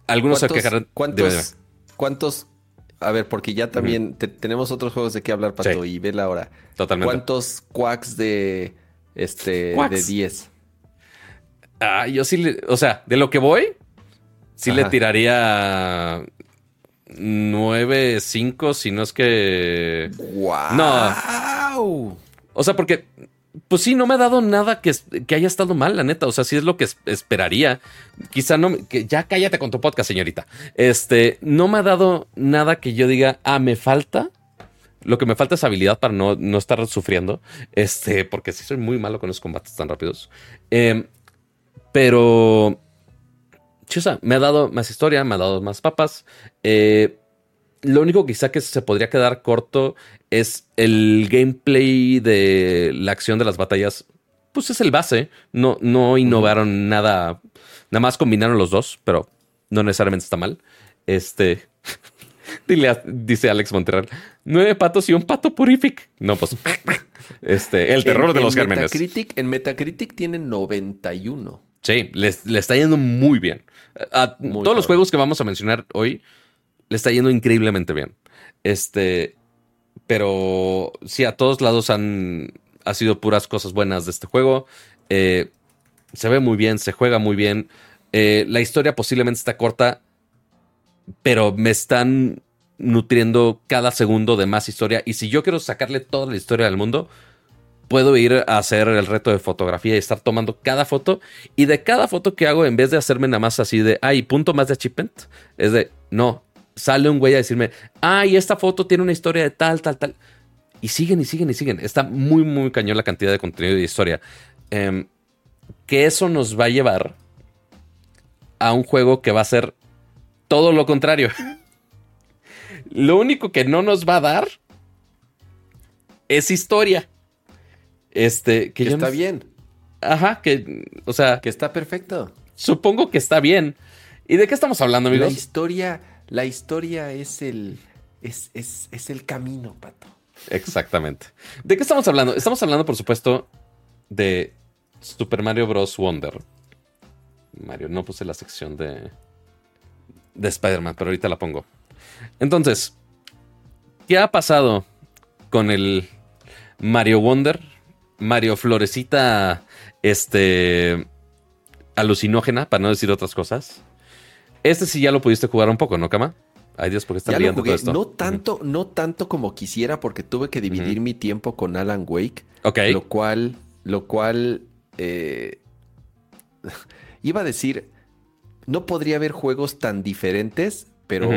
Algunos se quejarán. ¿Cuántos, ¿Cuántos a ver, porque ya también tenemos otros juegos de qué hablar, Pato, y ve la hora. Totalmente. ¿Cuántos quacks de este de 10? Ah, yo sí le, o sea, de lo que voy, sí le tiraría 9, 5, si no es que. ¡Wow! No. O sea, porque pues sí, no me ha dado nada que, que, haya estado mal, la neta. O sea, sí es lo que esperaría. Quizá no, que ya cállate con tu podcast, señorita. Este, no me ha dado nada que yo diga, ah, me falta. Lo que me falta es habilidad para no, no estar sufriendo. Este, porque sí soy muy malo con los combates tan rápidos. Em, pero, chusa, me ha dado más historia, me ha dado más papas. Eh, lo único quizá que se podría quedar corto es el gameplay de la acción de las batallas. Pues es el base. No, no innovaron nada. Nada más combinaron los dos, pero no necesariamente está mal. Este. Dile dice Alex Monterrey. Nueve patos y un pato purific. No, pues. Este, el terror de los gérmenes. en Metacritic tienen 91. Sí, le, está yendo muy bien. A todos los juegos que vamos a mencionar hoy le está yendo increíblemente bien. Este, pero sí, a todos lados han ha sido puras cosas buenas de este juego. Eh, se ve muy bien, se juega muy bien. Eh, la historia posiblemente está corta, pero me están nutriendo cada segundo de más historia. Y si yo quiero sacarle toda la historia del mundo, puedo ir a hacer el reto de fotografía y estar tomando cada foto. Y de cada foto que hago, en vez de hacerme nada más así de, ay, punto más de achievement, es de, no, sale un güey a decirme, ay, esta foto tiene una historia de tal, tal, tal. Y siguen y siguen y siguen. Está muy, muy cañón la cantidad de contenido y de historia. Em, que eso nos va a llevar a un juego que va a ser todo lo contrario. lo único que no nos va a dar es historia. Este, que, está bien. Ajá, que, o sea. Que está perfecto. Supongo que está bien. ¿Y de qué estamos hablando, amigos? La historia, la historia es el, es, es, es el camino, pato. Exactamente. ¿De qué estamos hablando? Estamos hablando, por supuesto, de Super Mario Bros. Wonder. Mario, no puse la sección de, de Spider-Man, pero ahorita la pongo. Entonces, ¿qué ha pasado con el Mario Wonder? Mario Florecita, este, alucinógena, para no decir otras cosas. Este sí ya lo pudiste jugar un poco, ¿no, Cama? Ay Dios, porque está viendo todo esto. No tanto, no tanto como quisiera, porque tuve que dividir mi tiempo con Alan Wake. Ok. Lo cual, lo cual eh, iba a decir, no podría haber juegos tan diferentes, pero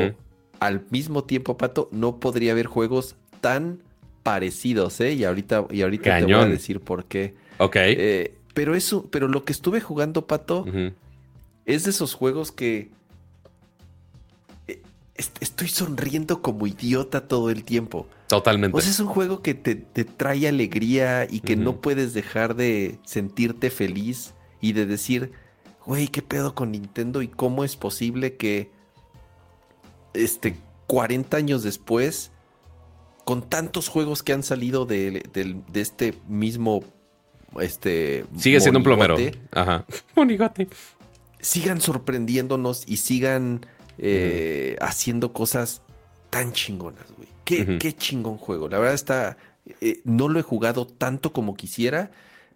al mismo tiempo, Pato, no podría haber juegos tan parecidos, ¿eh? Y ahorita, y ahorita te voy a decir por qué. Ok. Eh, pero eso, pero lo que estuve jugando, Pato, es de esos juegos que estoy sonriendo como idiota todo el tiempo. Totalmente. Pues es un juego que te, trae alegría y que no puedes dejar de sentirte feliz y de decir, güey, ¿qué pedo con Nintendo? ¿Y cómo es posible que este 40 años después, con tantos juegos que han salido de, este mismo este sigue siendo un plomero ajá monigote sigan sorprendiéndonos y sigan eh, haciendo cosas tan chingonas güey Qué, chingón juego. La verdad está. Eh, no lo he jugado tanto como quisiera.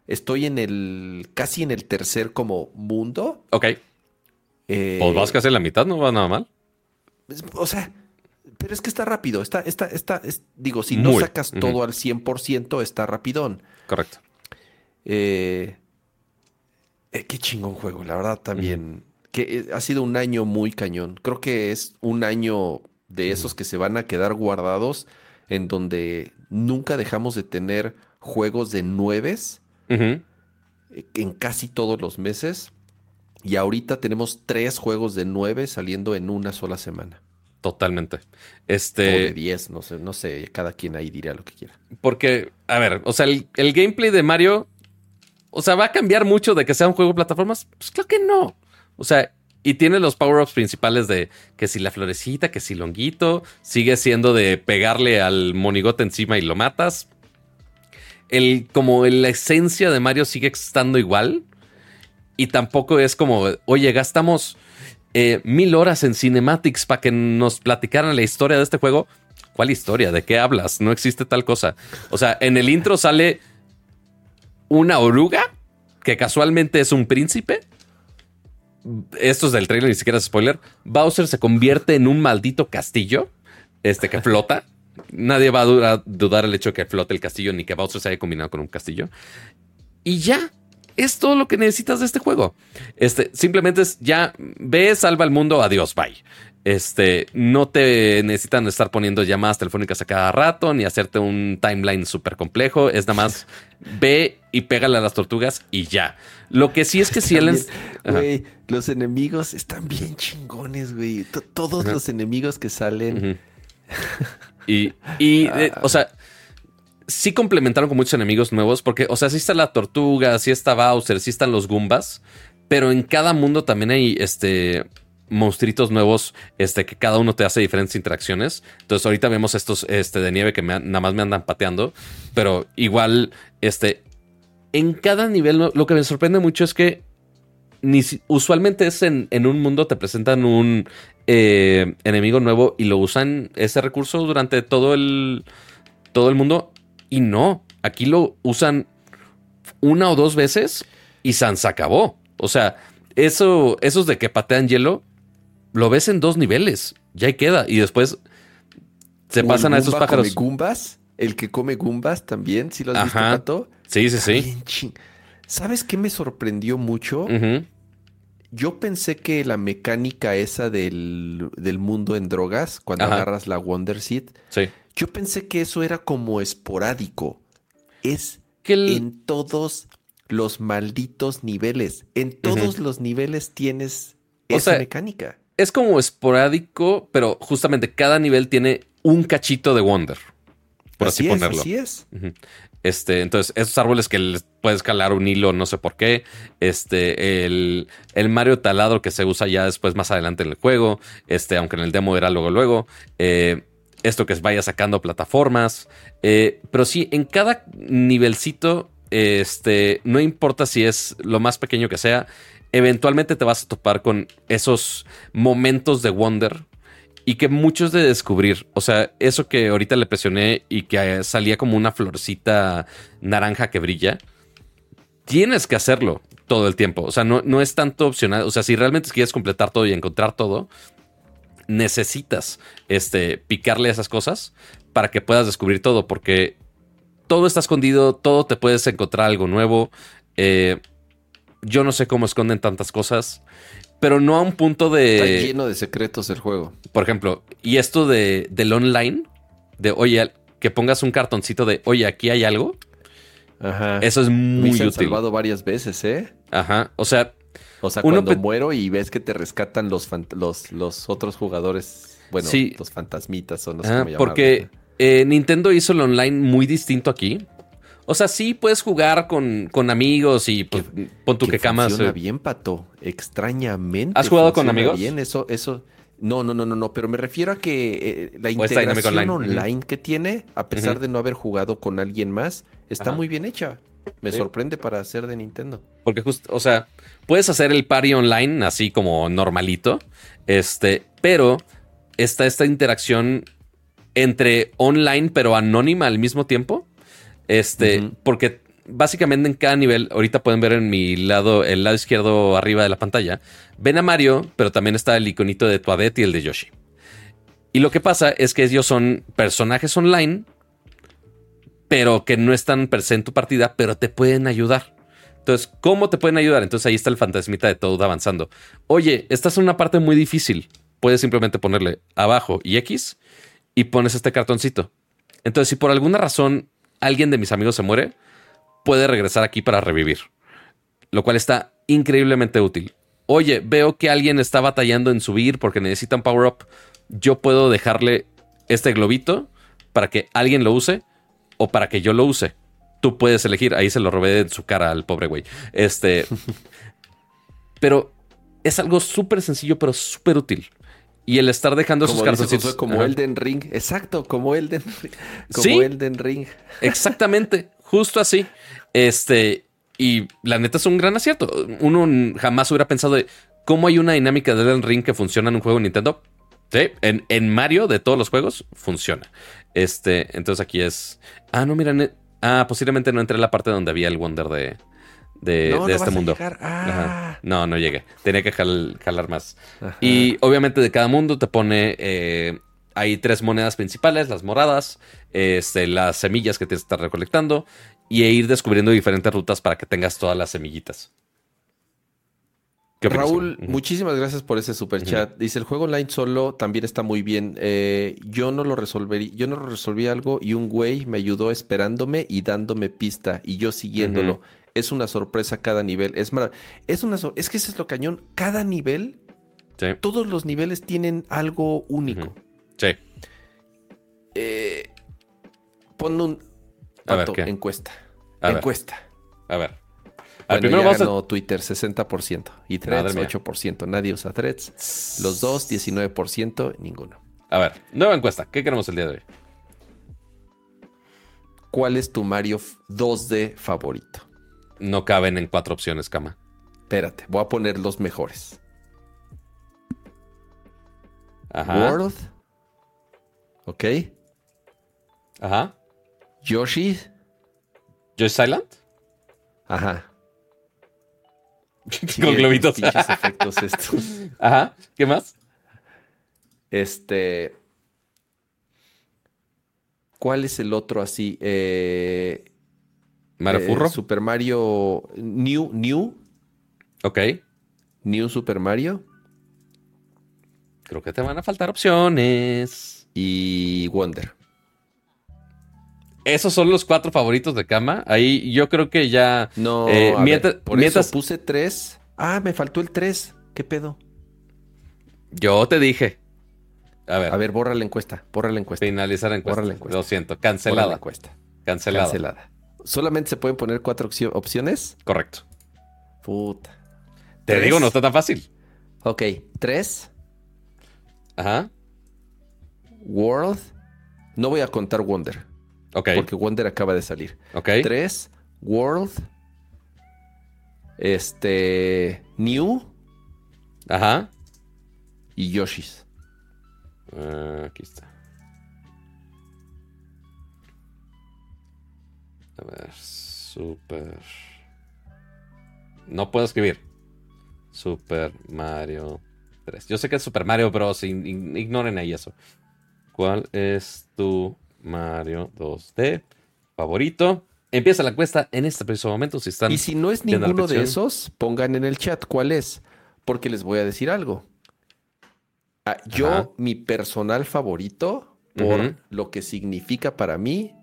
Estoy en el. casi en el tercer como mundo. Ok. Eh, pues vas casi en la mitad, no va nada mal. O sea, pero es que está rápido. Está, está, está, digo, si no sacas todo al 100%, está rapidón. Correcto. Eh, eh, qué chingón juego, la verdad también. Que ha sido un año muy cañón. Creo que es un año de esos que se van a quedar guardados, en donde nunca dejamos de tener juegos de nueves eh, en casi todos los meses. Y ahorita tenemos tres juegos de nueve saliendo en una sola semana. Totalmente. Este. O de 10, no sé, no sé, cada quien ahí dirá lo que quiera. Porque, a ver, o sea, el, el, gameplay de Mario, o sea, ¿va a cambiar mucho de que sea un juego de plataformas? Pues claro que no. O sea, y tiene los power-ups principales de que si la florecita, que si longuito, sigue siendo de pegarle al monigote encima y lo matas. El, como la esencia de Mario sigue estando igual. Y tampoco es como, oye, gastamos eh, mil horas en cinematics para que nos platicaran la historia de este juego. ¿Cuál historia? ¿De qué hablas? No existe tal cosa. O sea, en el intro sale una oruga que casualmente es un príncipe esto es del trailer, ni siquiera es spoiler. Bowser se convierte en un maldito castillo este, que flota. Nadie va a dudar, el hecho de que flote el castillo ni que Bowser se haya combinado con un castillo. Y ya, es todo lo que necesitas de este juego. Este, simplemente es ya ve, salva el mundo, adiós, bye. Este, no te necesitan estar poniendo llamadas telefónicas a cada rato, ni hacerte un timeline súper complejo. Es nada más ve y pégale a las tortugas y ya. Lo que sí es que si él... Güey, los enemigos están bien chingones, güey. Todos los enemigos que salen... y, y eh, o sea, sí complementaron con muchos enemigos nuevos, porque, o sea, sí está la tortuga, sí está Bowser, sí están los Goombas, pero en cada mundo también hay este monstruitos nuevos, este, que cada uno te hace diferentes interacciones. Entonces, ahorita vemos estos este, de nieve que nada más me andan pateando. Pero igual, este. En cada nivel, lo que me sorprende mucho es que ni, usualmente es en, un mundo te presentan un eh, enemigo nuevo y lo usan ese recurso durante todo el, todo el mundo. Y no, aquí lo usan una o dos veces y Sans acabó. O sea, eso, esos de que patean hielo, lo ves en dos niveles, ya ahí queda. Y después se pasan a esos pájaros. Gumbas? El que come Goombas también, ¿sí lo has visto. Pato? Sí, sí, sí. ¿Sabes qué me sorprendió mucho? Yo pensé que la mecánica esa del, del mundo en drogas, cuando Ajá. agarras la Wonder Seed, Sí. yo pensé que eso era como esporádico. Es Que el- en todos los malditos niveles. En todos los niveles tienes O esa sea, mecánica. Es como esporádico, pero justamente cada nivel tiene un cachito de Wonder. Por así, es, ponerlo. Así es. Este, entonces, esos árboles que les puedes calar un hilo, no sé por qué. Este, el, el Mario taladro que se usa ya después más adelante en el juego. Este, aunque en el demo era luego, luego. Eh, esto que vaya sacando plataformas. Eh, pero sí, en cada nivelcito, este, no importa si es lo más pequeño que sea, eventualmente te vas a topar con esos momentos de wonder y que muchos de descubrir. O sea, eso que ahorita le presioné y que eh, salía como una florcita naranja que brilla. Tienes que hacerlo todo el tiempo. O sea, no, no es tanto opcional. O sea, si realmente quieres completar todo y encontrar todo, necesitas este, picarle esas cosas para que puedas descubrir todo. Porque todo está escondido, todo te puedes encontrar algo nuevo. Eh, yo no sé cómo esconden tantas cosas, pero no a un punto Está de lleno de secretos el juego. por ejemplo, y esto de, del online, de oye, que pongas un cartoncito de oye, aquí hay algo, Ajá. eso es Me muy han útil. salvado varias veces, ¿eh? Ajá. O sea, O sea, Uno cuando muero y ves que te rescatan los, los, los otros jugadores, bueno, Sí. los fantasmitas o no sé ajá, cómo porque eh, Nintendo hizo el online muy distinto aquí. O sea, sí puedes jugar con, con amigos y pues, pon tu que, camas. funciona eh, bien, Pato. Extrañamente. ¿Has jugado con amigos? Bien, eso, eso. No, no, no, no, no. Pero me refiero a que eh, la integración online. online, que tiene, a pesar de no haber jugado con alguien más, está Ajá. muy bien hecha. Me Sí. sorprende para ser de Nintendo. Porque justo, o sea, puedes hacer el party online así como normalito, este, pero está esta interacción entre online pero anónima al mismo tiempo, este, porque básicamente en cada nivel, ahorita pueden ver en mi lado, el lado izquierdo arriba de la pantalla, ven a Mario, pero también está el iconito de Toadette y el de Yoshi. Y lo que pasa es que ellos son personajes online, pero que no están per se en tu partida, pero te pueden ayudar. Entonces, ¿cómo te pueden ayudar? Entonces ahí está el fantasmita de Toad avanzando. Oye, estás en una parte muy difícil. Puedes simplemente ponerle abajo y X y pones este cartoncito. Entonces, si por alguna razón alguien de mis amigos se muere, puede regresar aquí para revivir. Lo cual está increíblemente útil. Oye, veo que alguien está batallando en subir porque necesita un power up. Yo puedo dejarle este globito para que alguien lo use o para que yo lo use. Tú puedes elegir. Ahí se lo robé en su cara al pobre güey. Este. pero es algo súper sencillo, pero súper útil. Y el estar dejando Como, dice cartoncitos. Como Ajá. Elden Ring. Exacto, como Elden Ring. Como Sí. Elden Ring. Exactamente, justo así. Este, y la neta es un gran acierto. Uno jamás hubiera pensado de cómo hay una dinámica de Elden Ring que funciona en un juego de Nintendo. Sí, en, en Mario de todos los juegos funciona. Este, entonces aquí es. Ah, no, mira. ne- Ah, posiblemente no entré en la parte donde había el Wonder de, de, No, de no este mundo. Ah. No, no llegué. Tenía que jal- jalar más. Ajá. Y obviamente de cada mundo te pone. eh, hay tres monedas principales: las moradas, este, las semillas que tienes que estar recolectando y e ir descubriendo diferentes rutas para que tengas todas las semillitas. Raúl, muchísimas gracias por ese super chat. Dice, el juego online solo también está muy bien. Eh, yo no lo resolvería, yo no resolví algo y un güey me ayudó esperándome y dándome pista y yo siguiéndolo. Es una sorpresa cada nivel. Es es una es que ese es lo cañón. Cada nivel, Sí, todos los niveles tienen algo único. Sí. Eh, pon un A ver, encuesta. A ver. encuesta. A ver. Al Bueno, primero ya vamos a- ganó Twitter 60% y Threads mía. 8%. Nadie usa Threads. Los dos 19%, ninguno. A ver, nueva encuesta. ¿Qué queremos el día de hoy? ¿Cuál es tu Mario f- 2D favorito? No caben en cuatro opciones, cama. Espérate, voy a poner los mejores. Ajá. World. Ok. Ajá. Yoshi. ¿Joy Silent? Ajá. Con globitos. Efectos estos. Ajá. ¿Qué más? Este. ¿Cuál es el otro así? Eh, ¿Mario eh, Furro? Super Mario New, New, Ok. New Super Mario Creo que te van a faltar opciones. y Wonder. Esos son los cuatro favoritos de cama. Ahí yo creo que ya. No, Eh, ver, mientras- por mientras- eso puse tres. Ah, me faltó el tres. ¿Qué pedo? Yo te dije. A ver, A ver, borra la encuesta, borra la encuesta. finalizar la encuesta. borra la encuesta. Lo siento, la cancelada. encuesta. Cancelada. Cancelada. Solamente se pueden poner cuatro opcio- opciones. Correcto. Puta. Te Tres. digo, no está tan fácil. Ok, tres. Ajá. World. No voy a contar Wonder, Ok. porque Wonder acaba de salir. Ok. Tres. World. Este. New Ajá. y Yoshi's. Ah, aquí está. Ver, Super. No puedo escribir. Super Mario 3. Yo sé que es Super Mario Bros. ignoren ahí eso. ¿Cuál es tu Mario 2D favorito? Empieza la encuesta en este preciso momento. Si están. Y si no es ninguno de esos, pongan en el chat cuál es. Porque les voy a decir algo. Ah, yo, Ajá. mi personal favorito, por lo que significa para mí,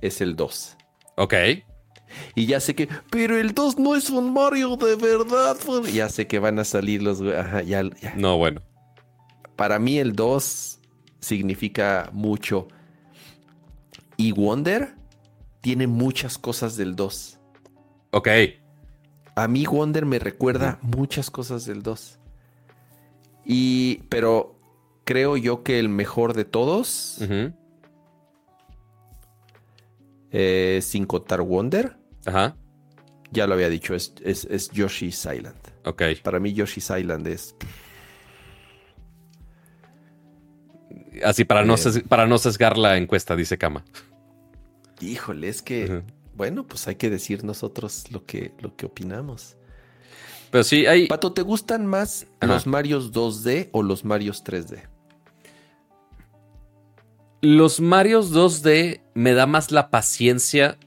es el 2. Ok. Y ya sé que, pero el 2 no es un Mario de verdad. por-". Ya sé que van a salir los. Ajá, ya, ya. No, bueno. Para mí el 2 significa mucho. Y Wonder tiene muchas cosas del 2. Ok. A mí Wonder me recuerda muchas cosas del 2. Y, pero creo yo que el mejor de todos, Ujú. Eh, sin contar Wonder, Ajá. ya lo había dicho, es, es, es Yoshi's Island. Ok. Para mí Yoshi's Island es... Así para no, Eh. para no sesgar la encuesta, dice Kama. Híjole, es que... Bueno, pues hay que decir nosotros lo que, lo que opinamos. Pero sí, hay. Pato, ¿te gustan más Ajá. los Marios 2D o los Marios 3D? Los Marios 2D me da más la paciencia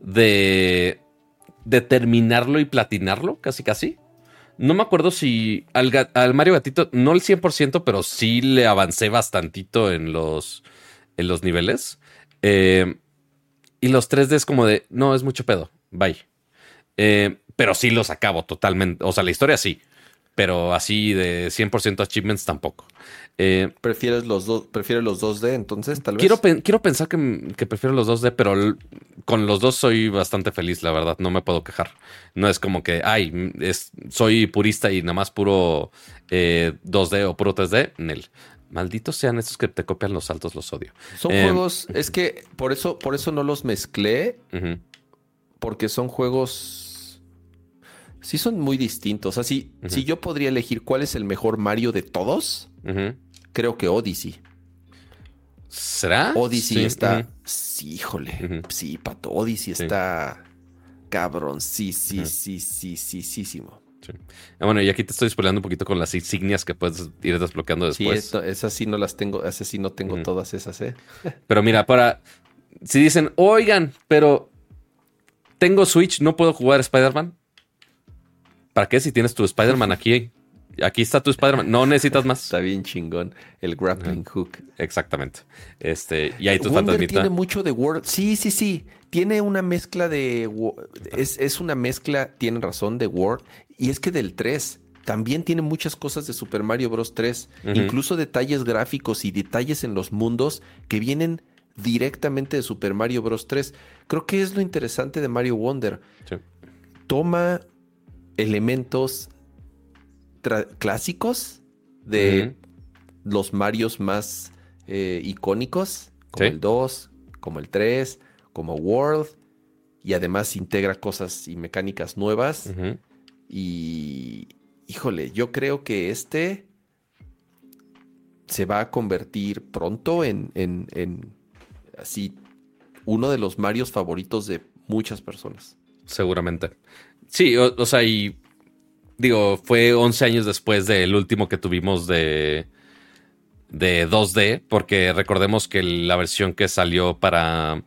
de, de terminarlo y platinarlo, casi casi. No me acuerdo si al, Mario Gatito, no el 100%, pero sí le avancé bastantito en los, en los niveles. Eh, y los 3D es como de, no, es mucho pedo, bye. Eh, pero sí los acabo totalmente. O sea, la historia sí, pero así de 100% achievements tampoco. Eh, ¿Prefieres los, dos ¿Prefieres los 2D entonces, tal vez? Quiero, quiero pensar que, que prefiero los 2D, pero con los dos soy bastante feliz, la verdad. No me puedo quejar. No es como que, ay, es, soy purista y nada más puro eh, 2D o puro 3D. Nel. Malditos sean estos que te copian los saltos, los odio. Son Eh, juegos, es que por eso, por eso no los mezclé, porque son juegos. Sí, son muy distintos. O sea, si, si yo podría elegir cuál es el mejor Mario de todos. Creo que Odyssey. ¿Será? Odyssey Sí, está. Sí, híjole. Sí, pato. Odyssey Sí. está. Cabrón. Sí, sí, sí, sí, sí, sí, sí. Sí. Ah, bueno, y aquí te estoy spoileando un poquito con las insignias que puedes ir desbloqueando Sí, después. esto- esas sí no las tengo. Esas sí no tengo todas esas, ¿eh? Pero mira, para. Si dicen, oigan, pero tengo Switch, no puedo jugar Spider-Man. ¿Para qué? Si tienes tu Spider-Man aquí. Aquí está tu Spider-Man. No necesitas más. Está bien chingón. El grappling hook. Exactamente. Este, y ahí tu Wonder fantasmita. tiene mucho de World. Sí, sí, sí. Tiene una mezcla de. Es, es una mezcla, tienen razón, de World. Y es que del 3 también tiene muchas cosas de Super Mario Bros. 3. Ujú. Incluso detalles gráficos y detalles en los mundos que vienen directamente de Super Mario Bros. 3. Creo que es lo interesante de Mario Wonder. Sí. Toma elementos clásicos de los Marios más eh, icónicos, como Sí. el 2, como el 3, como World, y además integra cosas y mecánicas nuevas. Y, híjole, yo creo que este se va a convertir pronto en, en, en así, uno de los Marios favoritos de muchas personas. Seguramente. Sí, o, o sea, y digo, fue 11 años después del último que tuvimos de de 2D, porque recordemos que la versión que salió para,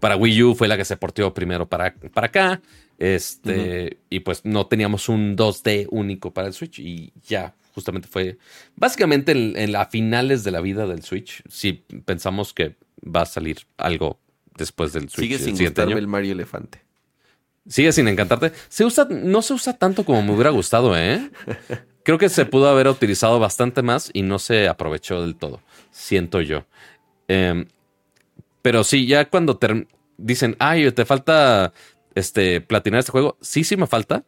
para Wii U fue la que se porteó primero para, para acá. Este, y pues no teníamos un 2D único para el Switch y ya justamente fue básicamente en, las finales de la vida del Switch. Si pensamos que va a salir algo después del Switch. Sigue sin gustarme el Mario Elefante. Sigue sin encantarte. Se usa, no se usa tanto como me hubiera gustado, ¿eh? Creo que se pudo haber utilizado bastante más y no se aprovechó del todo, siento yo. Em, pero sí, ya cuando dicen, ay, te falta este, platinar este juego, sí, sí me falta,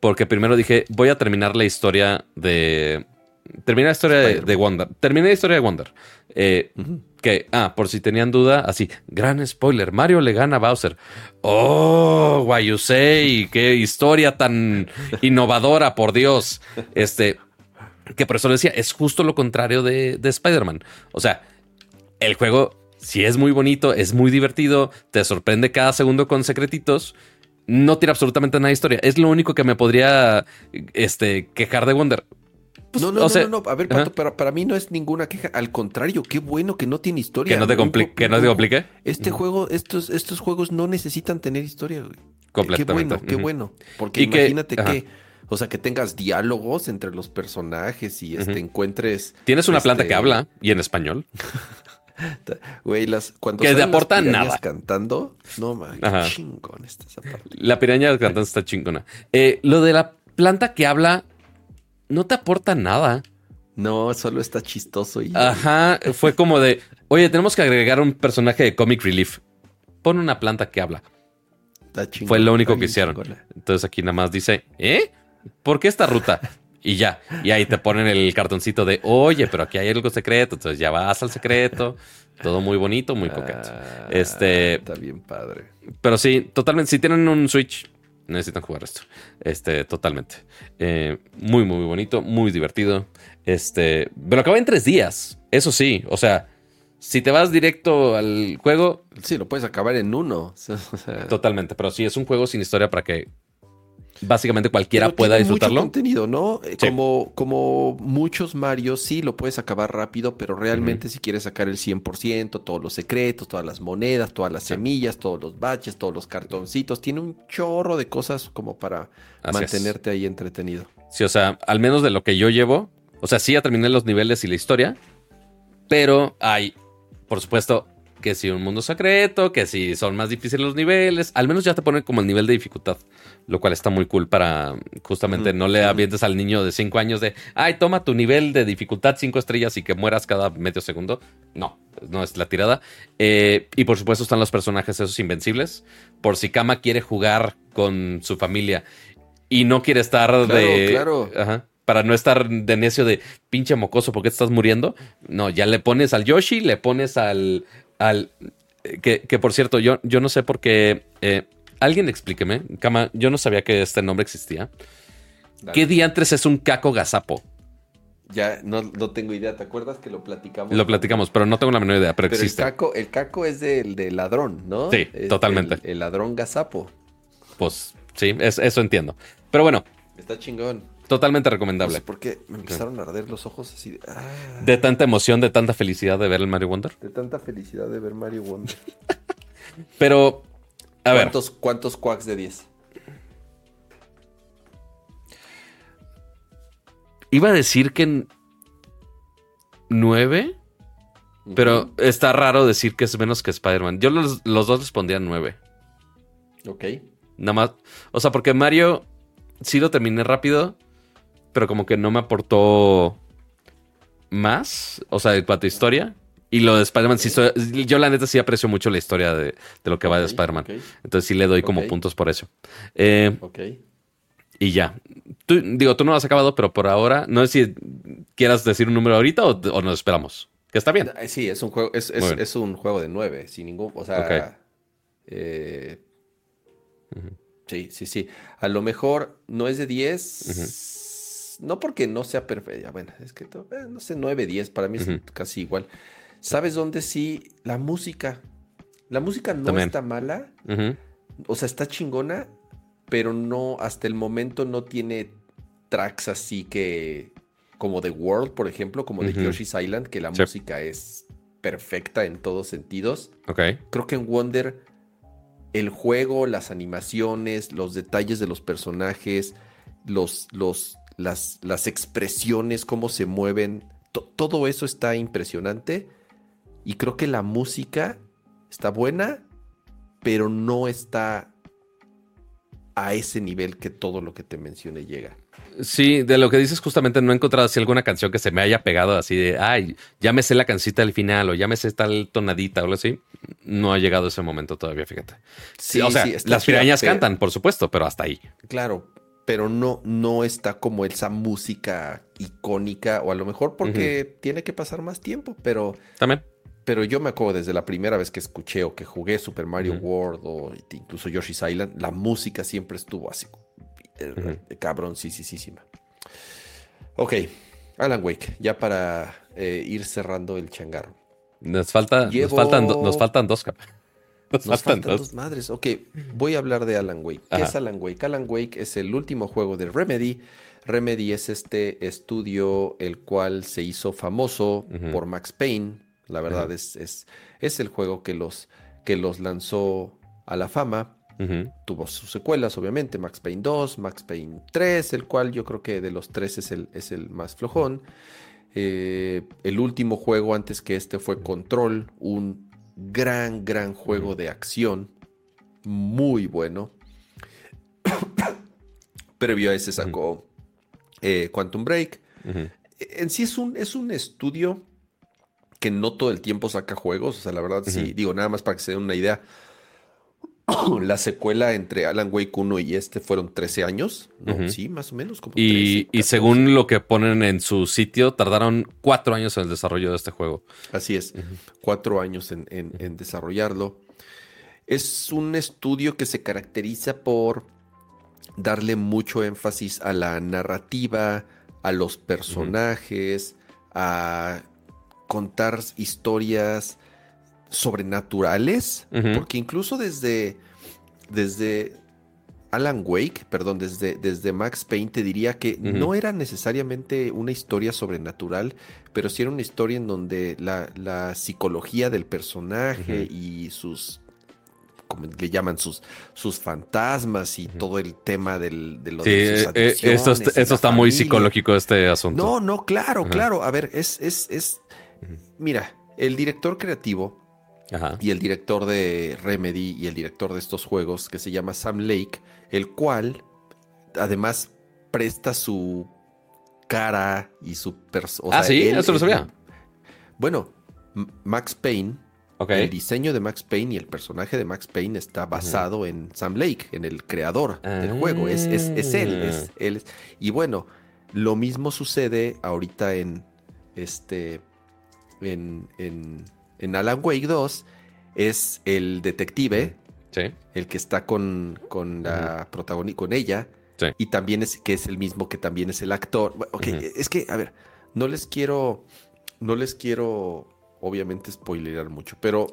porque primero dije, voy a terminar la historia de... Terminé la historia de, Wonder. Terminé la historia de Wonder. Eh, que, ah, por si tenían duda, así, gran spoiler, Mario le gana a Bowser. Oh, why you say, qué historia tan innovadora, por Dios. Este, que por eso le decía, es justo lo contrario de, de Spider-Man. O sea, el juego sí es muy bonito, es muy divertido, te sorprende cada segundo con secretitos, no tiene absolutamente nada de historia. Es lo único que me podría este, quejar de Wonder. Pues, no, no, no, no, A ver, Pato, para, mí no es ninguna queja. Al contrario, qué bueno que no tiene historia. Que no te, complique, que no te complique. Este juego, estos, estos juegos no necesitan tener historia, güey. Completamente. Qué bueno, qué bueno. Porque imagínate que, o sea, que tengas diálogos entre los personajes y este, encuentres. Tienes una planta que este, habla y en español. Güey, las cuando que te aportan nada cantando, no man, chingón esta La piraña cantando está chingona. Eh, lo de la planta que habla no te aporta nada. No, solo está chistoso y Ajá, fue como de, "Oye, tenemos que agregar un personaje de Comic Relief. Pon una planta que habla." fue lo único que hicieron. Entonces aquí nada más dice, "¿Eh? ¿Por qué esta ruta?" Y ya, y ahí te ponen el cartoncito de, oye, pero aquí hay algo secreto. Entonces ya vas al secreto. Todo muy bonito, muy coqueto. Ah, este. Está bien padre. Pero sí, totalmente. Si tienen un Switch, necesitan jugar esto. Este, totalmente. Eh, muy, muy bonito, muy divertido. Este. Pero acaba en tres días. Eso sí, o sea. Si te vas directo al juego. Sí, lo puedes acabar en uno. Totalmente. Pero sí, es un juego sin historia para que básicamente cualquiera pueda disfrutarlo. Mucho contenido, ¿no? Eh, como, como muchos Mario, sí lo puedes acabar rápido, pero realmente si quieres sacar el 100%, todos los secretos, todas las monedas, todas las semillas, todos los baches, todos los cartoncitos, tiene un chorro de cosas como para mantenerte ahí entretenido. Sí, o sea, al menos de lo que yo llevo, o sea, sí ya terminé los niveles y la historia, pero hay, por supuesto, que si un mundo secreto, que si son más difíciles los niveles, al menos ya te ponen como el nivel de dificultad, lo cual está muy cool para justamente no le avientes al niño de 5 años de, ay, toma tu nivel de dificultad 5 estrellas y que mueras cada medio segundo. No, no es la tirada. Eh, y por supuesto están los personajes esos invencibles. Por si Kama quiere jugar con su familia y no quiere estar de... Claro. Ajá para no estar de necio de pinche mocoso, porque estás muriendo? No, ya le pones al Yoshi, le pones al, al que, por cierto, yo, yo no sé por qué. Eh, alguien explíqueme, Cama, yo no sabía que este nombre existía. ¿Qué diantres es un caco gazapo? Ya no, no, tengo idea. ¿Te acuerdas que lo platicamos? Lo platicamos, pero no tengo la menor idea. Pero, existe. El caco, el caco es del de ladrón, ¿no? Sí, totalmente. El, ladrón gazapo. Pues sí, eso entiendo. Pero bueno. Está chingón. Totalmente recomendable. No porque me empezaron a arder los ojos así de... Ah. De tanta emoción, de tanta felicidad de ver el Mario Wonder. De tanta felicidad de ver Mario Wonder. Pero, a ver. ¿Cuántos quacks de 10? Iba a decir que 9, pero está raro decir que es menos que Spider-Man. Yo los, los dos respondían 9. Ok. Nada más. O sea, porque Mario sí lo terminé rápido pero como que no me aportó más, o sea, de cuanto historia. Y lo de Spider-Man, sí, yo la neta sí aprecio mucho la historia de, lo que va de Spider-Man. Entonces sí le doy como puntos por eso. Eh, ok. Y ya. digo, tú no lo has acabado, pero por ahora, no sé si quieras decir un número ahorita o, nos esperamos. Que está bien. Eh, sí, es un juego, es, es, un juego de nueve, sin ningún, o sea, eh, sí, sí, sí. A lo mejor no es de diez no porque no sea perfecta, bueno, es que eh, no sé, 9, 10, para mí es casi igual. ¿Sabes dónde sí? La música. La música no está mala, o sea, está chingona, pero no, hasta el momento no tiene tracks así que como The World, por ejemplo, como de Yoshi's Island, que la música es perfecta en todos sentidos. Ok. Creo que en Wonder el juego, las animaciones, los detalles de los personajes, los, los, las, las expresiones, cómo se mueven, todo eso está impresionante. Y creo que la música está buena, pero no está a ese nivel que todo lo que te mencioné llega. Sí, de lo que dices justamente no he encontrado así alguna canción que se me haya pegado así de, ay, ya me sé la cancita del final o ya me sé tal tonadita o algo así. No ha llegado ese momento todavía, fíjate. Sí, o sea, las pirañas cantan, por supuesto, pero hasta ahí. Claro, pero no, no está como esa música icónica o a lo mejor porque tiene que pasar más tiempo, pero... También. Pero yo me acuerdo desde la primera vez que escuché o que jugué Super Mario World o incluso Yoshi's Island, la música siempre estuvo así. Eh, cabrón, sí, sí, sí, sí. Ok, Alan Wake, ya para eh, ir cerrando el changarro. Nos, falta, nos, faltan, nos faltan dos, Nos, faltan, dos. madres. Ok, voy a hablar de Alan Wake. ¿Qué es Alan Wake? Alan Wake es el último juego de Remedy. Remedy es este estudio el cual se hizo famoso por Max Payne la verdad es, es, es, el juego que los, que los lanzó a la fama. Tuvo sus secuelas, obviamente, Max Payne 2, Max Payne 3, el cual yo creo que de los tres es el, es el más flojón. Eh, el último juego antes que este fue Control, un gran, gran juego de acción, muy bueno. Previo a ese sacó eh, Quantum Break. En sí es un, es un estudio que no todo el tiempo saca juegos. O sea, la verdad, sí, digo, nada más para que se den una idea. la secuela entre Alan Wake 1 y este fueron 13 años. Sí, más o menos. Como y, y, según lo que ponen en su sitio, tardaron cuatro años en el desarrollo de este juego. Así es, cuatro años en, en, desarrollarlo. Es un estudio que se caracteriza por darle mucho énfasis a la narrativa, a los personajes, a contar historias sobrenaturales, porque incluso desde, desde Alan Wake, perdón, desde, desde Max Payne te diría que no era necesariamente una historia sobrenatural, pero sí era una historia en donde la, psicología del personaje y sus como le llaman sus, sus fantasmas y todo el tema del, de, lo de sus eh, eh, esto, está muy psicológico este asunto. No, no, claro, claro. A ver, es, es, es Mira, el director creativo y el director de Remedy y el director de estos juegos, que se llama Sam Lake, el cual además presta su cara y su persona. Ah, sí, eso lo sabía. Bueno, Max Payne, el diseño de Max Payne y el personaje de Max Payne está basado en Sam Lake, en el creador del juego. Es, es, es él, es, ah. él. Y bueno, lo mismo sucede ahorita en este en, en, Alan Wake 2 es el detective, el que está con, con la protagonista, con ella, y también es que es el mismo que también es el actor. Ok, es que, a ver, no les quiero, no les quiero, obviamente, spoilerar mucho, pero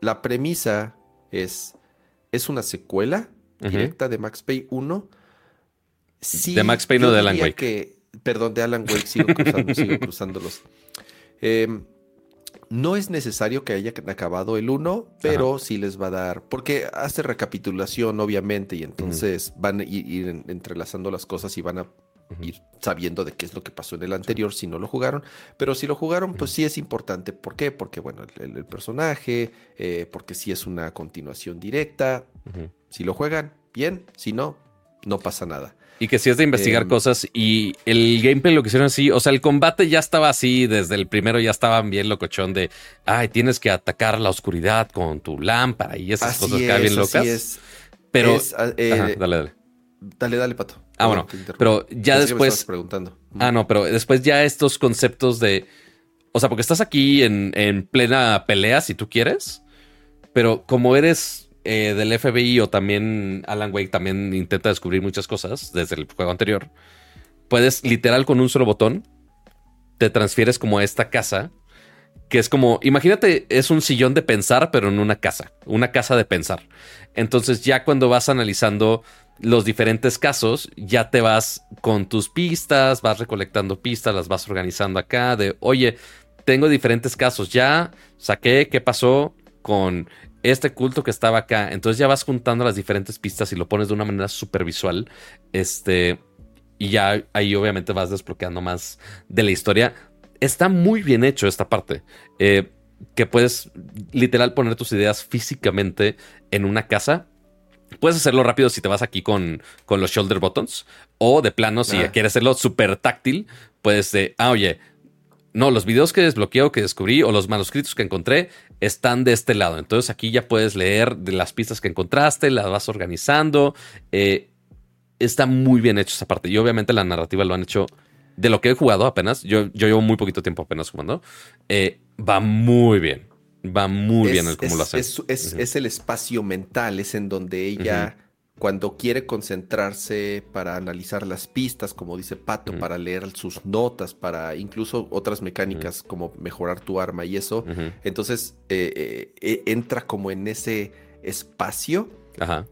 la premisa es, es una secuela directa de Max Payne 1. de Max Payne o de Alan Wake. perdón, de Alan Wake, sigo cruzando, sigo cruzándolos. Em, no es necesario que haya acabado el 1, pero sí les va a dar, porque hace recapitulación obviamente y entonces van a ir, entrelazando las cosas y van a ir sabiendo de qué es lo que pasó en el anterior si no lo jugaron, pero si lo jugaron pues sí es importante. ¿Por qué? Porque bueno, el, personaje, eh, porque sí es una continuación directa. Si lo juegan, bien, si no, no pasa nada. Y que si es de investigar em, cosas y el gameplay lo que hicieron así, o sea, el combate ya estaba así, desde el primero ya estaban bien locochón de, ay, tienes que atacar la oscuridad con tu lámpara y esas cosas que bien locas. Es, pero, ah, eh, dale, dale. Dale, dale, Pato. Ah, bueno, pero ya después... preguntando. Ah, no, pero después ya estos conceptos de... O sea, porque estás aquí en, en plena pelea si tú quieres, pero como eres eh, del FBI o también Alan Wake también intenta descubrir muchas cosas desde el juego anterior. Puedes literal con un solo botón te transfieres como a esta casa que es como, imagínate, es un sillón de pensar, pero en una casa, una casa de pensar. Entonces ya cuando vas analizando los diferentes casos, ya te vas con tus pistas, vas recolectando pistas, las vas organizando acá de, oye, tengo diferentes casos, ya saqué qué pasó con este culto que estaba acá. Entonces ya vas juntando las diferentes pistas y lo pones de una manera súper visual. Este, y ya ahí obviamente vas desbloqueando más de la historia. Está muy bien hecho esta parte. Eh, que puedes literal poner tus ideas físicamente en una casa. Puedes hacerlo rápido si te vas aquí con, con los shoulder buttons. O de plano, si ah. quieres hacerlo súper táctil, puedes de, ah, oye, no, los videos que desbloqueo, que descubrí, o los manuscritos que encontré, están de este lado. Entonces aquí ya puedes leer de las pistas que encontraste, las vas organizando. Eh, está muy bien hecho esa parte. Y obviamente la narrativa lo han hecho de lo que he jugado apenas. Yo, yo llevo muy poquito tiempo apenas jugando. Eh, va muy bien. Va muy bien el cómo lo hacen. Es, el espacio mental, es en donde ella, cuando quiere concentrarse para analizar las pistas, como dice Pato, para leer sus notas, para incluso otras mecánicas como mejorar tu arma y eso, entonces eh, eh, entra como en ese espacio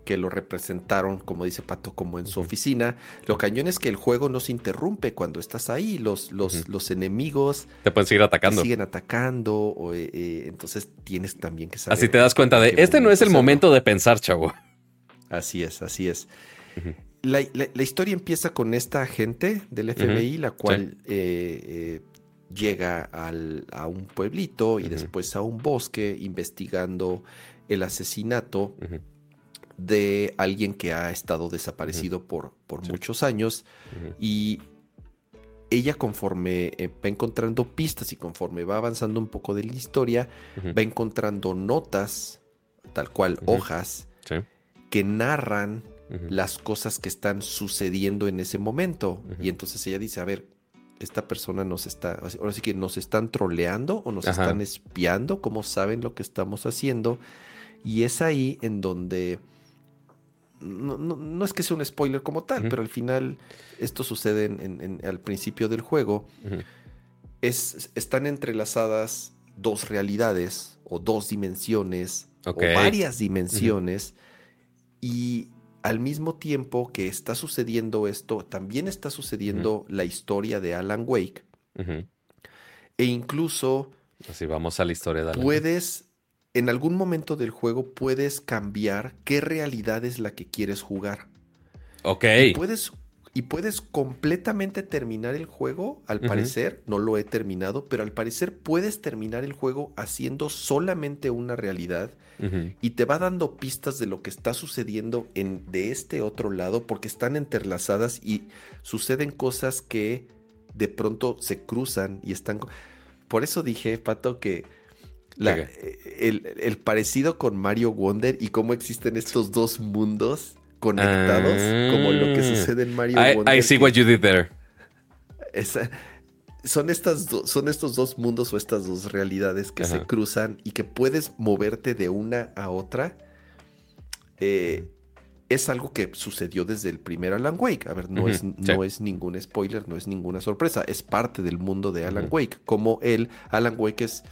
que lo representaron, como dice Pato, como en su oficina. Lo cañón es que el juego no se interrumpe cuando estás ahí. Los, los, los enemigos te pueden seguir atacando. siguen atacando. Eh, eh, entonces tienes también que saber. Así te das cuenta de este no es el momento de pensar, chavo. Así es, así es. la, historia empieza con esta agente del FBI, la cual eh, llega a un pueblito y después a un bosque investigando el asesinato de alguien que ha estado desaparecido por, por muchos años. Y ella conforme eh, va encontrando pistas y conforme va avanzando un poco de la historia, va encontrando notas, tal cual hojas, que narran las cosas que están sucediendo en ese momento. Y entonces ella dice, a ver, esta persona nos está, ahora sí que nos están troleando o nos están espiando, ¿cómo saben lo que estamos haciendo? Y es ahí en donde no, es que sea un spoiler como tal, pero al final esto sucede en, al principio del juego. es, están entrelazadas dos realidades o dos dimensiones o varias dimensiones y al mismo tiempo que está sucediendo esto, también está sucediendo la historia de Alan Wake. E incluso... Así vamos a la historia de Alan. Puedes en algún momento del juego puedes cambiar qué realidad es la que quieres jugar. Ok. Y puedes, y puedes completamente terminar el juego, al parecer, no lo he terminado, pero al parecer puedes terminar el juego haciendo solamente una realidad y te va dando pistas de lo que está sucediendo en, de este otro lado porque están entrelazadas y suceden cosas que de pronto se cruzan y están... Por eso dije, Pato, que el, parecido con Mario Wonder y cómo existen estos dos mundos conectados, como lo que ah. sucede en Mario Wonder. I see what you did there. son, estas son estos dos mundos o estas dos realidades que se cruzan y que puedes moverte de una a otra. Eh, es algo que sucedió desde el primer Alan Wake. A ver, no, es, no es ningún spoiler, no es ninguna sorpresa. Es parte del mundo de Alan Wake. Como él, Alan Wake es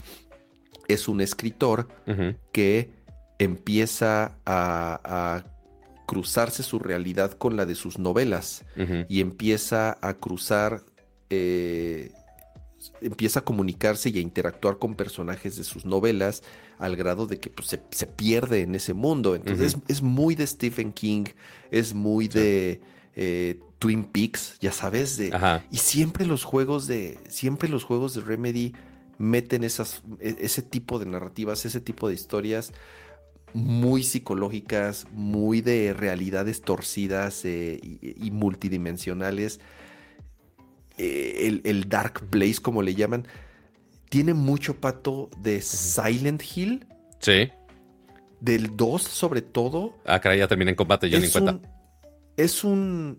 es un escritor que empieza a, cruzarse su realidad con la de sus novelas y empieza a cruzar, eh, empieza a comunicarse y a interactuar con personajes de sus novelas al grado de que pues, se, pierde en ese mundo. Entonces es, muy de Stephen King, es muy de... Eh, Twin Peaks, ya sabes, de, y siempre los juegos de, siempre los juegos de Remedy meten esas, e, ese tipo de narrativas, ese tipo de historias muy psicológicas, muy de realidades torcidas eh, y, multidimensionales. Eh, el, Dark Place, como le llaman, tiene mucho pato de Silent Hill. Sí. Del 2, sobre todo. Ah, caray, ya termina en combate, yo ni cuenta. es un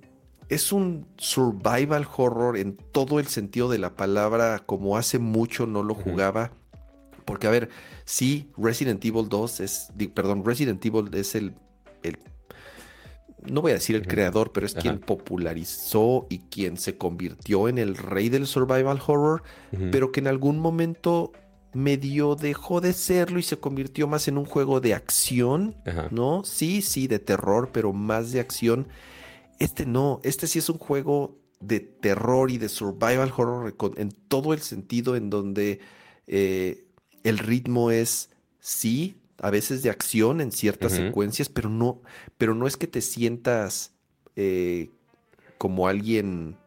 es un survival horror en todo el sentido de la palabra, como hace mucho no lo jugaba. Porque, a ver, sí, Resident Evil 2 es, perdón, Resident Evil es el, el no voy a decir el creador, pero es quien popularizó y quien se convirtió en el rey del survival horror, pero que en algún momento medio dejó de serlo y se convirtió más en un juego de acción, Ajá. ¿no? Sí, sí, de terror, pero más de acción. Este no, este sí es un juego de terror y de survival horror en todo el sentido en donde eh, el ritmo es, sí, a veces de acción en ciertas secuencias, pero no, pero no es que te sientas eh, como alguien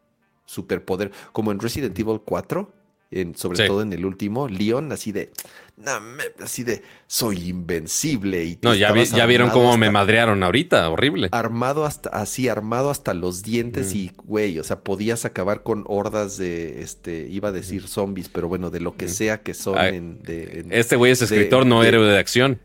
superpoder, como en Resident Evil 4, en, sobre Sí. todo en el último, Leon, así de, me- así de, soy invencible. Y No, ya, vi- ya vieron cómo me madrearon ahorita, horrible. Armado hasta, así, armado hasta los dientes Mm. y, güey, o sea, podías acabar con hordas de, este, iba a decir zombies, pero bueno, de lo que Mm. sea que son Ay, en, de- en- Este güey es de- escritor, no héroe de acción.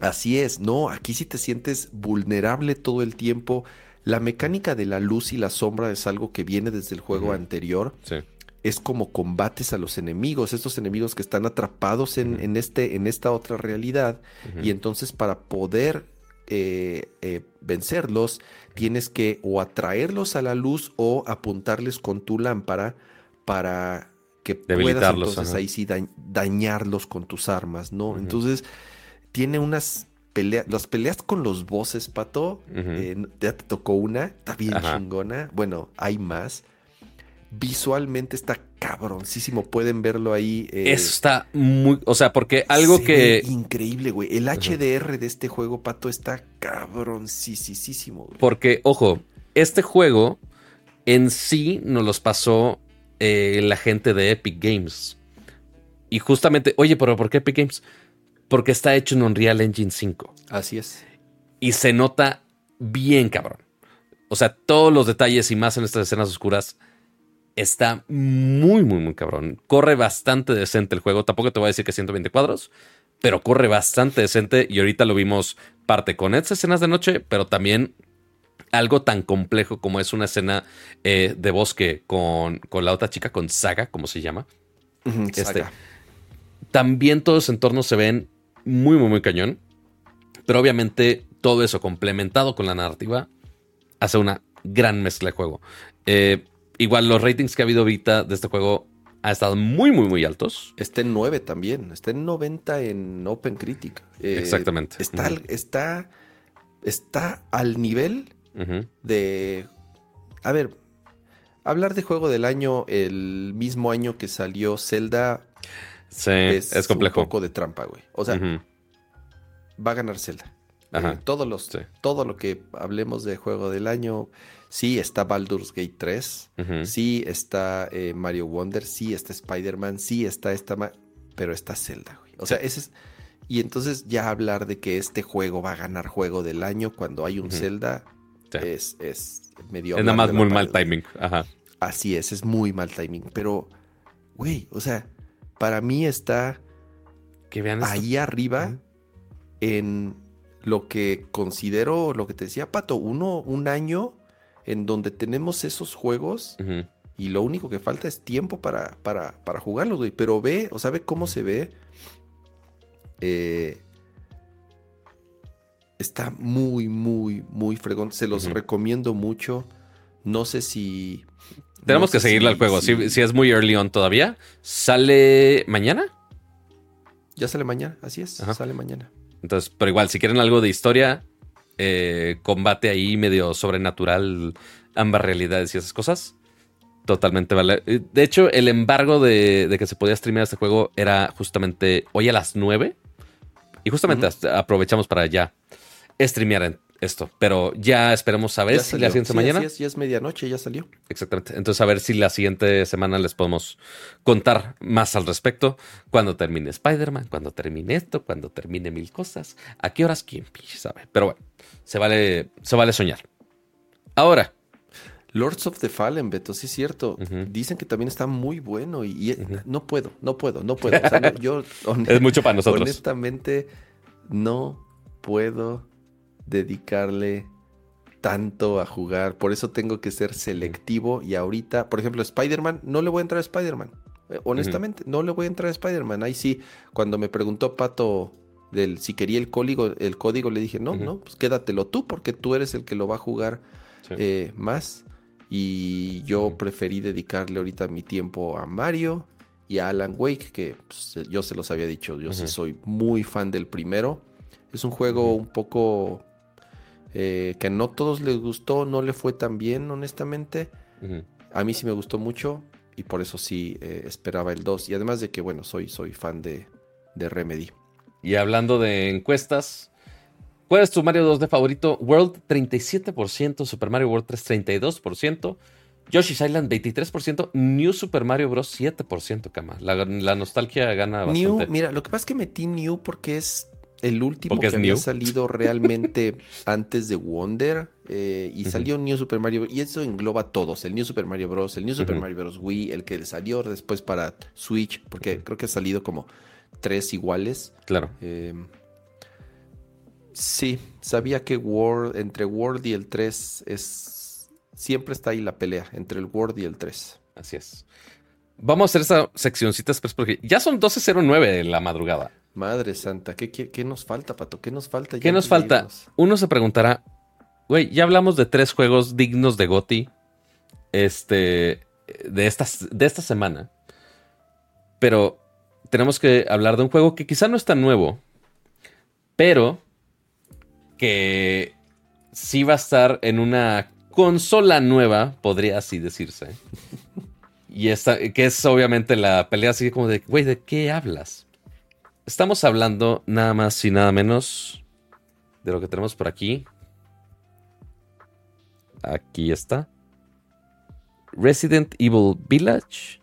Así es, no, aquí sí te sientes vulnerable todo el tiempo. La mecánica de la luz y la sombra es algo que viene desde el juego anterior. Sí. Es como combates a los enemigos, estos enemigos que están atrapados en, en este, en esta otra realidad. Y entonces para poder eh, eh, vencerlos, tienes que o atraerlos a la luz o apuntarles con tu lámpara para que puedas entonces ajá. ahí sí da- dañarlos con tus armas, ¿no? Entonces tiene unas peleas, las peleas con los bosses, Pato, eh, ya te tocó una, está bien Ajá. chingona, bueno, hay más. Visualmente está cabroncísimo, pueden verlo ahí. eh, Eso está muy. O sea, porque algo se que. increíble, güey. El HDR de este juego, Pato, está cabroncísimo. Porque, ojo, este juego en sí nos los pasó eh, la gente de Epic Games. Y justamente, oye, pero ¿por qué Epic Games? Porque está hecho en Unreal Engine 5. Así es. Y se nota bien, cabrón. O sea, todos los detalles y más en estas escenas oscuras está muy, muy, muy cabrón. Corre bastante decente el juego. Tampoco te voy a decir que 120 cuadros, pero corre bastante decente. Y ahorita lo vimos parte con escenas de noche, pero también algo tan complejo como es una escena eh, de bosque con, con la otra chica, con Saga, como se llama. Este, saga. También todos los entornos se ven muy, muy, muy cañón. Pero obviamente todo eso complementado con la narrativa hace una gran mezcla de juego. Eh, igual los ratings que ha habido ahorita de este juego han estado muy, muy, muy altos. Está en 9 también. Está en 90 en Open Critic. Eh, Exactamente. Está, al- está, está al nivel de... A ver, hablar de juego del año el mismo año que salió Zelda Sí, es, es, complejo. un poco de trampa, güey. O sea, va a ganar Zelda. Ajá. Eh, todos los, Sí. Todo lo que hablemos de juego del año, sí está Baldur's Gate 3, Ujú. sí está eh, Mario Wonder, sí está Spider-Man, sí está esta, ma- pero está Zelda, güey. O sea, ese es... Y entonces ya hablar de que este juego va a ganar juego del año cuando hay un. Zelda Sí. es, es medio... Es nada más muy mal timing. Ajá. Así es, es muy mal timing. Pero, güey, o sea, para mí está Que vean esto. ahí arriba en lo que considero, lo que te decía Pato, uno, un año en donde tenemos esos juegos y lo único que falta es tiempo para, para, para jugarlos, güey. Pero ve, o sea, ve cómo se ve. Eh, está muy, muy, muy fregón. Se los recomiendo mucho. No sé si... Tenemos no que seguirle si- al juego. Si, si- si es muy early on todavía, ¿sale mañana? Ya sale mañana, así es, Ajá. sale mañana. Entonces, pero igual, si quieren algo de historia, eh, combate ahí medio sobrenatural, ambas realidades y esas cosas, totalmente vale. Eh, De hecho, el embargo de, de que se podía streamear este juego era justamente hoy a las 9. Y justamente aprovechamos para ya streamear en esto. Pero ya esperemos a ver Ya si salió. la siguiente Sí, mañana. así es, ya es medianoche, ya salió. Exactamente. Entonces, a ver si la siguiente semana les podemos contar más al respecto. Cuando termine Spider-Man, cuando termine esto, cuando termine mil cosas. ¿A qué horas? ¿Quién sabe? Pero bueno, se vale, se vale soñar. Ahora, Lords of the Fallen, Beto, sí es cierto. Dicen que también está muy bueno y, no puedo, no puedo, no puedo. O sea, no, yo es mucho para nosotros. honestamente no puedo dedicarle tanto a jugar. Por eso tengo que ser selectivo y ahorita, por ejemplo, Spider-Man, no le voy a entrar a Spider-Man. Eh, Honestamente, no le voy a entrar a Spider-Man. Ahí sí, cuando me preguntó Pato del si quería el código, el código le dije, no, no, pues quédatelo tú porque tú eres el que lo va a jugar Sí. eh, más. Y yo preferí dedicarle ahorita mi tiempo a Mario y a Alan Wake, que pues, yo se los había dicho, yo sí soy muy fan del primero. Es un juego un poco eh, que no todos les gustó, no le fue tan bien, honestamente. A mí sí me gustó mucho y por eso sí eh, esperaba el 2. Y además de que, bueno, soy, soy fan de, de Remedy. Y hablando de encuestas, ¿cuál es tu Mario 2 de favorito? World 37%, Super Mario World 3 32%. Yoshi's Island 23%, New Super Mario Bros. 7%, cama. La, nostalgia gana bastante. New, mira, lo que pasa es que metí New porque es el último que había salido realmente antes de Wonder. Eh, y salió New Super Mario y eso engloba a todos. El New Super Mario Bros., el New Super Mario Bros. Wii, el que salió después para Switch, porque creo que ha salido como tres iguales. Claro. Em, sí, sabía que World, entre World y el 3 es siempre está ahí la pelea entre el Word y el 3. Así es. Vamos a hacer esa seccioncita después porque ya son 12.09 de la madrugada. Madre santa, ¿qué, qué, nos falta, Pato? ¿Qué nos falta? ¿Qué nos falta? Uno se preguntará, güey, ya hablamos de tres juegos dignos de Goti este, de, estas, de esta semana. Pero tenemos que hablar de un juego que quizá no es tan nuevo, pero que sí va a estar en una consola nueva, podría así decirse. Y esta, que es obviamente la pelea así como de, güey, ¿de qué hablas? Estamos hablando nada más y nada menos de lo que tenemos por aquí. Aquí está. Resident Evil Village.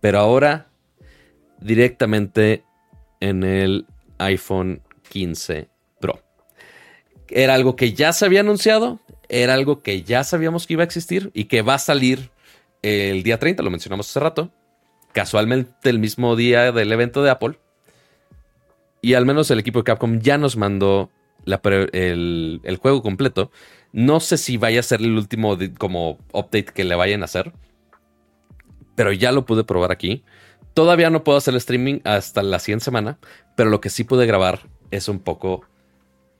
Pero ahora directamente en el iPhone 15 Pro. Era algo que ya se había anunciado, era algo que ya sabíamos que iba a existir y que va a salir el día 30, lo mencionamos hace rato, casualmente el mismo día del evento de Apple. Y al menos el equipo de Capcom ya nos mandó el, juego completo. No sé si vaya a ser el último como update que le vayan a hacer. Pero ya lo pude probar aquí. Todavía no puedo hacer el streaming hasta la siguiente semana. Pero lo que sí pude grabar es un poco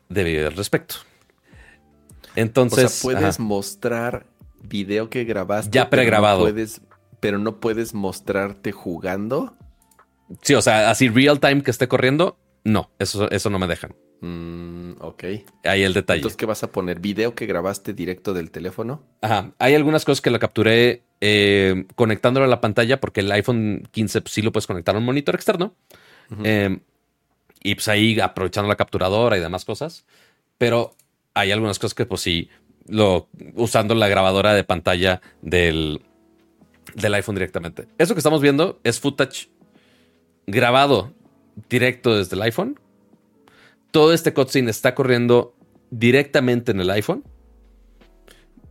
de video al respecto. Entonces. O sea, puedes mostrar video que grabaste. Ya pregrabado. Pero no, puedes, mostrarte jugando. Sí, o sea, así real time que esté corriendo, no, eso, eso no me dejan. Mm, ok. Ahí el detalle. Entonces, ¿qué vas a poner? ¿Video que grabaste directo del teléfono? Ajá. Hay algunas cosas que lo capturé eh, conectándolo a la pantalla, porque el iPhone 15 pues, sí lo puedes conectar a un monitor externo. Em, y pues ahí aprovechando la capturadora y demás cosas. Pero hay algunas cosas que, pues sí, lo, usando la grabadora de pantalla del, del iPhone directamente. Eso que estamos viendo es footage grabado directo desde el iPhone. Todo este cutscene está corriendo directamente en el iPhone.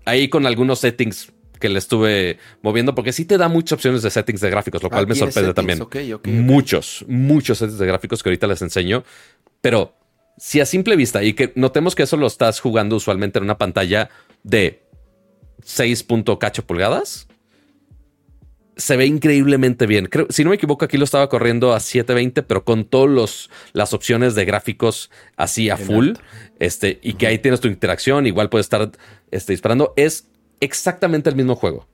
Ahí con algunos settings que le estuve moviendo, porque sí te da muchas opciones de settings de gráficos, lo cual ah, me sorprende también. muchos, muchos settings de gráficos que ahorita les enseño. Pero si a simple vista, y que notemos que eso lo estás jugando usualmente en una pantalla de 6.8 pulgadas, se ve increíblemente bien. Creo, si no me equivoco, aquí lo estaba corriendo a 720, pero con todas las opciones de gráficos así a full. Este, y que ahí tienes tu interacción, igual puedes estar este, disparando. Es exactamente el mismo juego.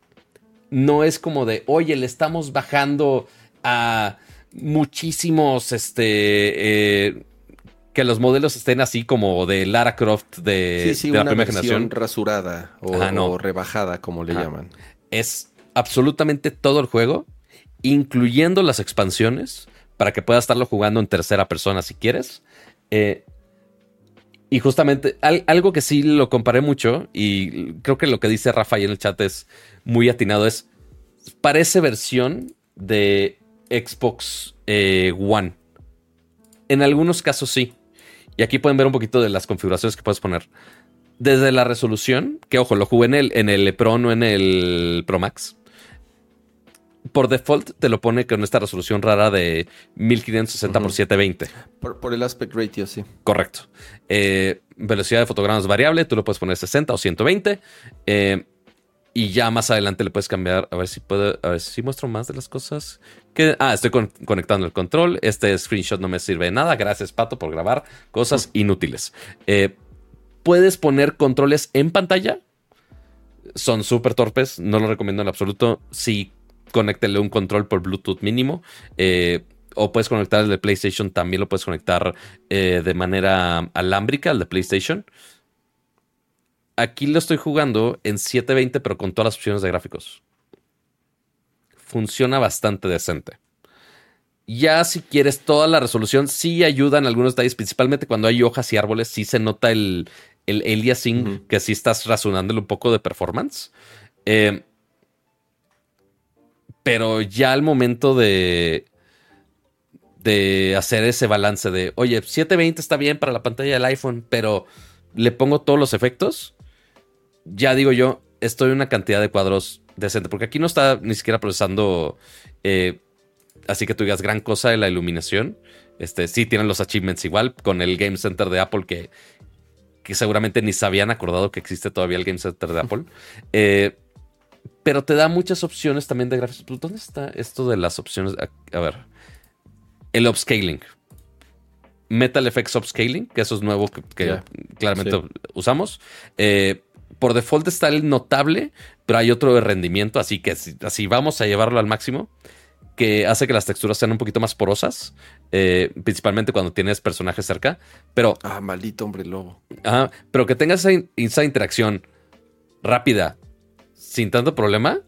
No es como de, oye, le estamos bajando a muchísimos este, eh, que los modelos estén así como de Lara Croft de, la primera generación. rasurada o, rebajada, como le llaman. Es absolutamente todo el juego, incluyendo las expansiones, para que puedas estarlo jugando en tercera persona si quieres. Eh, y justamente algo que sí lo comparé mucho, y creo que lo que dice Rafa en el chat es muy atinado, es parece versión de Xbox eh, One. En algunos casos sí. Y aquí pueden ver un poquito de las configuraciones que puedes poner. Desde la resolución, que ojo, lo jugué en el, en el Pro, no en el Pro Max. Por default te lo pone con esta resolución rara de 1560 x 720. Por, el aspect ratio, sí. Correcto. Eh, velocidad de fotogramas variable, tú lo puedes poner 60 o 120. Eh, y ya más adelante le puedes cambiar. A ver si puedo. A ver si muestro más de las cosas. Que, ah, estoy conectando el control. Este screenshot no me sirve de nada. Gracias, Pato, por grabar cosas inútiles. Eh, puedes poner controles en pantalla. Son súper torpes. No lo recomiendo en absoluto. Si conéctele un control por Bluetooth mínimo. Eh, o puedes conectar el de PlayStation, también lo puedes conectar eh, de manera alámbrica, el de PlayStation. Aquí lo estoy jugando en 720, pero con todas las opciones de gráficos. Funciona bastante decente. Ya si quieres toda la resolución, sí ayuda en algunos detalles, principalmente cuando hay hojas y árboles, sí se nota el, el aliasing, que sí estás razonándole un poco de performance. Eh, pero ya al momento de, de hacer ese balance de, oye, 720 está bien para la pantalla del iPhone, pero le pongo todos los efectos, ya digo yo, estoy en una cantidad de cuadros decente, porque aquí no está ni siquiera procesando, eh, así que tú digas gran cosa de la iluminación. Este, sí tienen los achievements igual con el Game Center de Apple que, que seguramente ni se habían acordado que existe todavía el Game Center de Apple. Eh, pero te da muchas opciones también de gráficos. Pues, ¿Dónde está esto de las opciones? A, ver. El upscaling. Metal Effects Upscaling, que eso es nuevo que, claramente usamos. Eh, por default está el notable, pero hay otro de rendimiento, así que así vamos a llevarlo al máximo, que hace que las texturas sean un poquito más porosas, eh, principalmente cuando tienes personajes cerca. Pero. Ah, maldito hombre lobo. Ajá, pero que tengas esa interacción rápida sin tanto problema.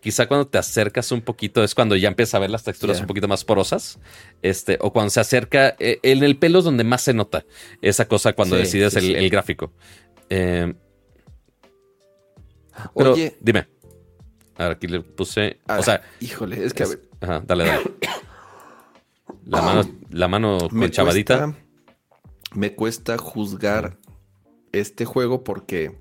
Quizá cuando te acercas un poquito es cuando ya empiezas a ver las texturas un poquito más porosas. Este, o cuando se acerca. Eh, en el pelo es donde más se nota esa cosa cuando decides el, gráfico. Eh, Oye. Dime. A ver, aquí le puse. o sea. Híjole, es que a ver. Ajá, dale, dale. La mano, la mano con chavadita. me cuesta juzgar este juego porque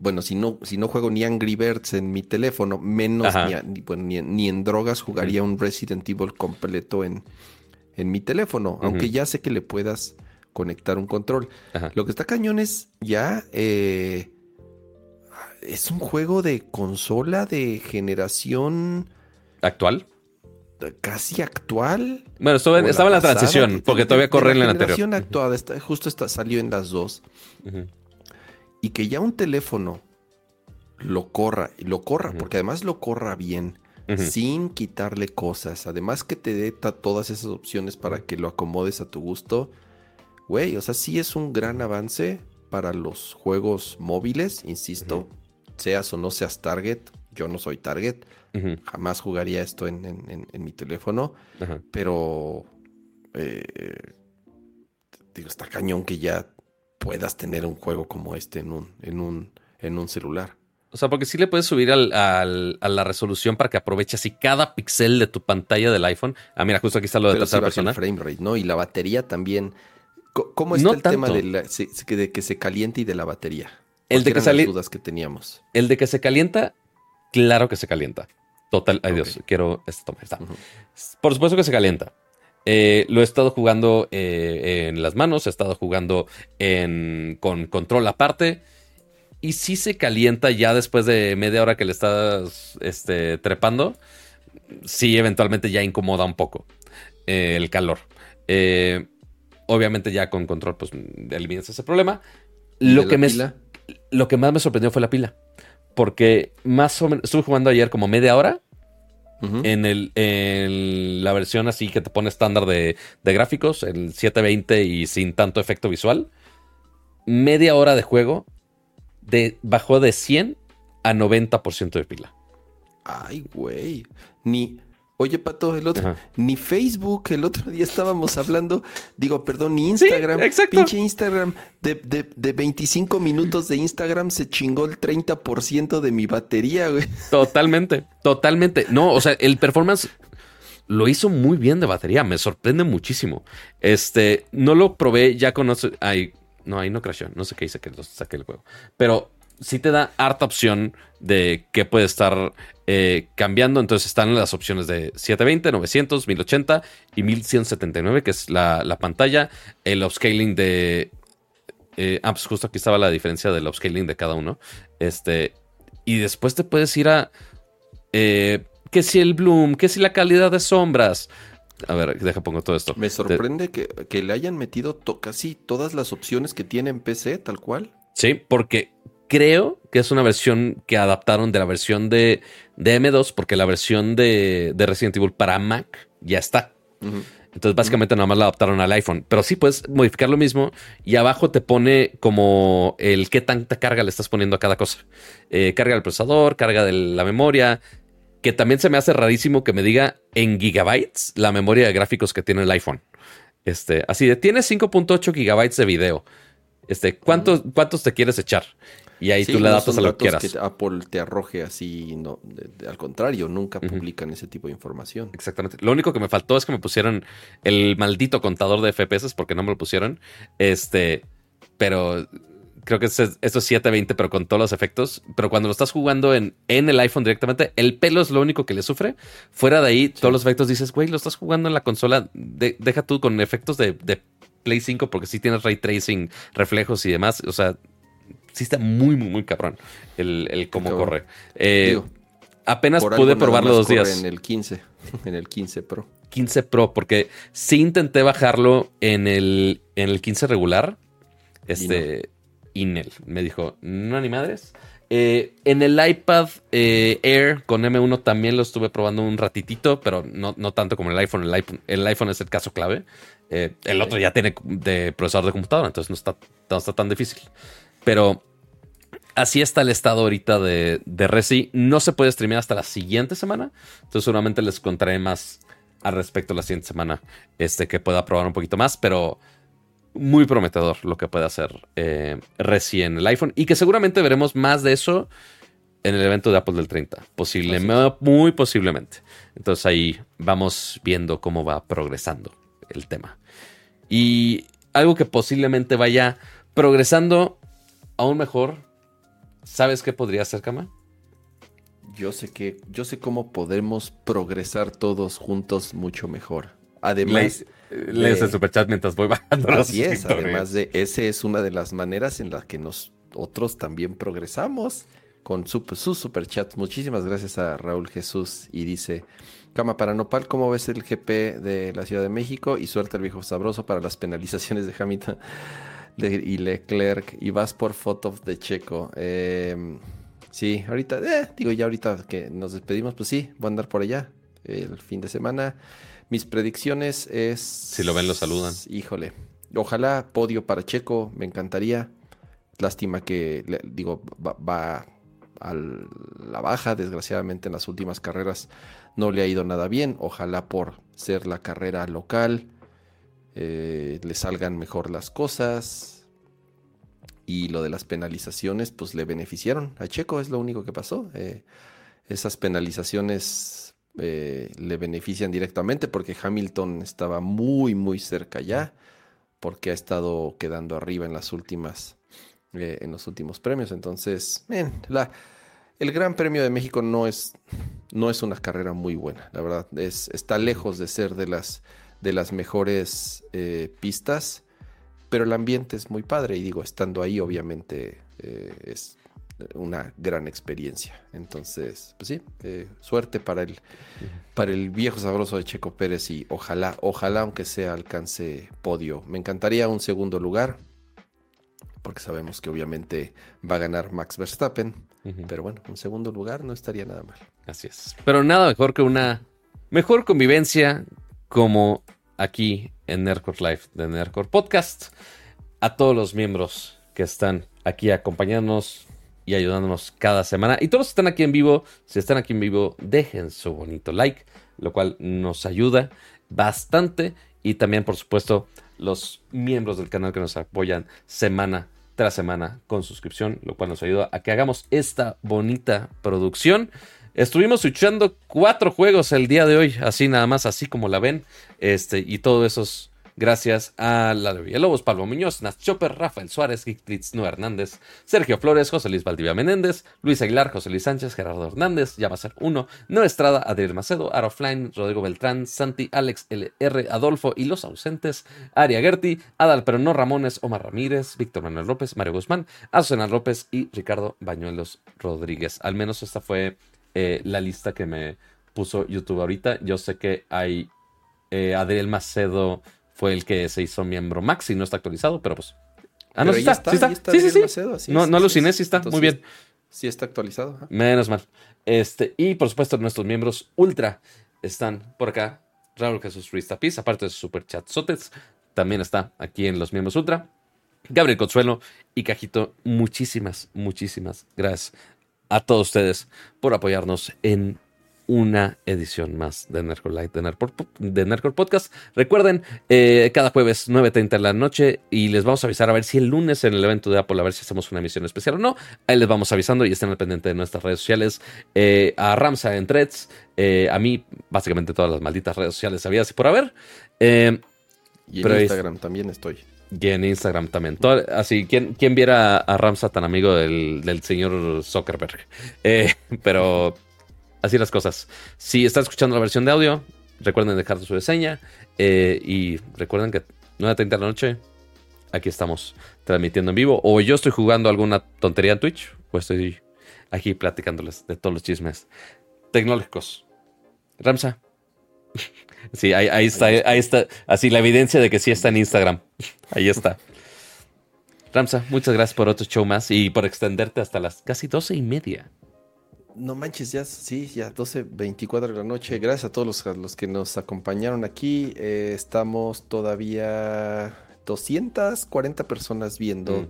bueno, si no, si no juego ni Angry Birds en mi teléfono, menos ni, en drogas jugaría un Resident Evil completo en, en mi teléfono, aunque ya sé que le puedas conectar un control. Lo que está cañón es ya... Eh, es un juego de consola de generación... ¿Actual? Casi actual. Bueno, estaba en la transición, porque todavía corre en la anterior. La generación actual, justo está, salió en las dos y que ya un teléfono lo corra, y lo corra, porque además lo corra bien, sin quitarle cosas, además que te dé todas esas opciones para que lo acomodes a tu gusto, güey, o sea, sí es un gran avance para los juegos móviles, insisto, seas o no seas target, yo no soy target, jamás jugaría esto en, mi teléfono, pero... Eh, digo, está cañón que ya puedas tener un juego como este en un, en un, en un celular. O sea, porque sí le puedes subir al, a la resolución para que aproveche así cada píxel de tu pantalla del iPhone. Ah, mira, justo aquí está lo de tercera persona. El frame rate, ¿no? Y la batería también. ¿Cómo está el tema de, que se caliente y de la batería? El de que las dudas que teníamos. El de que se calienta, claro que se calienta. Total, ay Dios, quiero esto. Está. Por supuesto que se calienta. Eh, lo he estado jugando eh, en las manos, he estado jugando con control aparte. Y si se calienta ya después de media hora que le estás este, trepando. Sí, eventualmente ya incomoda un poco eh, el calor. obviamente ya con control pues eliminas ese problema. Lo que, me, lo que más me sorprendió fue la pila. Porque más o menos estuve jugando ayer como media hora en, el, en la versión así que te pone estándar de, gráficos, el 720 y sin tanto efecto visual, media hora de juego de, bajó de 100 a 90% de pila. Ay, güey. Ni, Oye, Pato, el otro, ni Facebook, el otro día estábamos hablando, digo, perdón, ni Instagram, pinche Instagram, de, de, de, 25 minutos de Instagram se chingó el 30% de mi batería, güey. Totalmente, totalmente. No, o sea, el performance lo hizo muy bien de batería, me sorprende muchísimo. Este, no lo probé, ya conoce, ay, no, ahí no crashó, no sé qué hice que saqué el juego, pero sí te da harta opción de qué puede estar eh, cambiando. Entonces están las opciones de 720, 900, 1080 y 1179, que es la, pantalla. El upscaling de. Eh, ah, pues justo aquí estaba la diferencia del upscaling de cada uno. Este. Y después te puedes ir a. Eh, que si el bloom, que si la calidad de sombras. A ver, deja pongo todo esto. Me sorprende que, le hayan metido casi todas las opciones que tiene en PC, tal cual. Sí, porque creo que es una versión que adaptaron de la versión de, de M2, porque la versión de, de, Resident Evil para Mac ya está. Entonces, básicamente, nada más la adaptaron al iPhone. Pero sí puedes modificar lo mismo y abajo te pone como el qué tanta carga le estás poniendo a cada cosa. Eh, carga del procesador, carga de la memoria. Que también se me hace rarísimo que me diga en gigabytes la memoria de gráficos que tiene el iPhone. Este, así de, tienes 5.8 gigabytes de video. Este, ¿cuántos, ¿cuántos te quieres echar? Y ahí tú le adaptas a lo que quieras. Que Apple te arroje así, no, al contrario, nunca publican ese tipo de información. Exactamente. Lo único que me faltó es que me pusieran el maldito contador de FPS porque no me lo pusieron. Este, pero creo que esto es 720, pero con todos los efectos. Pero cuando lo estás jugando en, en el iPhone directamente, el pelo es lo único que le sufre. Fuera de ahí, todos los efectos dices, güey, lo estás jugando en la consola. deja tú con efectos de, de Play 5 porque sí tienes ray tracing, reflejos y demás. O sea, sí está muy, muy, muy cabrón el, cómo corre. Eh, apenas pude probarlo dos días. En el 15, en el 15 Pro. 15 Pro, porque sí intenté bajarlo en el, en el 15 regular. Este, Inel me dijo, no ni madres. Eh, en el iPad eh, Air con M1 también lo estuve probando un ratitito, pero no, no tanto como el iPhone. El iPhone, el iPhone es el caso clave. el otro ya tiene de procesador de computadora, entonces no está, no está tan difícil. Pero así está el estado ahorita de, de Resi. No se puede streamear hasta la siguiente semana. Entonces seguramente les contaré más al respecto la siguiente semana. Este que pueda probar un poquito más. Pero muy prometedor lo que puede hacer eh, Resi en el iPhone. Y que seguramente veremos más de eso en el evento de Apple del 30. Posiblemente, muy posiblemente. Entonces ahí vamos viendo cómo va progresando el tema. Y algo que posiblemente vaya progresando aún mejor, ¿sabes qué podría ser, Kama? Yo sé que, yo sé cómo podemos progresar todos juntos mucho mejor. Además, lees el superchat mientras voy bajando. Así es, además de ese es una de las maneras en las que nosotros también progresamos con su, sus superchats. Muchísimas gracias a Raúl Jesús y dice, Cama para Nopal, ¿cómo ves el GP de la Ciudad de México? Y suerte al viejo sabroso para las penalizaciones de Y Leclerc y vas por foto de Checo. Em, sí, ahorita, eh, digo ya ahorita que nos despedimos, pues sí, voy a andar por allá el fin de semana. Mis predicciones es... Si lo ven, lo saludan. Híjole, ojalá podio para Checo, me encantaría. Lástima que, digo, va, a la baja, desgraciadamente en las últimas carreras no le ha ido nada bien. Ojalá por ser la carrera local eh, le salgan mejor las cosas. Y lo de las penalizaciones, pues le beneficiaron a Checo, es lo único que pasó. Eh, esas penalizaciones eh, le benefician directamente porque Hamilton estaba muy, muy cerca ya, porque ha estado quedando arriba en las últimas, en los últimos premios. Entonces, el Gran Premio de México no es, no es una carrera muy buena, la verdad. Es, está lejos de ser de las de las mejores eh, pistas, pero el ambiente es muy padre y digo, estando ahí obviamente eh, es una gran experiencia. Entonces, pues sí, eh, suerte para el, para el viejo sabroso de Checo Pérez y ojalá, ojalá aunque sea alcance podio. Me encantaría un segundo lugar, porque sabemos que obviamente va a ganar Max Verstappen, pero bueno, un segundo lugar no estaría nada mal. Así es. Pero nada mejor que una mejor convivencia como aquí en Nerdcore Live de Nerdcore Podcast. A todos los miembros que están aquí acompañándonos y ayudándonos cada semana. Y todos los que están aquí en vivo, si están aquí en vivo, dejen su bonito like, lo cual nos ayuda bastante. Y también, por supuesto, los miembros del canal que nos apoyan semana tras semana con suscripción, lo cual nos ayuda a que hagamos esta bonita producción. Estuvimos switchando cuatro juegos el día de hoy, así nada más, así como la ven. Este, y todo eso es gracias a la de Villalobos, Pablo Muñoz, Nas Chopper, Rafael Suárez, Gitritz Noé Hernández, Sergio Flores, José Luis Valdivia Menéndez, Luis Aguilar, José Luis Sánchez, Gerardo Hernández, ya va a ser uno, Noé Estrada, Adriel Macedo, Arofline, Rodrigo Beltrán, Santi, Alex LR, Adolfo y los ausentes, Aria Gerti, Adal pero no Ramones, Omar Ramírez, Víctor Manuel López, Mario Guzmán, Azucena López y Ricardo Bañuelos Rodríguez. Al menos esta fue eh, la lista que me puso YouTube ahorita. Yo sé que hay eh, Adriel Macedo fue el que se hizo miembro Maxi, no está actualizado, pero pues Ah, no, sí está, sí está. Sí, sí, sí. no, no aluciné, sí está. Muy bien. Sí está actualizado. Menos mal. Este, y por supuesto, nuestros miembros ultra están por acá. Raúl Jesús Ruiz Tapiz, aparte de su super chat Sotes, también está aquí en los miembros ultra. Gabriel Consuelo y Cajito, muchísimas, muchísimas gracias a todos ustedes por apoyarnos en una edición más de Nerdcore Light, de Nerdcore, Podcast. Recuerden, eh, cada jueves 9.30 de la noche y les vamos a avisar a ver si el lunes en el evento de Apple, a ver si hacemos una emisión especial o no. Ahí les vamos avisando y estén al pendiente de nuestras redes sociales. Eh, a Ramsa en Threads, eh, a mí básicamente todas las malditas redes sociales había así por haber. y en Instagram también estoy. Y en Instagram también. así, ¿quién, ¿quién, viera a Ramsa tan amigo del, del señor Zuckerberg? pero así las cosas. Si están escuchando la versión de audio, recuerden dejar su reseña. Eh, y recuerden que 9.30 de la noche, aquí estamos transmitiendo en vivo. O yo estoy jugando alguna tontería en Twitch, o estoy aquí platicándoles de todos los chismes tecnológicos. Ramsa. Sí, ahí, está, ahí está. Así la evidencia de que sí está en Instagram. Ahí está. Ramsa, muchas gracias por otro show más y por extenderte hasta las casi doce y media. No manches, ya sí, ya 12, 24 de la noche. Gracias a todos los, los que nos acompañaron aquí. Eh, estamos todavía 240 personas viendo.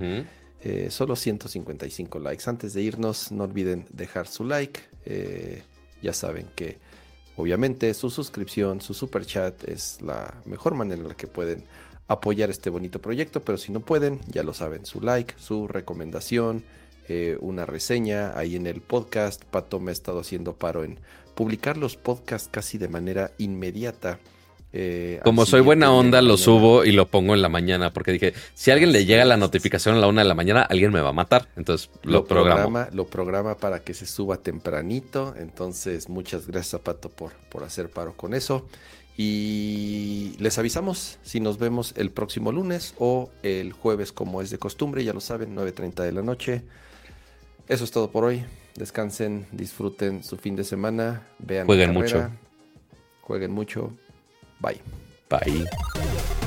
Eh, solo 155 likes. Antes de irnos, no olviden dejar su like. Eh, ya saben que obviamente su suscripción, su super chat es la mejor manera en la que pueden apoyar este bonito proyecto. Pero si no pueden, ya lo saben, su like, su recomendación eh, una reseña ahí en el podcast. Pato me ha estado haciendo paro en publicar los podcasts casi de manera inmediata. Eh, Como soy buena onda, lo subo y lo pongo en la mañana, porque dije, si a alguien le llega la notificación a la una de la mañana, alguien me va a matar. Entonces lo, programa. Lo programa para que se suba tempranito. Entonces, muchas gracias a Pato por, por hacer paro con eso. Y les avisamos si nos vemos el próximo lunes o el jueves como es de costumbre, ya lo saben, 9.30 de la noche. Eso es todo por hoy. Descansen, disfruten su fin de semana, vean Jueguen mucho. Jueguen mucho. Bye. Bye.